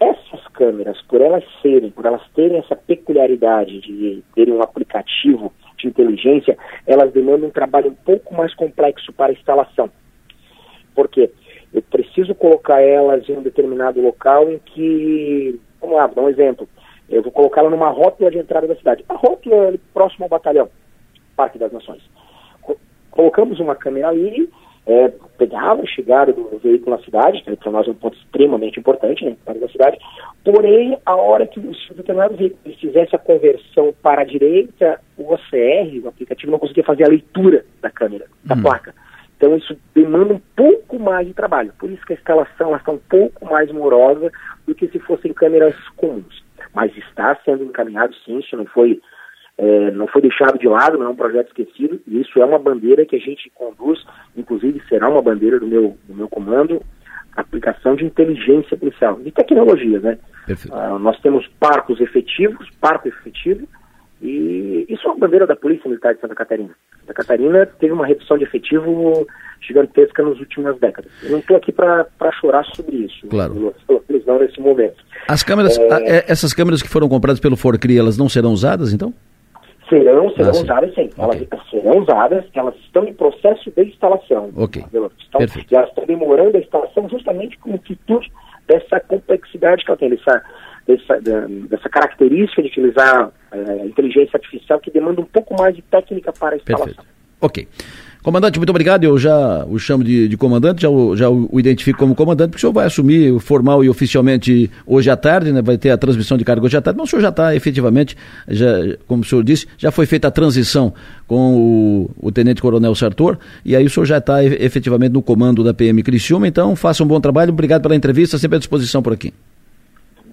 Speaker 16: Essas câmeras, por elas serem, por elas terem essa peculiaridade de terem um aplicativo de inteligência, elas demandam um trabalho um pouco mais complexo para a instalação. Por quê? Eu preciso colocar elas em um determinado local em que, vamos lá, vou dar um exemplo. Eu vou colocá-la numa rótula de entrada da cidade. A rótula é próxima ao batalhão, Parque das Nações. Colocamos uma câmera ali, é, pegava a chegada do veículo na cidade, que para nós é um ponto extremamente importante, né, para a cidade, porém, a hora que o determinado veículo fizesse a conversão para a direita, o OCR, o aplicativo, não conseguia fazer a leitura da câmera, da hum. placa. Então, isso demanda um pouco mais de trabalho. Por isso que a instalação está um pouco mais morosa do que se fossem câmeras comuns. Mas está sendo encaminhado, sim, isso não foi é, não foi deixado de lado, não é um projeto esquecido, e isso é uma bandeira que a gente conduz, inclusive será uma bandeira do meu, do meu comando, aplicação de inteligência policial, de tecnologia, né? Uh, nós temos parcos efetivos, parco efetivo, e isso é uma bandeira da Polícia Militar de Santa Catarina. Santa Catarina teve uma redução de efetivo gigantesca nas últimas décadas. Eu não estou aqui para chorar sobre isso.
Speaker 2: Claro.
Speaker 16: Não nesse momento.
Speaker 2: As câmeras, é... é... essas câmeras que foram compradas pelo Forcri, elas não serão usadas, então?
Speaker 16: Serão, serão ah, usadas sim. Okay. Elas serão usadas, elas estão em processo de instalação.
Speaker 2: Ok.
Speaker 16: Elas estão, elas estão demorando a instalação justamente com atitude dessa complexidade que ela tem, dessa, dessa, dessa característica de utilizar é, inteligência artificial que demanda um pouco mais de técnica para a instalação. Perfeito.
Speaker 2: Ok. Comandante, muito obrigado. Eu já o chamo de, de comandante, já, o, já o identifico como comandante, porque o senhor vai assumir formal e oficialmente hoje à tarde, né? Vai ter a transmissão de cargo hoje à tarde, mas o senhor já está efetivamente, já, como o senhor disse, já foi feita a transição com o, o Tenente Coronel Sartor, e aí o senhor já está efetivamente no comando da PM Criciúma, então faça um bom trabalho, obrigado pela entrevista, sempre à disposição por aqui.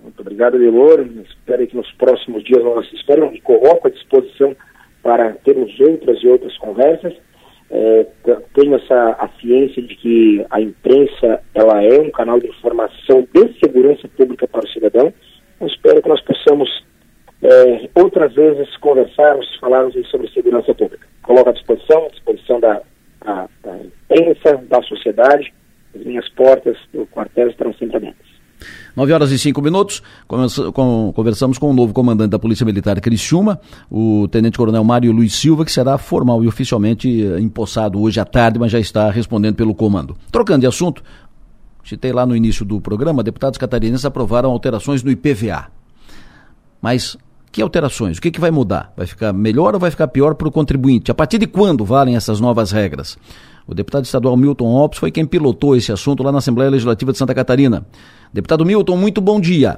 Speaker 16: Muito obrigado, Delor. Espero que nos próximos dias nós espero e coloco à disposição para termos outras e outras conversas é, tenho essa a ciência de que a imprensa ela é um canal de informação de segurança pública para o cidadão. Eu espero que nós possamos é, outras vezes conversarmos, falarmos sobre segurança pública. Coloco à disposição, à disposição da, da, da imprensa, da sociedade. As minhas portas do quartel estarão sempre abertas.
Speaker 2: 9 horas e 5 minutos, conversamos com o novo comandante da Polícia Militar Criciúma, o Tenente Coronel Mário Luiz Silva, que será formal e oficialmente eh, empossado hoje à tarde, mas já está respondendo pelo comando. Trocando de assunto, citei lá no início do programa, deputados catarinenses aprovaram alterações no IPVA. Mas que alterações? O que, que vai mudar? Vai ficar melhor ou vai ficar pior para o contribuinte? A partir de quando valem essas novas regras? O deputado estadual Milton Ops foi quem pilotou esse assunto lá na Assembleia Legislativa de Santa Catarina. Deputado Milton, muito bom dia.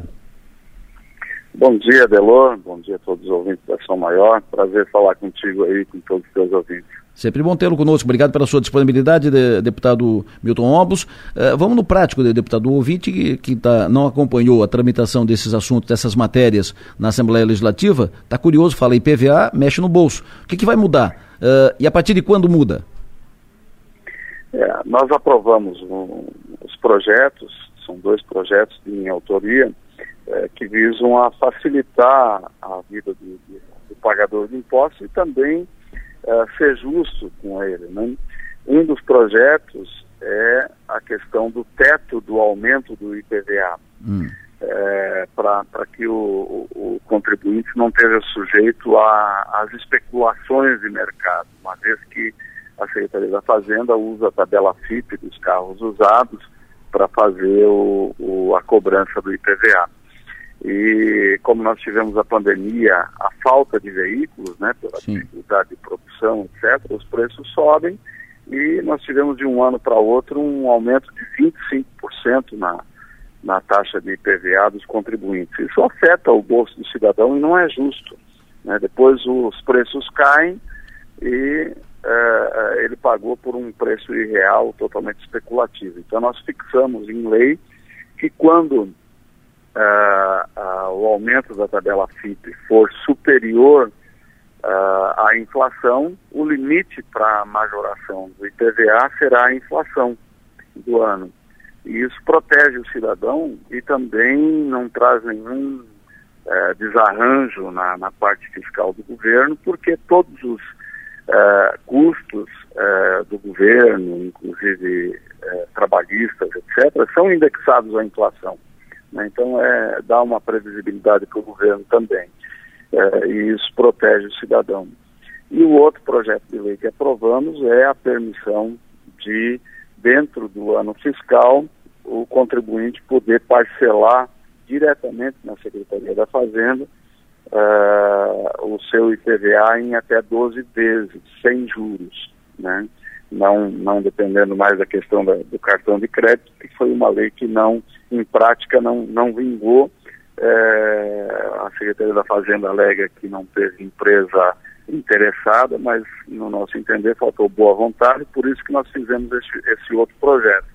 Speaker 17: Bom dia, Delor. Bom dia a todos os ouvintes da Ação Maior. Prazer falar contigo aí, com todos os teus ouvintes.
Speaker 2: Sempre bom tê-lo conosco. Obrigado pela sua disponibilidade, de, deputado Milton Obos. Uh, vamos no prático, de, deputado. O ouvinte que, que tá, não acompanhou a tramitação desses assuntos, dessas matérias na Assembleia Legislativa, está curioso, fala IPVA, mexe no bolso. O que, que vai mudar? Uh, e a partir de quando muda?
Speaker 17: É, nós aprovamos um, os projetos, são dois projetos de minha autoria, é, que visam a facilitar a vida do, do, do pagador de impostos e também é, ser justo com ele. Né? Um dos projetos é a questão do teto do aumento do IPVA, hum. é, para que o, o, o, contribuinte não esteja sujeito às especulações de mercado, uma vez que a Secretaria da Fazenda usa a tabela FIP dos carros usados para fazer o, o, a cobrança do IPVA. E como nós tivemos a pandemia, a falta de veículos, né, pela Sim. dificuldade de produção, etc., os preços sobem e nós tivemos de um ano para outro um aumento de 25% na, na taxa de IPVA dos contribuintes. Isso afeta o bolso do cidadão e não é justo. Né? Depois os preços caem e uh, ele pagou por um preço irreal, totalmente especulativo. Então nós fixamos em lei que quando uh, o aumento da tabela FIP for superior à inflação, o limite para a majoração do IPVA será a inflação do ano. E isso protege o cidadão e também não traz nenhum desarranjo na, na parte fiscal do governo, porque todos os uh, custos uh, do governo, inclusive uh, trabalhistas, etc., são indexados à inflação. Né? Então, é, dá uma previsibilidade para o governo também. e isso protege o cidadão. E o outro projeto de lei que aprovamos é a permissão de, dentro do ano fiscal, o contribuinte poder parcelar diretamente na Secretaria da Fazenda uh, o seu IPVA em até 12 vezes, sem juros, né? Não, não dependendo mais da questão da, do cartão de crédito, que foi uma lei que não, em prática, não, não vingou. É, a Secretaria da Fazenda alega que não teve empresa interessada, mas no nosso entender faltou boa vontade, por isso que nós fizemos esse, esse outro projeto.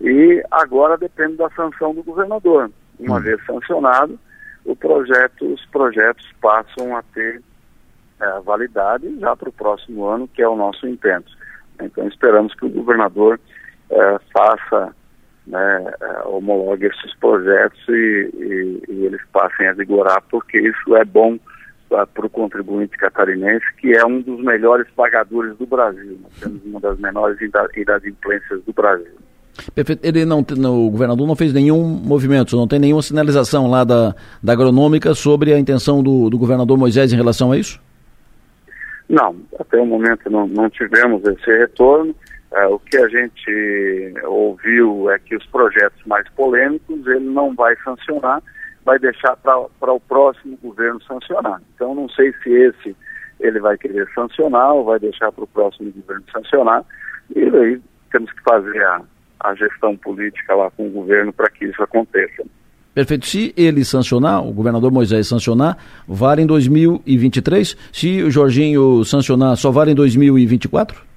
Speaker 17: E agora depende da sanção do governador. Uma hum. vez sancionado, o projeto, os projetos passam a ter é, validade já para o próximo ano, que é o nosso intento. Então esperamos que o governador é, faça, né, é, homologue esses projetos e, e, e, eles passem a vigorar, porque isso é bom para o contribuinte catarinense, que é um dos melhores pagadores do Brasil. Nós temos uma das menores inadimplências do Brasil.
Speaker 2: Perfeito. Ele não, o governador não fez nenhum movimento, não tem nenhuma sinalização lá da, da agronômica sobre a intenção do, do governador Moisés em relação a isso?
Speaker 17: Não, até o momento não, não tivemos esse retorno. É, o que a gente ouviu é que os projetos mais polêmicos ele não vai sancionar, vai deixar para o próximo governo sancionar. Então, não sei se esse ele vai querer sancionar ou vai deixar para o próximo governo sancionar, e aí temos que fazer a, a gestão política lá com o governo para que isso aconteça.
Speaker 2: Perfeito. Se ele sancionar, o governador Moisés sancionar, vale em 2023. Se o Jorginho sancionar, só vale em 2024?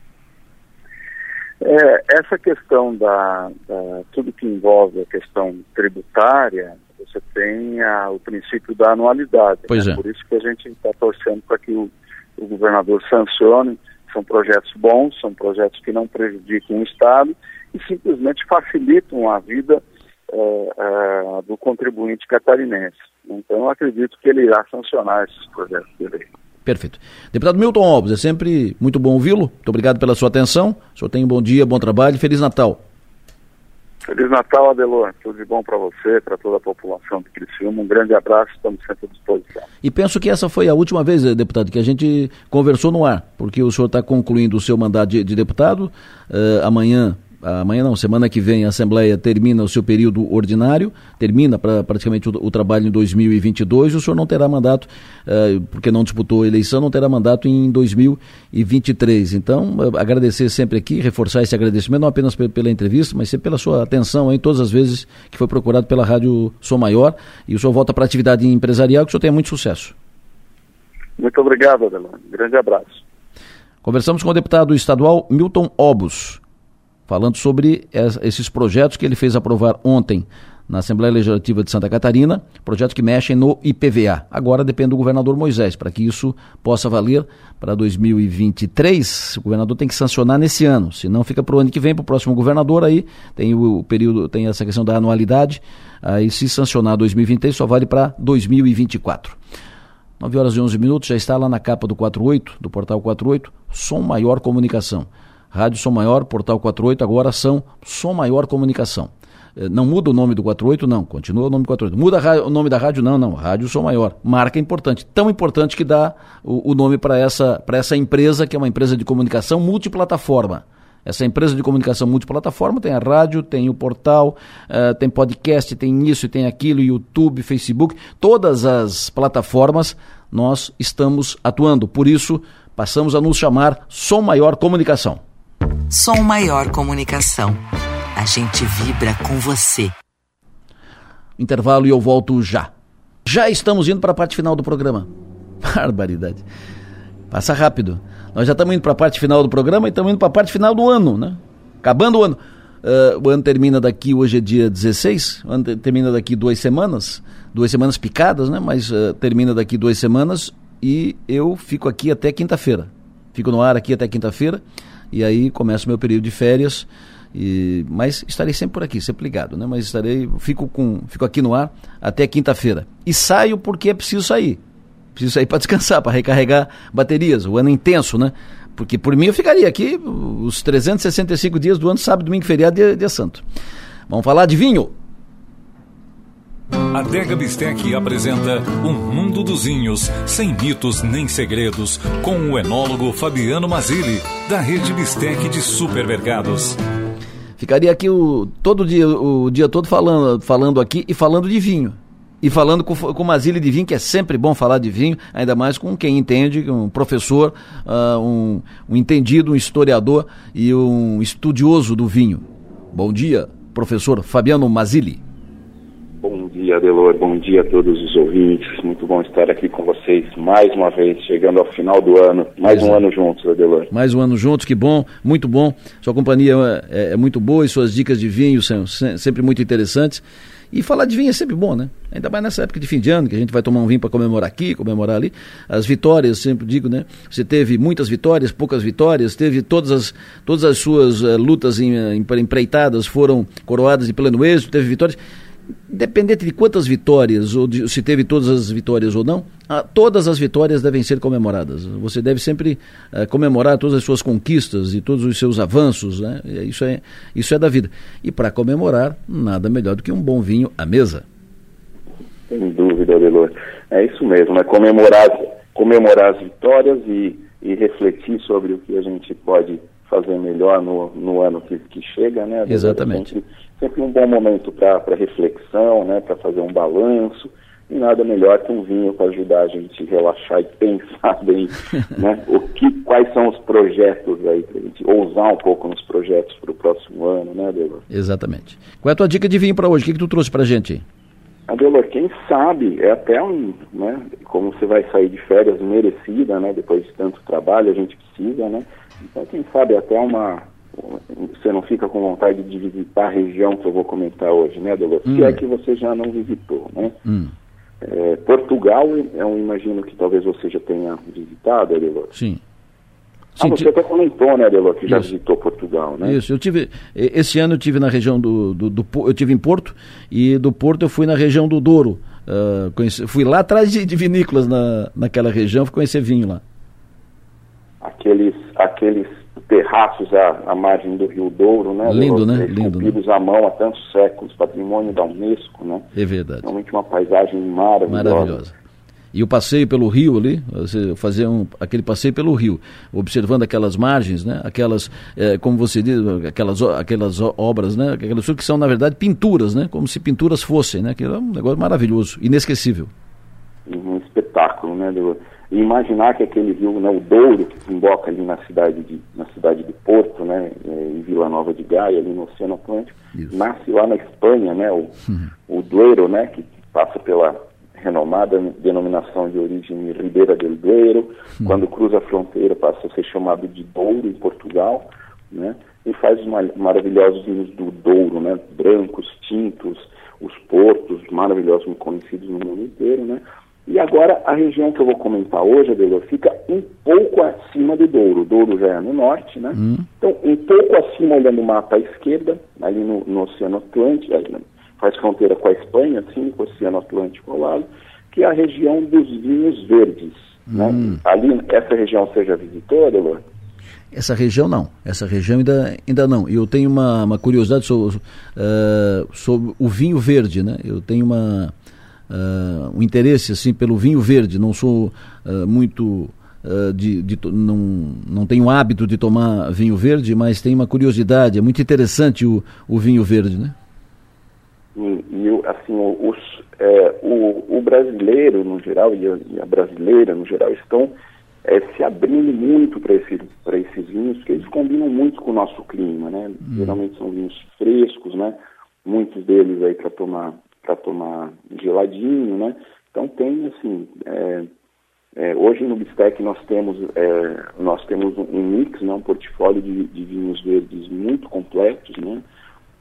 Speaker 17: É, essa questão da, da, tudo que envolve a questão tributária, você tem a, o princípio da anualidade.
Speaker 2: Pois
Speaker 17: né?
Speaker 2: é.
Speaker 17: Por isso que a gente está torcendo para que o, o governador sancione. São projetos bons, são projetos que não prejudicam o Estado e simplesmente facilitam a vida é, é, do contribuinte catarinense. Então, eu acredito que ele irá sancionar esses projetos de lei.
Speaker 2: Perfeito. Deputado Milton Alves, é sempre muito bom ouvi-lo. Muito obrigado pela sua atenção. O senhor tenha um bom dia, bom trabalho e Feliz Natal.
Speaker 17: Feliz Natal, Adelor. Tudo de bom para você, para toda a população de Criciúma. Um grande abraço, estamos sempre à disposição.
Speaker 2: E penso que essa foi a última vez, eh, deputado, que a gente conversou no ar, porque o senhor está concluindo o seu mandato de, de deputado. Uh, amanhã amanhã não, semana que vem a Assembleia termina o seu período ordinário, termina pra, praticamente o, o, trabalho em 2022 e o senhor não terá mandato, uh, porque não disputou a eleição, não terá mandato em 2023. Então, uh, agradecer sempre aqui, reforçar esse agradecimento, não apenas pela entrevista, mas sempre pela sua atenção em todas as vezes que foi procurado pela Rádio Sou Maior e o senhor volta para a atividade empresarial, que o senhor tenha muito sucesso.
Speaker 17: Muito obrigado, Adelano. Grande abraço.
Speaker 2: Conversamos com o deputado estadual Milton Obus falando sobre esses projetos que ele fez aprovar ontem na Assembleia Legislativa de Santa Catarina, projetos que mexem no IPVA. Agora depende do governador Moisés, para que isso possa valer para 2023, o governador tem que sancionar nesse ano, senão fica para o ano que vem, para o próximo governador, aí tem o período, tem essa questão da anualidade, aí se sancionar 2023 só vale para 2024. 9 horas e 11 minutos, já está lá na capa do 48, do portal 48, Som Maior Comunicação. Rádio Som Maior, Portal 48, agora são Som Maior Comunicação. Não muda o nome do 48, não. Continua o nome do 48. Muda o nome da rádio? Não, não. Rádio Som Maior. Marca importante. Tão importante que dá o, o nome para essa, essa empresa, que é uma empresa de comunicação multiplataforma. Essa empresa de comunicação multiplataforma tem a rádio, tem o portal, uh, tem podcast, tem isso, tem aquilo, YouTube, Facebook. Todas as plataformas nós estamos atuando. Por isso, passamos a nos chamar Som Maior Comunicação.
Speaker 12: Som Maior Comunicação. A gente vibra com você.
Speaker 2: Intervalo e eu volto já. Já estamos indo para a parte final do programa. [laughs] Barbaridade. Passa rápido. Nós já estamos indo para a parte final do programa e estamos indo para a parte final do ano, né? Acabando o ano. Uh, o ano termina daqui, hoje é dia 16, o ano termina daqui duas semanas, duas semanas picadas, né? Mas uh, termina daqui duas semanas e eu fico aqui até quinta-feira. Fico no ar aqui até quinta-feira e aí começa o meu período de férias. E, mas estarei sempre por aqui, sempre ligado, né? Mas estarei, fico com, fico aqui no ar até quinta-feira. E saio porque é preciso sair. Preciso sair para [laughs] descansar, para recarregar baterias. O ano intenso, né? Porque por mim eu ficaria aqui os 365 dias do ano, sábado, domingo, feriado dia, dia santo. Vamos falar de vinho.
Speaker 18: A Dega Bistec apresenta Um Mundo dos Vinhos, sem mitos nem segredos, com o enólogo Fabiano Mazili, da rede Bistec de supermercados.
Speaker 2: Ficaria aqui o, todo dia, o dia todo falando, falando aqui e falando de vinho. E falando com, com Mazili de vinho, que é sempre bom falar de vinho, ainda mais com quem entende, um professor, uh, um, um entendido, um historiador e um estudioso do vinho. Bom dia, professor Fabiano Mazili.
Speaker 19: Bom dia, Adelor. Bom dia a todos os ouvintes. Muito bom estar aqui com vocês mais uma vez, chegando ao final do ano. Mais um ano juntos, Adelor.
Speaker 2: Mais um ano juntos, que bom, muito bom. Sua companhia é, é muito boa e suas dicas de vinho são sempre muito interessantes. E falar de vinho é sempre bom, né? Ainda mais nessa época de fim de ano, que a gente vai tomar um vinho para comemorar aqui, comemorar ali. As vitórias, sempre digo, né? Você teve muitas vitórias, poucas vitórias, teve todas as, todas as suas uh, lutas em, em, empreitadas foram coroadas de pleno êxito, teve vitórias independente de quantas vitórias, ou de, se teve todas as vitórias ou não, ah, todas as vitórias devem ser comemoradas. Você deve sempre ah, comemorar todas as suas conquistas e todos os seus avanços, né? Isso é, isso é da vida. E para comemorar, nada melhor do que um bom vinho à mesa.
Speaker 19: Sem dúvida, Adelor. É isso mesmo, é comemorar, comemorar as vitórias e, e refletir sobre o que a gente pode fazer melhor no, no ano que, que chega, né?
Speaker 2: Exatamente.
Speaker 19: Sempre, sempre um bom momento para reflexão, né? Para fazer um balanço. E nada melhor que um vinho para ajudar a gente a relaxar e pensar [laughs] bem, né? O que, quais são os projetos aí para a gente ousar um pouco nos projetos para o próximo ano, né, Adelor?
Speaker 2: Exatamente. Qual é a tua dica de vinho para hoje? O que, que tu trouxe para gente?
Speaker 19: Adelor, quem sabe, é até um, né, como você vai sair de férias merecida, né, depois de tanto trabalho, a gente precisa, né, então quem sabe até uma, você não fica com vontade de visitar a região que eu vou comentar hoje, né, Adelor, hum. se é que você já não visitou, né.
Speaker 2: Hum.
Speaker 19: É, Portugal, eu imagino que talvez você já tenha visitado, Adelor.
Speaker 2: Sim.
Speaker 19: Ah, você até comentou, né, Adelor, que já visitou Portugal, né?
Speaker 2: Isso, eu tive, esse ano eu tive na região do, do, do eu tive em Porto, e do Porto eu fui na região do Douro, uh, conheci, fui lá atrás de, de, vinícolas na, naquela região, fui conhecer vinho lá.
Speaker 19: Aqueles, aqueles terraços à, à margem do Rio Douro, né?
Speaker 2: Lindo, né? Lindo,
Speaker 19: né? à mão há tantos séculos, patrimônio da Unesco, né?
Speaker 2: É verdade.
Speaker 19: Realmente uma paisagem maravilhosa.
Speaker 2: Maravilhosa. E o passeio pelo rio ali, você fazer um, aquele passeio pelo rio, observando aquelas margens, né? Aquelas, é, como você diz, aquelas, aquelas obras, né? Aquelas que são, na verdade, pinturas, né? Como se pinturas fossem, né? Que é um negócio maravilhoso, inesquecível.
Speaker 19: Um espetáculo, né? E imaginar que aquele rio, né, o Douro, que desemboca ali na cidade de, na cidade de Porto, né, é, em Vila Nova de Gaia, ali no Oceano Atlântico, Isso. nasce lá na Espanha, né, o, uhum. o Duero, né, que passa pela renomada denominação de origem Ribeira del Duero, uhum. quando cruza a fronteira passa a ser chamado de Douro em Portugal, né, e faz os maravilhosos vinhos do Douro, né, brancos, tintos, os portos maravilhosos, conhecidos no mundo inteiro, né, e agora, a região que eu vou comentar hoje, Adelor, fica um pouco acima do Douro. O Douro já é no norte, né?
Speaker 2: Hum.
Speaker 19: Então, um pouco acima, olhando o mapa à esquerda, ali no, no Oceano Atlântico, faz fronteira com a Espanha, assim, com o Oceano Atlântico ao lado, que é a região dos vinhos verdes. Né?
Speaker 2: Hum.
Speaker 19: Ali, essa região você já visitou, Adelor?
Speaker 2: Essa região não, essa região ainda, ainda não. E eu tenho uma, uma curiosidade sobre, uh, sobre o vinho verde, né? Eu tenho uma uh, um interesse assim pelo vinho verde. Não sou uh, muito uh, de, de, não não tenho hábito de tomar vinho verde, mas tenho uma curiosidade. É muito interessante o, o vinho verde, né?
Speaker 19: E, e assim os, é, o, o, brasileiro no geral e a, e a brasileira no geral estão é, se abrindo muito para esse, esses vinhos, porque eles combinam muito com o nosso clima, né? Hum. Geralmente são vinhos frescos, né? Muitos deles aí para tomar para tomar geladinho, né? Então tem assim, é, é, hoje no Bistec nós temos é, nós temos um mix, né, um portfólio de, de, vinhos verdes muito completos, né?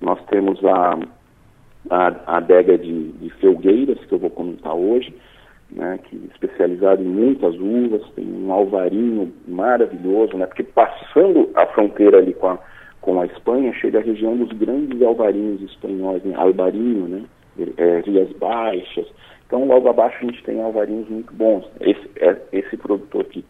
Speaker 19: Nós temos a, a, a adega de, de felgueiras que eu vou comentar hoje, né, que é especializado em muitas uvas, tem um alvarinho maravilhoso, né? Porque passando a fronteira ali com a, com a Espanha, chega a região dos grandes alvarinhos espanhóis, né? Albarinho, né? É, Rias Baixas. Então, logo abaixo a gente tem alvarinhos muito bons. Esse, é, esse produtor que,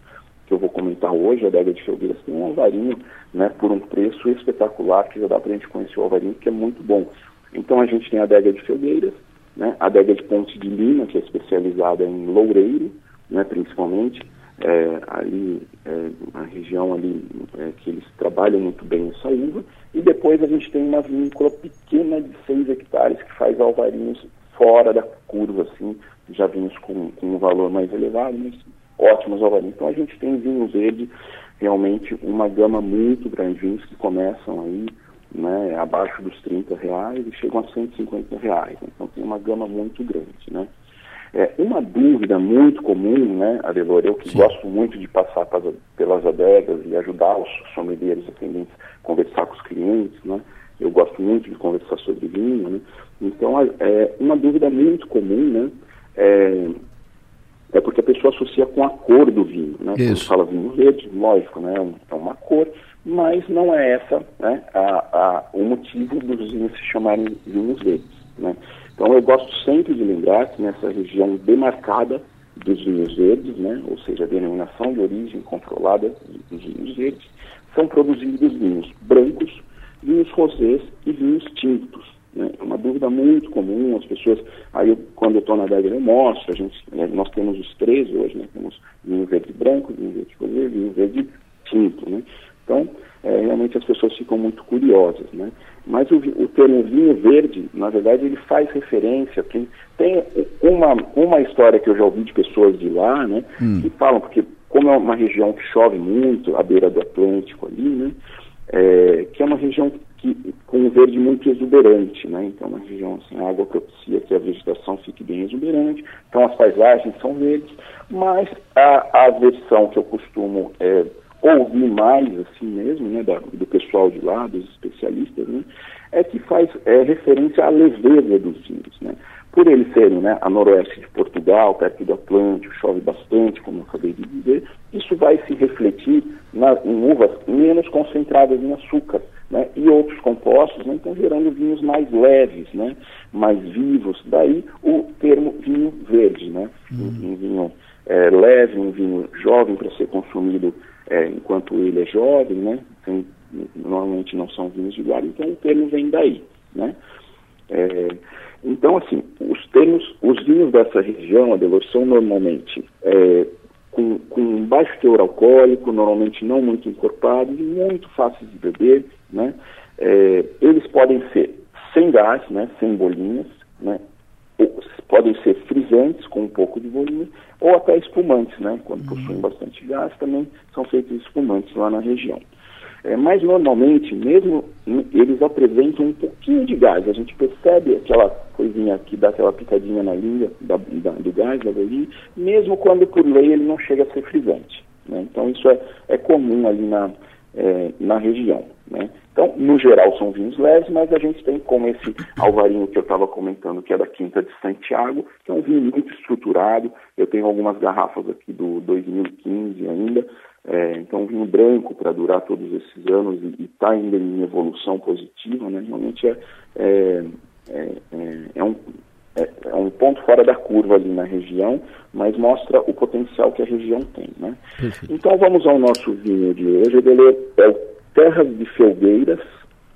Speaker 19: que eu vou comentar hoje, a Adega de Felgueiras, tem um alvarinho né, por um preço espetacular, que já dá para a gente conhecer o alvarinho, que é muito bom. Então, a gente tem a Adega de Felgueiras, né, a Adega de Ponte de Lima, que é especializada em loureiro, né, principalmente, é, ali, é, a região ali é, que eles trabalham muito bem essa uva, e depois a gente tem uma vinícola pequena de 6 hectares que faz alvarinhos fora da curva, assim, já vinhos com, com um valor mais elevado, mas ótimos alvarinhos. Então a gente tem vinhos verde, realmente uma gama muito grande, vinhos que começam aí né, abaixo dos 30 reais e chegam a 150 reais. Então tem uma gama muito grande, né? É, uma dúvida muito comum, né, Adelor, eu que Sim. gosto muito de passar pelas adegas e ajudar os sommeliers atendentes a conversar com os clientes, né, eu gosto muito de conversar sobre vinho, né, então é, uma dúvida muito comum, né, é, é porque a pessoa associa com a cor do vinho, né, Isso. quando fala vinho verde, lógico, né, é uma cor, mas não é essa né, a, a, o motivo dos vinhos se chamarem vinhos verdes, né. Então eu gosto sempre de lembrar que nessa região demarcada dos vinhos verdes, né, ou seja, a denominação de origem controlada dos vinhos verdes, são produzidos vinhos brancos, vinhos rosés e vinhos tintos. Né? É uma dúvida muito comum, as pessoas, aí eu, quando eu estou na adega eu mostro, a gente, né, nós temos os três hoje, né? temos vinho verde branco, vinho verde rosé, vinho verde tinto. Né? Então, é, realmente as pessoas ficam muito curiosas, né? Mas o, o termo vinho verde, na verdade, ele faz referência, tem, tem uma, uma história que eu já ouvi de pessoas de lá, né, hum. que falam, porque como é uma região que chove muito, à beira do Atlântico ali, né, é, que é uma região que, com um verde muito exuberante, né, então é uma região assim, a água propicia que a vegetação fique bem exuberante, então as paisagens são verdes, mas a, a versão que eu costumo é, ouvir mais assim mesmo, né, da, do pessoal de lá, dos especialistas, né, é que faz é, referência à leveza dos vinhos, né por eles serem né, a noroeste de Portugal, perto do Atlântico, chove bastante, como eu acabei de dizer, isso vai se refletir na, em uvas menos concentradas em açúcar né, e outros compostos, né, então gerando vinhos mais leves, né, mais vivos. Daí o termo vinho verde, né, uhum. um, um, vinho é, leve, um vinho jovem para ser consumido é, enquanto ele é jovem, né, tem, normalmente não são vinhos de guarda, então o termo vem daí. Né. É, então, assim, os termos, os vinhos dessa região, Adelor, são normalmente é, com, com, baixo teor alcoólico, normalmente não muito encorpados e muito fáceis de beber, né? É, eles podem ser sem gás, né? Sem bolinhas, né? Podem ser frisantes com um pouco de bolinha ou até espumantes, né? Quando possuem bastante gás, também são feitos espumantes lá na região. É, mas normalmente, mesmo eles apresentam um pouquinho de gás. A gente percebe aquela coisinha que dá aquela picadinha na língua da, da, do gás, da bolinha, mesmo quando por lei ele não chega a ser frisante. Né? Então isso é, é comum ali na, é, na região. Né? Então, no geral, são vinhos leves, mas a gente tem como esse alvarinho que eu estava comentando, que é da Quinta de Santiago, que é um vinho muito estruturado. Eu tenho algumas garrafas aqui do 2015 ainda, é, então, um vinho branco para durar todos esses anos e está ainda em evolução positiva, né, realmente é, é, é, é, é um, é, é, um ponto fora da curva ali na região, mas mostra o potencial que a região tem. Né? Então, vamos ao nosso vinho de hoje. Ele é o Terras de Felgueiras,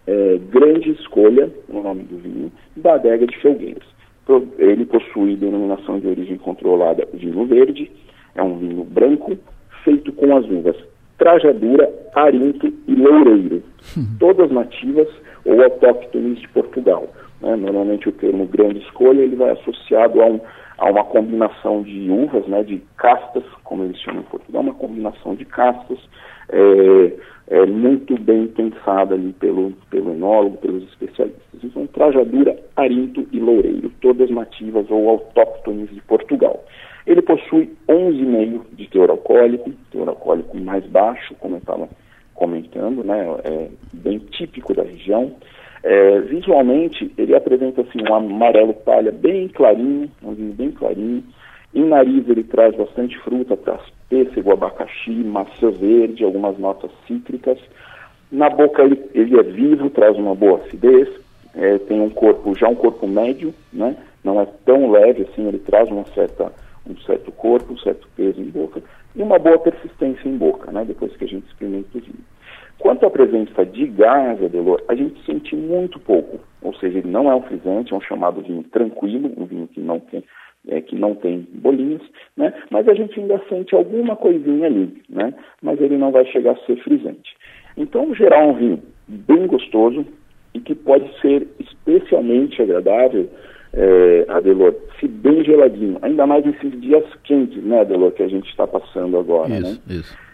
Speaker 19: é, Grande Escolha, o nome do vinho, da adega de Felgueiras. Ele possui denominação de origem controlada vinho verde, é um vinho branco, feito com as uvas Trajadura, Arinto e Loureiro, uhum. todas nativas ou autóctones de Portugal. Né? Normalmente o termo grande escolha ele vai associado a, um, a uma combinação de uvas, né, de castas, como eles chamam em Portugal, uma combinação de castas é, é, muito bem pensada ali pelo, pelo enólogo, pelos especialistas. Então, Trajadura, Arinto e Loureiro, todas nativas ou autóctones de Portugal. Ele possui 11,5 de teor alcoólico, teor alcoólico mais baixo, como eu estava comentando, né, é bem típico da região. É, visualmente, ele apresenta assim, um amarelo palha bem clarinho, um vinho bem clarinho. Em nariz, ele traz bastante fruta, traz pêssego, abacaxi, maçã verde, algumas notas cítricas. Na boca, ele, ele é vivo, traz uma boa acidez. É, tem um corpo, já um corpo médio, né? não é tão leve assim, ele traz uma certa um certo corpo, um certo peso em boca e uma boa persistência em boca, né, depois que a gente experimenta o vinho. Quanto à presença de gás, Adelor, a gente sente muito pouco, ou seja, ele não é um frisante, é um chamado vinho tranquilo, um vinho que não tem, é, que não tem bolinhas, né, mas a gente ainda sente alguma coisinha ali, né, mas ele não vai chegar a ser frisante. Então, geral, é um vinho bem gostoso e que pode ser especialmente agradável é, Adelor, se bem geladinho, ainda mais nesses dias quentes, né, Adelor, que a gente está passando agora,
Speaker 2: isso,
Speaker 19: né?
Speaker 2: Isso.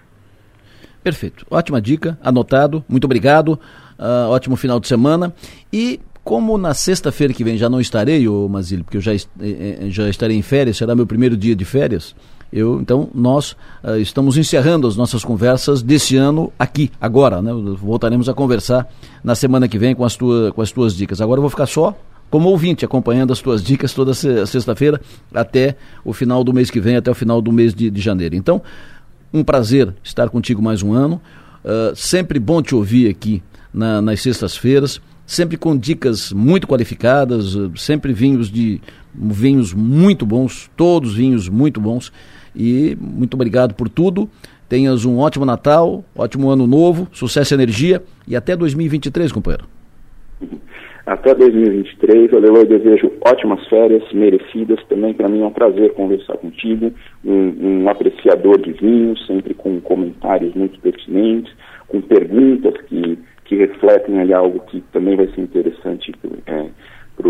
Speaker 2: Perfeito. Ótima dica, anotado. Muito obrigado. Uh, ótimo final de semana. E como na sexta-feira que vem já não estarei, ô Mazílio, porque eu já, eh, já estarei em férias, será meu primeiro dia de férias. Eu, então, nós uh, estamos encerrando as nossas conversas desse ano aqui, agora, né? Voltaremos a conversar na semana que vem com as, tua, com as tuas dicas. Agora eu vou ficar só como ouvinte, acompanhando as tuas dicas toda sexta-feira até o final do mês que vem, até o final do mês de, de janeiro. Então, um prazer estar contigo mais um ano. Uh, sempre bom te ouvir aqui na, nas sextas-feiras, sempre com dicas muito qualificadas, uh, sempre vinhos de vinhos muito bons, todos vinhos muito bons. E muito obrigado por tudo. Tenhas um ótimo Natal, ótimo ano novo, sucesso e energia e até 2023, companheiro. [laughs]
Speaker 19: Até 2023, eu desejo ótimas férias, merecidas. Também para mim é um prazer conversar contigo, um, um apreciador de vinhos, sempre com comentários muito pertinentes, com perguntas que, que refletem aí algo que também vai ser interessante é, para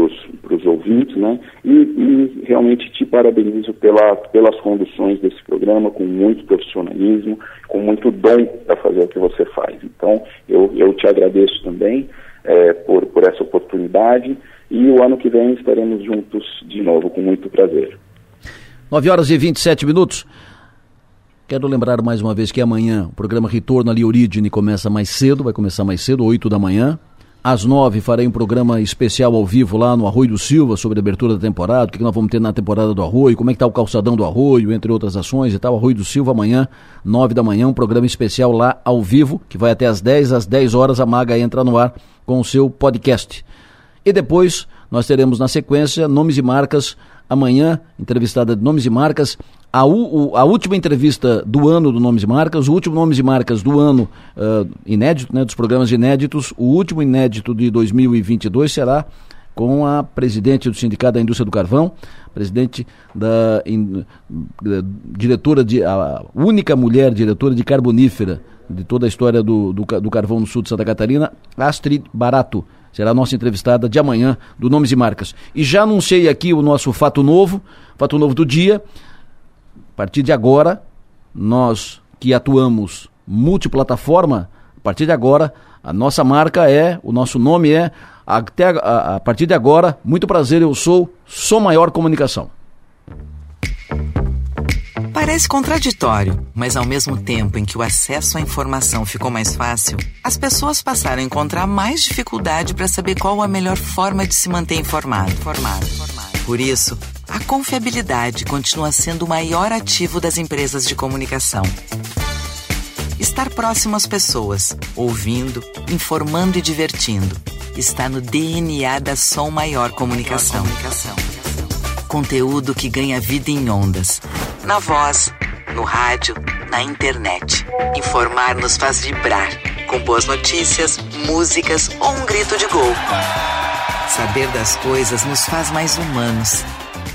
Speaker 19: os ouvintes, né? E, e, realmente te parabenizo pela, pelas conduções desse programa, com muito profissionalismo, com muito dom para fazer o que você faz. Então, eu, eu te agradeço também é, por, por essa oportunidade e o ano que vem estaremos juntos de novo, com muito prazer.
Speaker 2: 9 horas e 27 minutos. Quero lembrar mais uma vez que amanhã o programa Retorno ali Origine começa mais cedo, vai começar mais cedo, 8 da manhã. Às nove farei um programa especial ao vivo lá no Arroio do Silva sobre a abertura da temporada, o que nós vamos ter na temporada do Arroio, como é que está o calçadão do Arroio, entre outras ações e tal. Arroio do Silva amanhã, nove da manhã, um programa especial lá ao vivo, que vai até às dez, às dez horas a Maga entra no ar com o seu podcast. E depois nós teremos na sequência nomes e marcas amanhã, entrevistada de nomes e marcas, a, u, a, última entrevista do ano do Nomes e Marcas, o último Nomes e Marcas do ano uh, inédito, né, dos programas inéditos, o último inédito de 2022 será com a presidente do Sindicato da Indústria do Carvão, presidente da, in, da diretora de a única mulher diretora de carbonífera de toda a história do, do, do carvão no sul de Santa Catarina, Astrid Barato. Será a nossa entrevistada de amanhã do Nomes e Marcas. E já anunciei aqui o nosso fato novo, fato novo do dia. A partir de agora, nós que atuamos multiplataforma, a partir de agora, a nossa marca é, o nosso nome é, até a, a partir de agora, muito prazer, eu sou Sou Maior Comunicação.
Speaker 12: Parece contraditório, mas ao mesmo tempo em que o acesso à informação ficou mais fácil, as pessoas passaram a encontrar mais dificuldade para saber qual a melhor forma de se manter informado. Formado. Por isso, a confiabilidade continua sendo o maior ativo das empresas de comunicação. Estar próximo às pessoas, ouvindo, informando e divertindo, está no DNA da Som Maior Comunicação. Conteúdo que ganha vida em ondas. Na voz, no rádio, na internet. Informar nos faz vibrar, com boas notícias, músicas ou um grito de gol. Saber das coisas nos faz mais humanos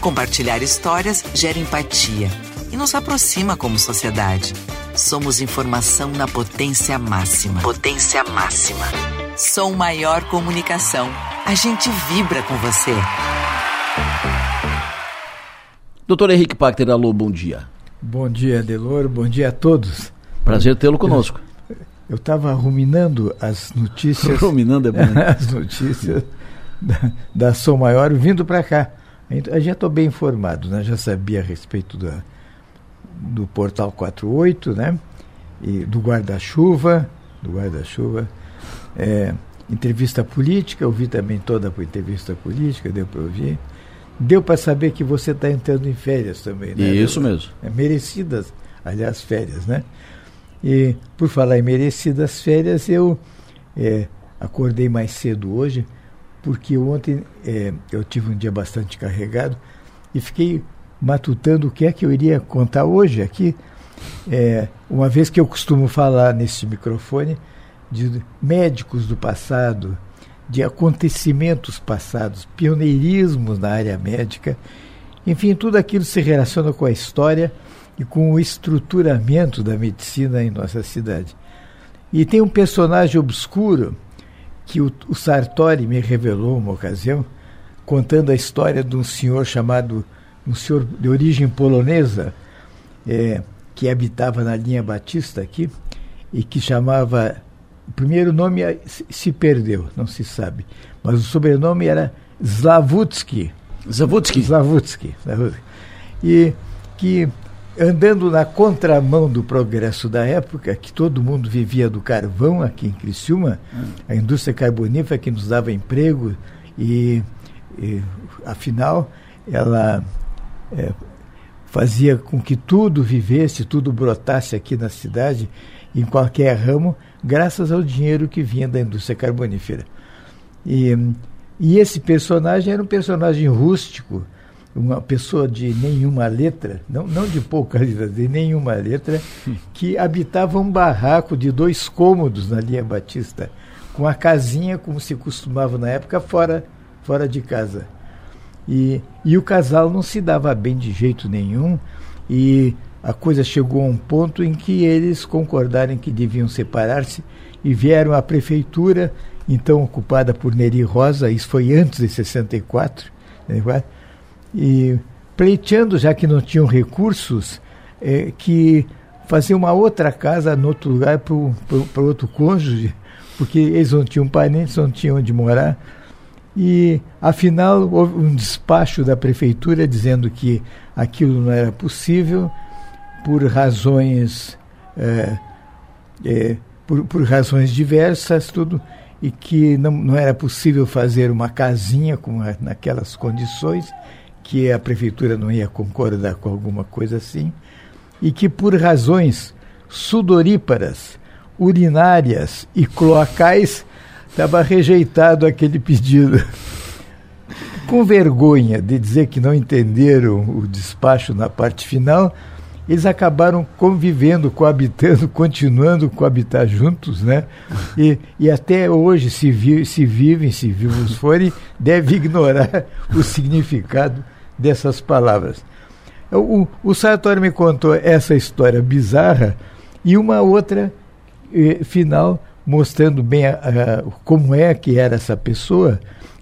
Speaker 12: Compartilhar histórias gera empatia e nos aproxima como sociedade. Somos informação na potência máxima. Potência máxima. Som Maior Comunicação. A gente vibra com você.
Speaker 2: Doutor Henrique Pacter, alô, bom dia.
Speaker 20: Bom dia, Delor, bom dia a todos.
Speaker 2: Prazer tê-lo conosco.
Speaker 20: Eu estava ruminando as notícias. [laughs]
Speaker 2: ruminando é bom. Né? [laughs]
Speaker 20: as notícias da, da Som Maior vindo para cá. A já estou bem informado, né? já sabia a respeito da, do Portal 48, né? E do guarda-chuva, do guarda-chuva. É, entrevista política, eu vi também toda a entrevista política, deu para ouvir. Deu para saber que você está entrando em férias também, né?
Speaker 2: Isso mesmo.
Speaker 20: É, merecidas, aliás, férias, né? E por falar em merecidas férias, eu é, acordei mais cedo hoje porque ontem é, eu tive um dia bastante carregado e fiquei matutando o que é que eu iria contar hoje aqui. É, uma vez que eu costumo falar nesse microfone de médicos do passado, de acontecimentos passados, pioneirismos na área médica, enfim, tudo aquilo se relaciona com a história e com o estruturamento da medicina em nossa cidade. E tem um personagem obscuro que o, o Sartori me revelou uma ocasião, contando a história de um senhor chamado, um senhor de origem polonesa, é, que habitava na linha Batista aqui, e que chamava. O primeiro nome se perdeu, não se sabe, mas o sobrenome era Slavutsky.
Speaker 2: Slavutsky.
Speaker 20: Slavutsky. E que andando na contramão do progresso da época, que todo mundo vivia do carvão aqui em Criciúma, a indústria carbonífera que nos dava emprego e, e afinal, ela é, fazia com que tudo vivesse, tudo brotasse aqui na cidade, em qualquer ramo, graças ao dinheiro que vinha da indústria carbonífera. E, e esse personagem era um personagem rústico, uma pessoa de nenhuma letra, não, não de pouca letra, de nenhuma letra, [laughs] que habitava um barraco de dois cômodos na linha Batista, com a casinha, como se costumava na época, fora, fora de casa. E, e o casal não se dava bem de jeito nenhum, e a coisa chegou a um ponto em que eles concordaram que deviam separar-se e vieram à prefeitura, então ocupada por Neri Rosa, isso foi antes de 64, né, e pleiteando, já que não tinham recursos, é, que fazer uma outra casa no outro lugar para outro cônjuge, porque eles não tinham parentes, não tinham onde morar. E, afinal, houve um despacho da prefeitura dizendo que aquilo não era possível por razões. É, é, por, por, razões diversas, tudo, e que não, não era possível fazer uma casinha com a, naquelas condições, que a prefeitura não ia concordar com alguma coisa assim, e que por razões sudoríparas, urinárias e cloacais estava rejeitado aquele pedido. Com vergonha de dizer que não entenderam o despacho na parte final, eles acabaram convivendo, coabitando, [laughs] continuando coabitar juntos, né? E, e até hoje, se, vi, se vivem, se vivos forem, [laughs] deve ignorar o significado dessas palavras. O, o Sartori me contou essa história bizarra e uma outra eh, final mostrando bem a, a, como é que era essa pessoa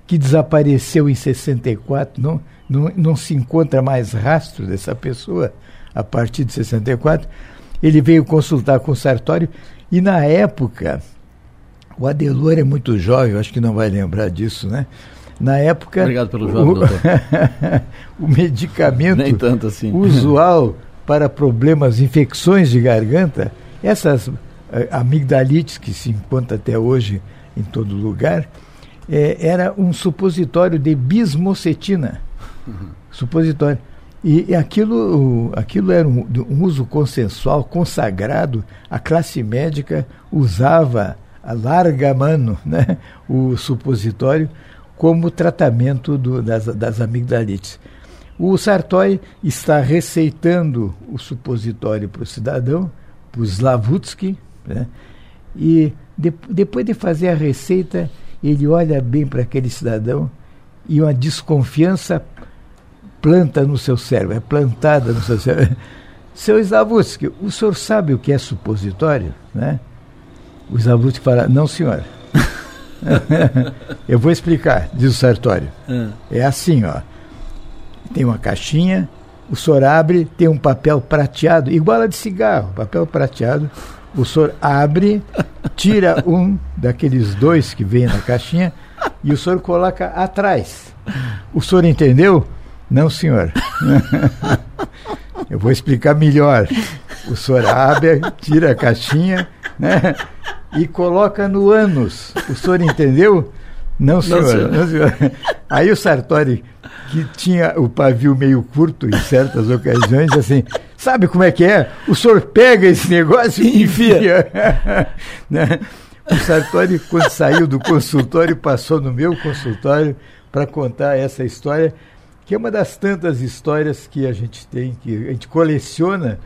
Speaker 20: que desapareceu em 64, não, não, não se encontra mais rastro dessa pessoa a partir de 64. Ele veio consultar com o Sartório e na época o Adelor é muito jovem, acho que não vai lembrar disso, né? Na época.
Speaker 2: Obrigado pelo jovem, o, doutor. [laughs]
Speaker 20: o medicamento
Speaker 2: Nem tanto assim.
Speaker 20: usual para problemas, infecções de garganta, essas eh, amigdalites que se encontra até hoje em todo lugar, é, era um supositório de bismocetina. Uhum. Supositório. E, aquilo, aquilo era um, um, uso consensual, consagrado. A classe médica usava a larga mano [laughs] né, o supositório como tratamento do, das, das amigdalites. O Sartori está receitando o supositório para o cidadão, para o Slavutsky, né? e de, depois de fazer a receita, ele olha bem para aquele cidadão e uma desconfiança planta no seu cérebro, é plantada no seu cérebro. [laughs] Seu Slavutsky, o senhor sabe o que é supositório? Né? O Slavutsky fala, não senhor. [laughs] [laughs] Eu vou explicar, diz o Sartório. É. é assim, ó. Tem uma caixinha, o senhor abre, tem um papel prateado, igual a de cigarro, papel prateado. O senhor abre, tira um daqueles dois que vem na caixinha e o senhor coloca atrás. O senhor entendeu? Não, senhor. [laughs] Eu vou explicar melhor. O senhor abre, tira a caixinha, né? e coloca no ânus. O senhor entendeu? Não, senhor. Não, senhor. Não, senhor. Aí o Sartori, que tinha o pavio meio curto em certas ocasiões, assim, sabe como é que é? O senhor pega esse negócio e enfia. [laughs] né? O Sartori, quando saiu do consultório, passou no meu consultório para contar essa história, que é uma das tantas histórias que a gente tem, que a gente coleciona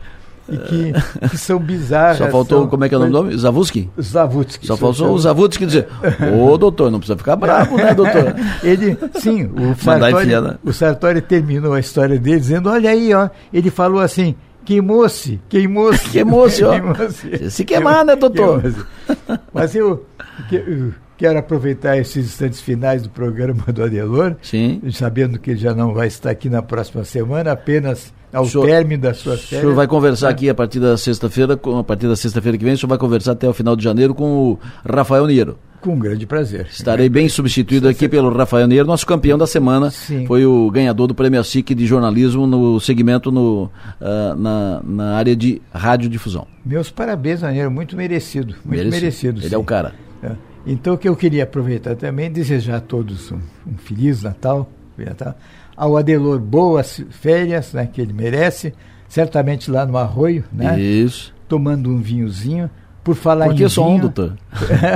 Speaker 20: e que, que são bizarras.
Speaker 2: Só faltou,
Speaker 20: são,
Speaker 2: como é que é o nome do homem? Zavutsky?
Speaker 20: Zavutsky.
Speaker 2: Só faltou o Zavutsky dizer, ô doutor, não precisa ficar bravo, né, doutor? [laughs]
Speaker 20: ele, sim, o Sartori, né? o Sartori terminou a história dele dizendo, olha aí, ó, ele falou assim, queimou-se, queimou-se. [laughs]
Speaker 2: Queimou-se, ó. Queimou Se queimar, né, doutor?
Speaker 20: Mas eu, eu quero aproveitar esses instantes finais do programa do Adelor,
Speaker 2: Sim.
Speaker 20: sabendo que ele já não vai estar aqui na próxima semana, apenas ao senhor, término da sua férias.
Speaker 2: O senhor vai conversar é. aqui a partir da sexta-feira, a partir da sexta-feira que vem, o senhor vai conversar até o final de janeiro com o Rafael Niero.
Speaker 20: Com grande prazer.
Speaker 2: Estarei bem substituído aqui pelo Rafael Niero, nosso campeão da semana.
Speaker 20: Sim.
Speaker 2: Foi o ganhador do Prêmio SIC de jornalismo no segmento no, uh, na, na área de radiodifusão.
Speaker 20: Meus parabéns, Niero, muito merecido. Muito merecido. merecido
Speaker 2: Ele sim. é o cara. É.
Speaker 20: Então, o que eu queria aproveitar também, desejar a todos um, um Feliz Natal. Natal ao Adelor boas férias, né, que ele merece, certamente lá no Arroio, né?
Speaker 2: Isso.
Speaker 20: Tomando um vinhozinho. Por falar
Speaker 2: Por que
Speaker 20: em vinho,
Speaker 2: um, doutor?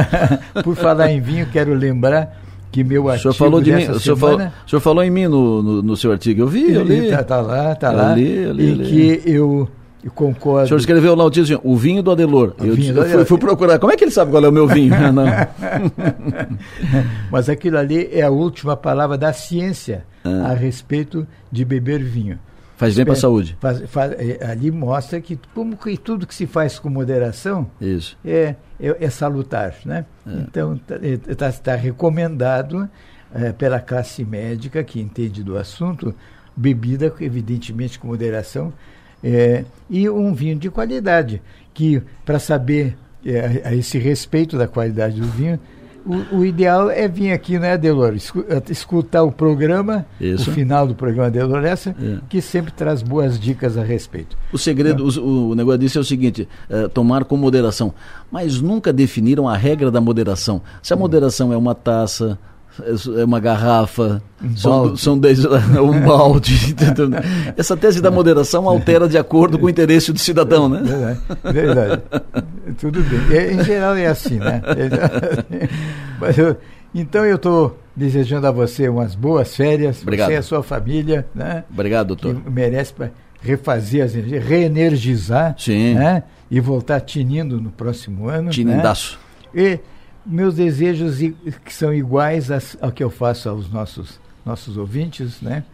Speaker 2: [laughs]
Speaker 20: por falar em vinho, quero lembrar que meu artigo
Speaker 2: o senhor falou de mim,
Speaker 20: o
Speaker 2: senhor, falou, o senhor falou em mim no, no, no, seu artigo, eu vi, eu li.
Speaker 20: Tá, tá lá, tá lá.
Speaker 2: li, eu li,
Speaker 20: e que eu, eu concordo.
Speaker 2: O senhor escreveu lá o título, o vinho do Adelor. O eu, eu fui, fui, procurar, como é que ele sabe qual é o meu vinho? [laughs] [laughs]
Speaker 20: Mas aquilo ali é a última palavra da ciência ah. a respeito de beber vinho.
Speaker 2: Faz bem para a saúde.
Speaker 20: Faz, faz, é, ali mostra que como que tudo que se faz com moderação
Speaker 2: Isso.
Speaker 20: É, é, é salutar, né?
Speaker 2: É.
Speaker 20: Então está tá recomendado é, pela classe médica que entende do assunto bebida evidentemente com moderação é, e um vinho de qualidade que para saber é, a esse respeito da qualidade do vinho o, o, ideal é vir aqui, né, Delor? Escutar o programa,
Speaker 2: Isso.
Speaker 20: o final do programa Delor, essa, é. que sempre traz boas dicas a respeito.
Speaker 2: O segredo, o, o, negócio disso é o seguinte: é, tomar com moderação. Mas nunca definiram a regra da moderação. Se a moderação é uma taça, é uma garrafa,
Speaker 20: um
Speaker 2: são, são dez, [laughs] um balde. [laughs] Essa tese da moderação altera de acordo com o interesse do cidadão, né?
Speaker 20: Verdade. Verdade. Tudo bem. Em geral é assim, né? [laughs] Mas eu, então eu estou desejando a você umas boas férias,
Speaker 2: Obrigado.
Speaker 20: você e a sua família, né?
Speaker 2: Obrigado, doutor.
Speaker 20: Que merece para refazer as energias, reenergizar,
Speaker 2: Sim.
Speaker 20: né? E voltar tinindo no próximo ano.
Speaker 2: Tinindaço.
Speaker 20: Né? E meus desejos que são iguais ao que eu faço aos nossos nossos ouvintes, né?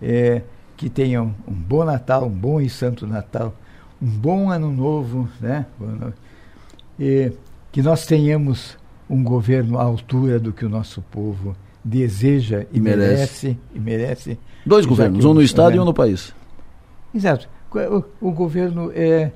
Speaker 20: É, que tenham um bom Natal, um bom e santo Natal, um bom ano novo, né? E que nós tenhamos um governo à altura do que o nosso povo deseja e,
Speaker 2: merece.
Speaker 20: merece. e merece.
Speaker 2: Dois governos, um no estado
Speaker 20: né?
Speaker 2: e um no país.
Speaker 20: Exato. O, o governo é,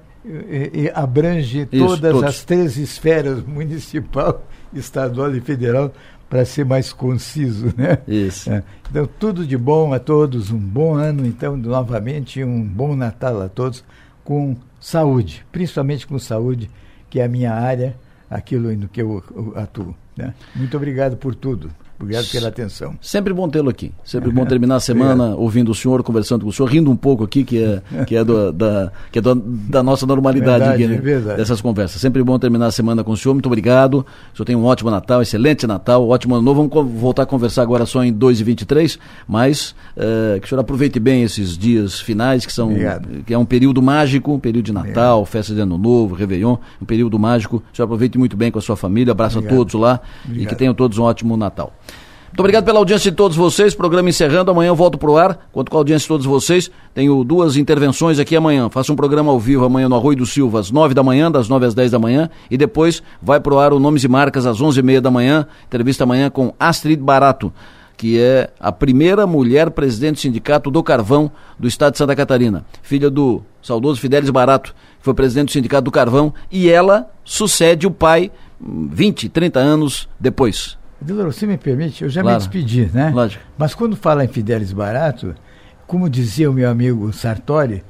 Speaker 20: é- é- abrange
Speaker 2: Isso,
Speaker 20: todas
Speaker 2: todos.
Speaker 20: as três esferas, [laughs] municipal, estadual e federal, para ser mais conciso, né?
Speaker 2: Isso.
Speaker 20: É. Então, tudo de bom a todos, um bom ano, então, novamente, um bom Natal a todos, com saúde, principalmente com saúde, que é a minha área, aquilo no que eu, eu atuo. Né? Muito obrigado por tudo. Obrigado pela atenção.
Speaker 2: Sempre bom tê-lo aqui. Sempre bom terminar a [laughs] semana ouvindo o senhor, conversando com o senhor, rindo um pouco aqui, que é, que é, do, da, que é do- da nossa normalidade
Speaker 20: Verdade,
Speaker 2: aqui, né?
Speaker 20: é verdade.
Speaker 2: dessas conversas. Sempre bom terminar a semana com o senhor. Muito obrigado. O senhor tem um ótimo Natal, excelente Natal, ótimo ano novo. Vamos voltar a conversar agora só em 2 e 23 mas eh, que o senhor aproveite bem esses dias finais, que são
Speaker 20: Obrigado.
Speaker 2: que é um período mágico, um período de Natal, festa de Ano Novo, Réveillon, um período mágico. O senhor aproveite muito bem com a sua família, abraça
Speaker 20: Obrigado.
Speaker 2: todos lá e que tenham todos um ótimo Natal. Muito obrigado pela audiência de todos vocês. Programa encerrando. Amanhã eu volto pro ar. Conto com a audiência de todos vocês. Tenho duas intervenções aqui amanhã. Faço um programa ao vivo amanhã no Arroio do Silva, às 9 da manhã, das 9 às 10 da manhã. E depois vai pro ar o Nomes e Marcas às 11 e meia da manhã. Entrevista amanhã com Astrid Barato, que é a primeira mulher presidente do Sindicato do Carvão do Estado de Santa Catarina. Filha do saudoso Fidelis Barato, que foi presidente do Sindicato do Carvão. E ela sucede o pai hum, 20, 30 anos depois.
Speaker 20: Deloro, você me permite? Eu já
Speaker 2: Claro.
Speaker 20: me despedi, né?
Speaker 2: Lógico.
Speaker 20: Mas quando fala em Fidelis Barato, como dizia o meu amigo Sartori,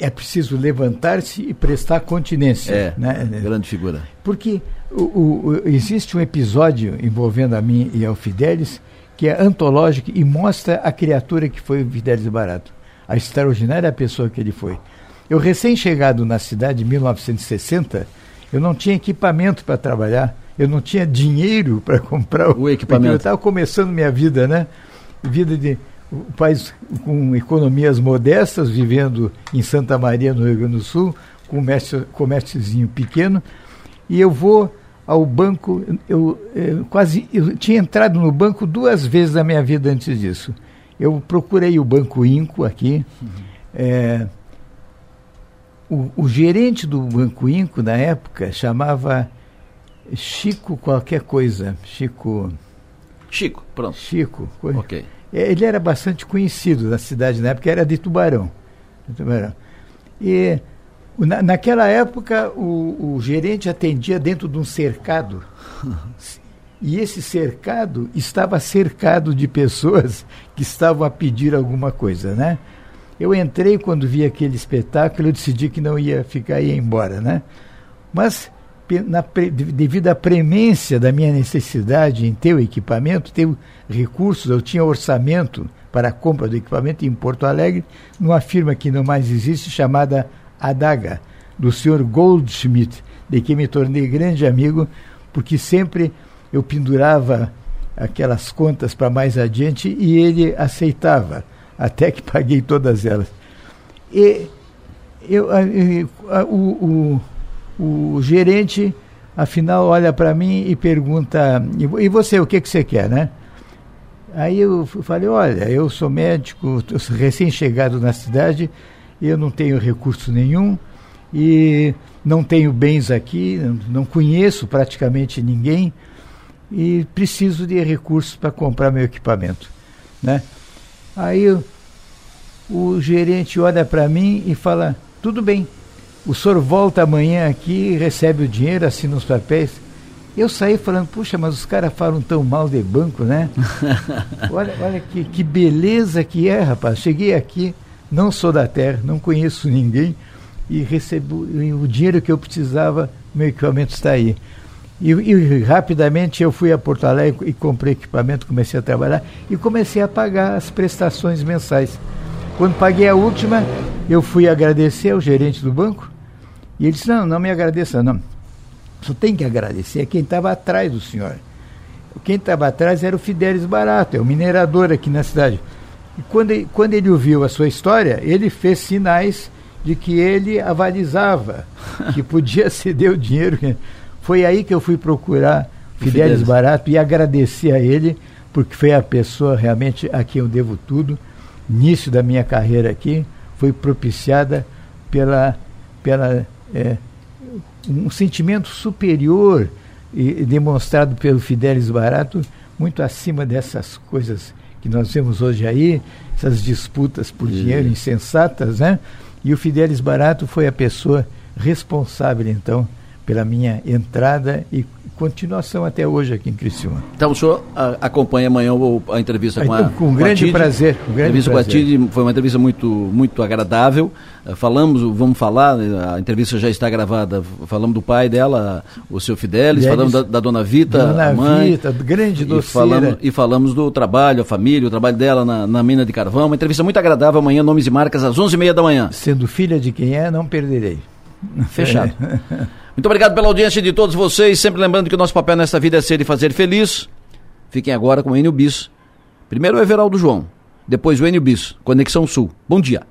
Speaker 20: é preciso levantar-se e prestar continência.
Speaker 2: É,
Speaker 20: né?
Speaker 2: grande figura.
Speaker 20: Porque o- o- existe um episódio envolvendo a mim e ao Fidelis que é antológico e mostra a criatura que foi o Fidelis Barato, a extraordinária pessoa que ele foi. Eu recém-chegado na cidade em 1960, eu não tinha equipamento para trabalhar, eu não tinha dinheiro para comprar
Speaker 2: O equipamento.
Speaker 20: Eu estava começando minha vida, né? Vida de o país com economias modestas, vivendo em Santa Maria, no Rio Grande do Sul, com comércio, comérciozinho pequeno, e eu vou ao banco, eu, eu quase eu tinha entrado no banco duas vezes na minha vida antes disso. Eu procurei o Banco Inco aqui. é, o, o gerente do Banco Inco na época chamava Chico qualquer coisa. Chico.
Speaker 2: Chico, pronto.
Speaker 20: Chico. co-
Speaker 2: Ok.
Speaker 20: É, Ele era bastante conhecido na cidade na época, era de Tubarão. de Tubarão. E na, naquela época o, o gerente atendia dentro de um cercado. [laughs] E esse cercado estava cercado de pessoas que estavam a pedir alguma coisa, né? Eu entrei quando vi aquele espetáculo, eu decidi que não ia ficar e ia embora, né? Mas na devido à premência da minha necessidade em ter o equipamento, ter recursos, eu tinha orçamento para a compra do equipamento em Porto Alegre, numa firma que não mais existe, chamada Adaga, do senhor Goldschmidt, de quem me tornei grande amigo, porque sempre eu pendurava aquelas contas para mais adiante e ele aceitava, até que paguei todas elas. E eu, o, o, o gerente, afinal, olha para mim e pergunta: e vo- você, o que, que você quer, né? Aí eu falei, olha, eu sou médico, recém-chegado na cidade, eu não tenho recurso nenhum e não tenho bens aqui, não conheço praticamente ninguém e preciso de recursos para comprar meu equipamento, né? Aí o gerente olha para mim e fala: "Tudo bem. O senhor volta amanhã aqui, recebe o dinheiro, assina os papéis". Eu saí falando: "Puxa, mas os caras falam tão mal de banco, né?" [laughs] olha, olha que, que beleza que é, rapaz. Cheguei aqui, não sou da terra, não conheço ninguém e recebo o dinheiro que eu precisava, meu equipamento está aí. E, e, rapidamente eu fui a Porto Alegre e comprei equipamento, comecei a trabalhar e comecei a pagar as prestações mensais. Quando paguei a última, eu fui agradecer ao gerente do banco e ele disse: Não, não me agradeça, não. Só tem que agradecer a quem estava atrás do senhor. Quem estava atrás era o Fidelis Barato, é o minerador aqui na cidade. E quando ele, quando ele ouviu a sua história, ele fez sinais de que ele avalizava [laughs] que podia ceder o dinheiro. Foi aí que eu fui procurar Fidelis Barato e agradecer a ele, porque foi a pessoa realmente a quem eu devo tudo. Início da minha carreira aqui foi propiciada pela, pela é, um sentimento superior e, demonstrado pelo Fidelis Barato, muito acima dessas coisas que nós vemos hoje aí, essas disputas por dinheiro insensatas, né? E o Fidelis Barato foi a pessoa responsável, então, pela minha entrada e continuação até hoje aqui em Criciúma.
Speaker 2: Então o senhor a, acompanha amanhã a entrevista com a
Speaker 20: Com, com grande
Speaker 2: a
Speaker 20: prazer. Com grande
Speaker 2: entrevista
Speaker 20: prazer.
Speaker 2: com a Tid foi uma entrevista muito, muito agradável. Uh, falamos, vamos falar, a entrevista já está gravada. Falamos do pai dela, o seu Fidelis,
Speaker 20: Fidelis,
Speaker 2: falamos da, da, dona Vita,
Speaker 20: dona
Speaker 2: a mãe.
Speaker 20: Vita, grande doceira.
Speaker 2: E falamos, e falamos do trabalho, a família, o trabalho dela na, na mina de carvão. Uma entrevista muito agradável amanhã, nomes e marcas, às 11h30 da manhã.
Speaker 20: Sendo filha de quem é, não perderei.
Speaker 2: Fechado. [laughs] Muito obrigado pela audiência de todos vocês. Sempre lembrando que o nosso papel nessa vida é ser e fazer feliz. Fiquem agora com o Enio Bis. Primeiro o Everaldo João, depois o Enio Bis, Conexão Sul. Bom dia.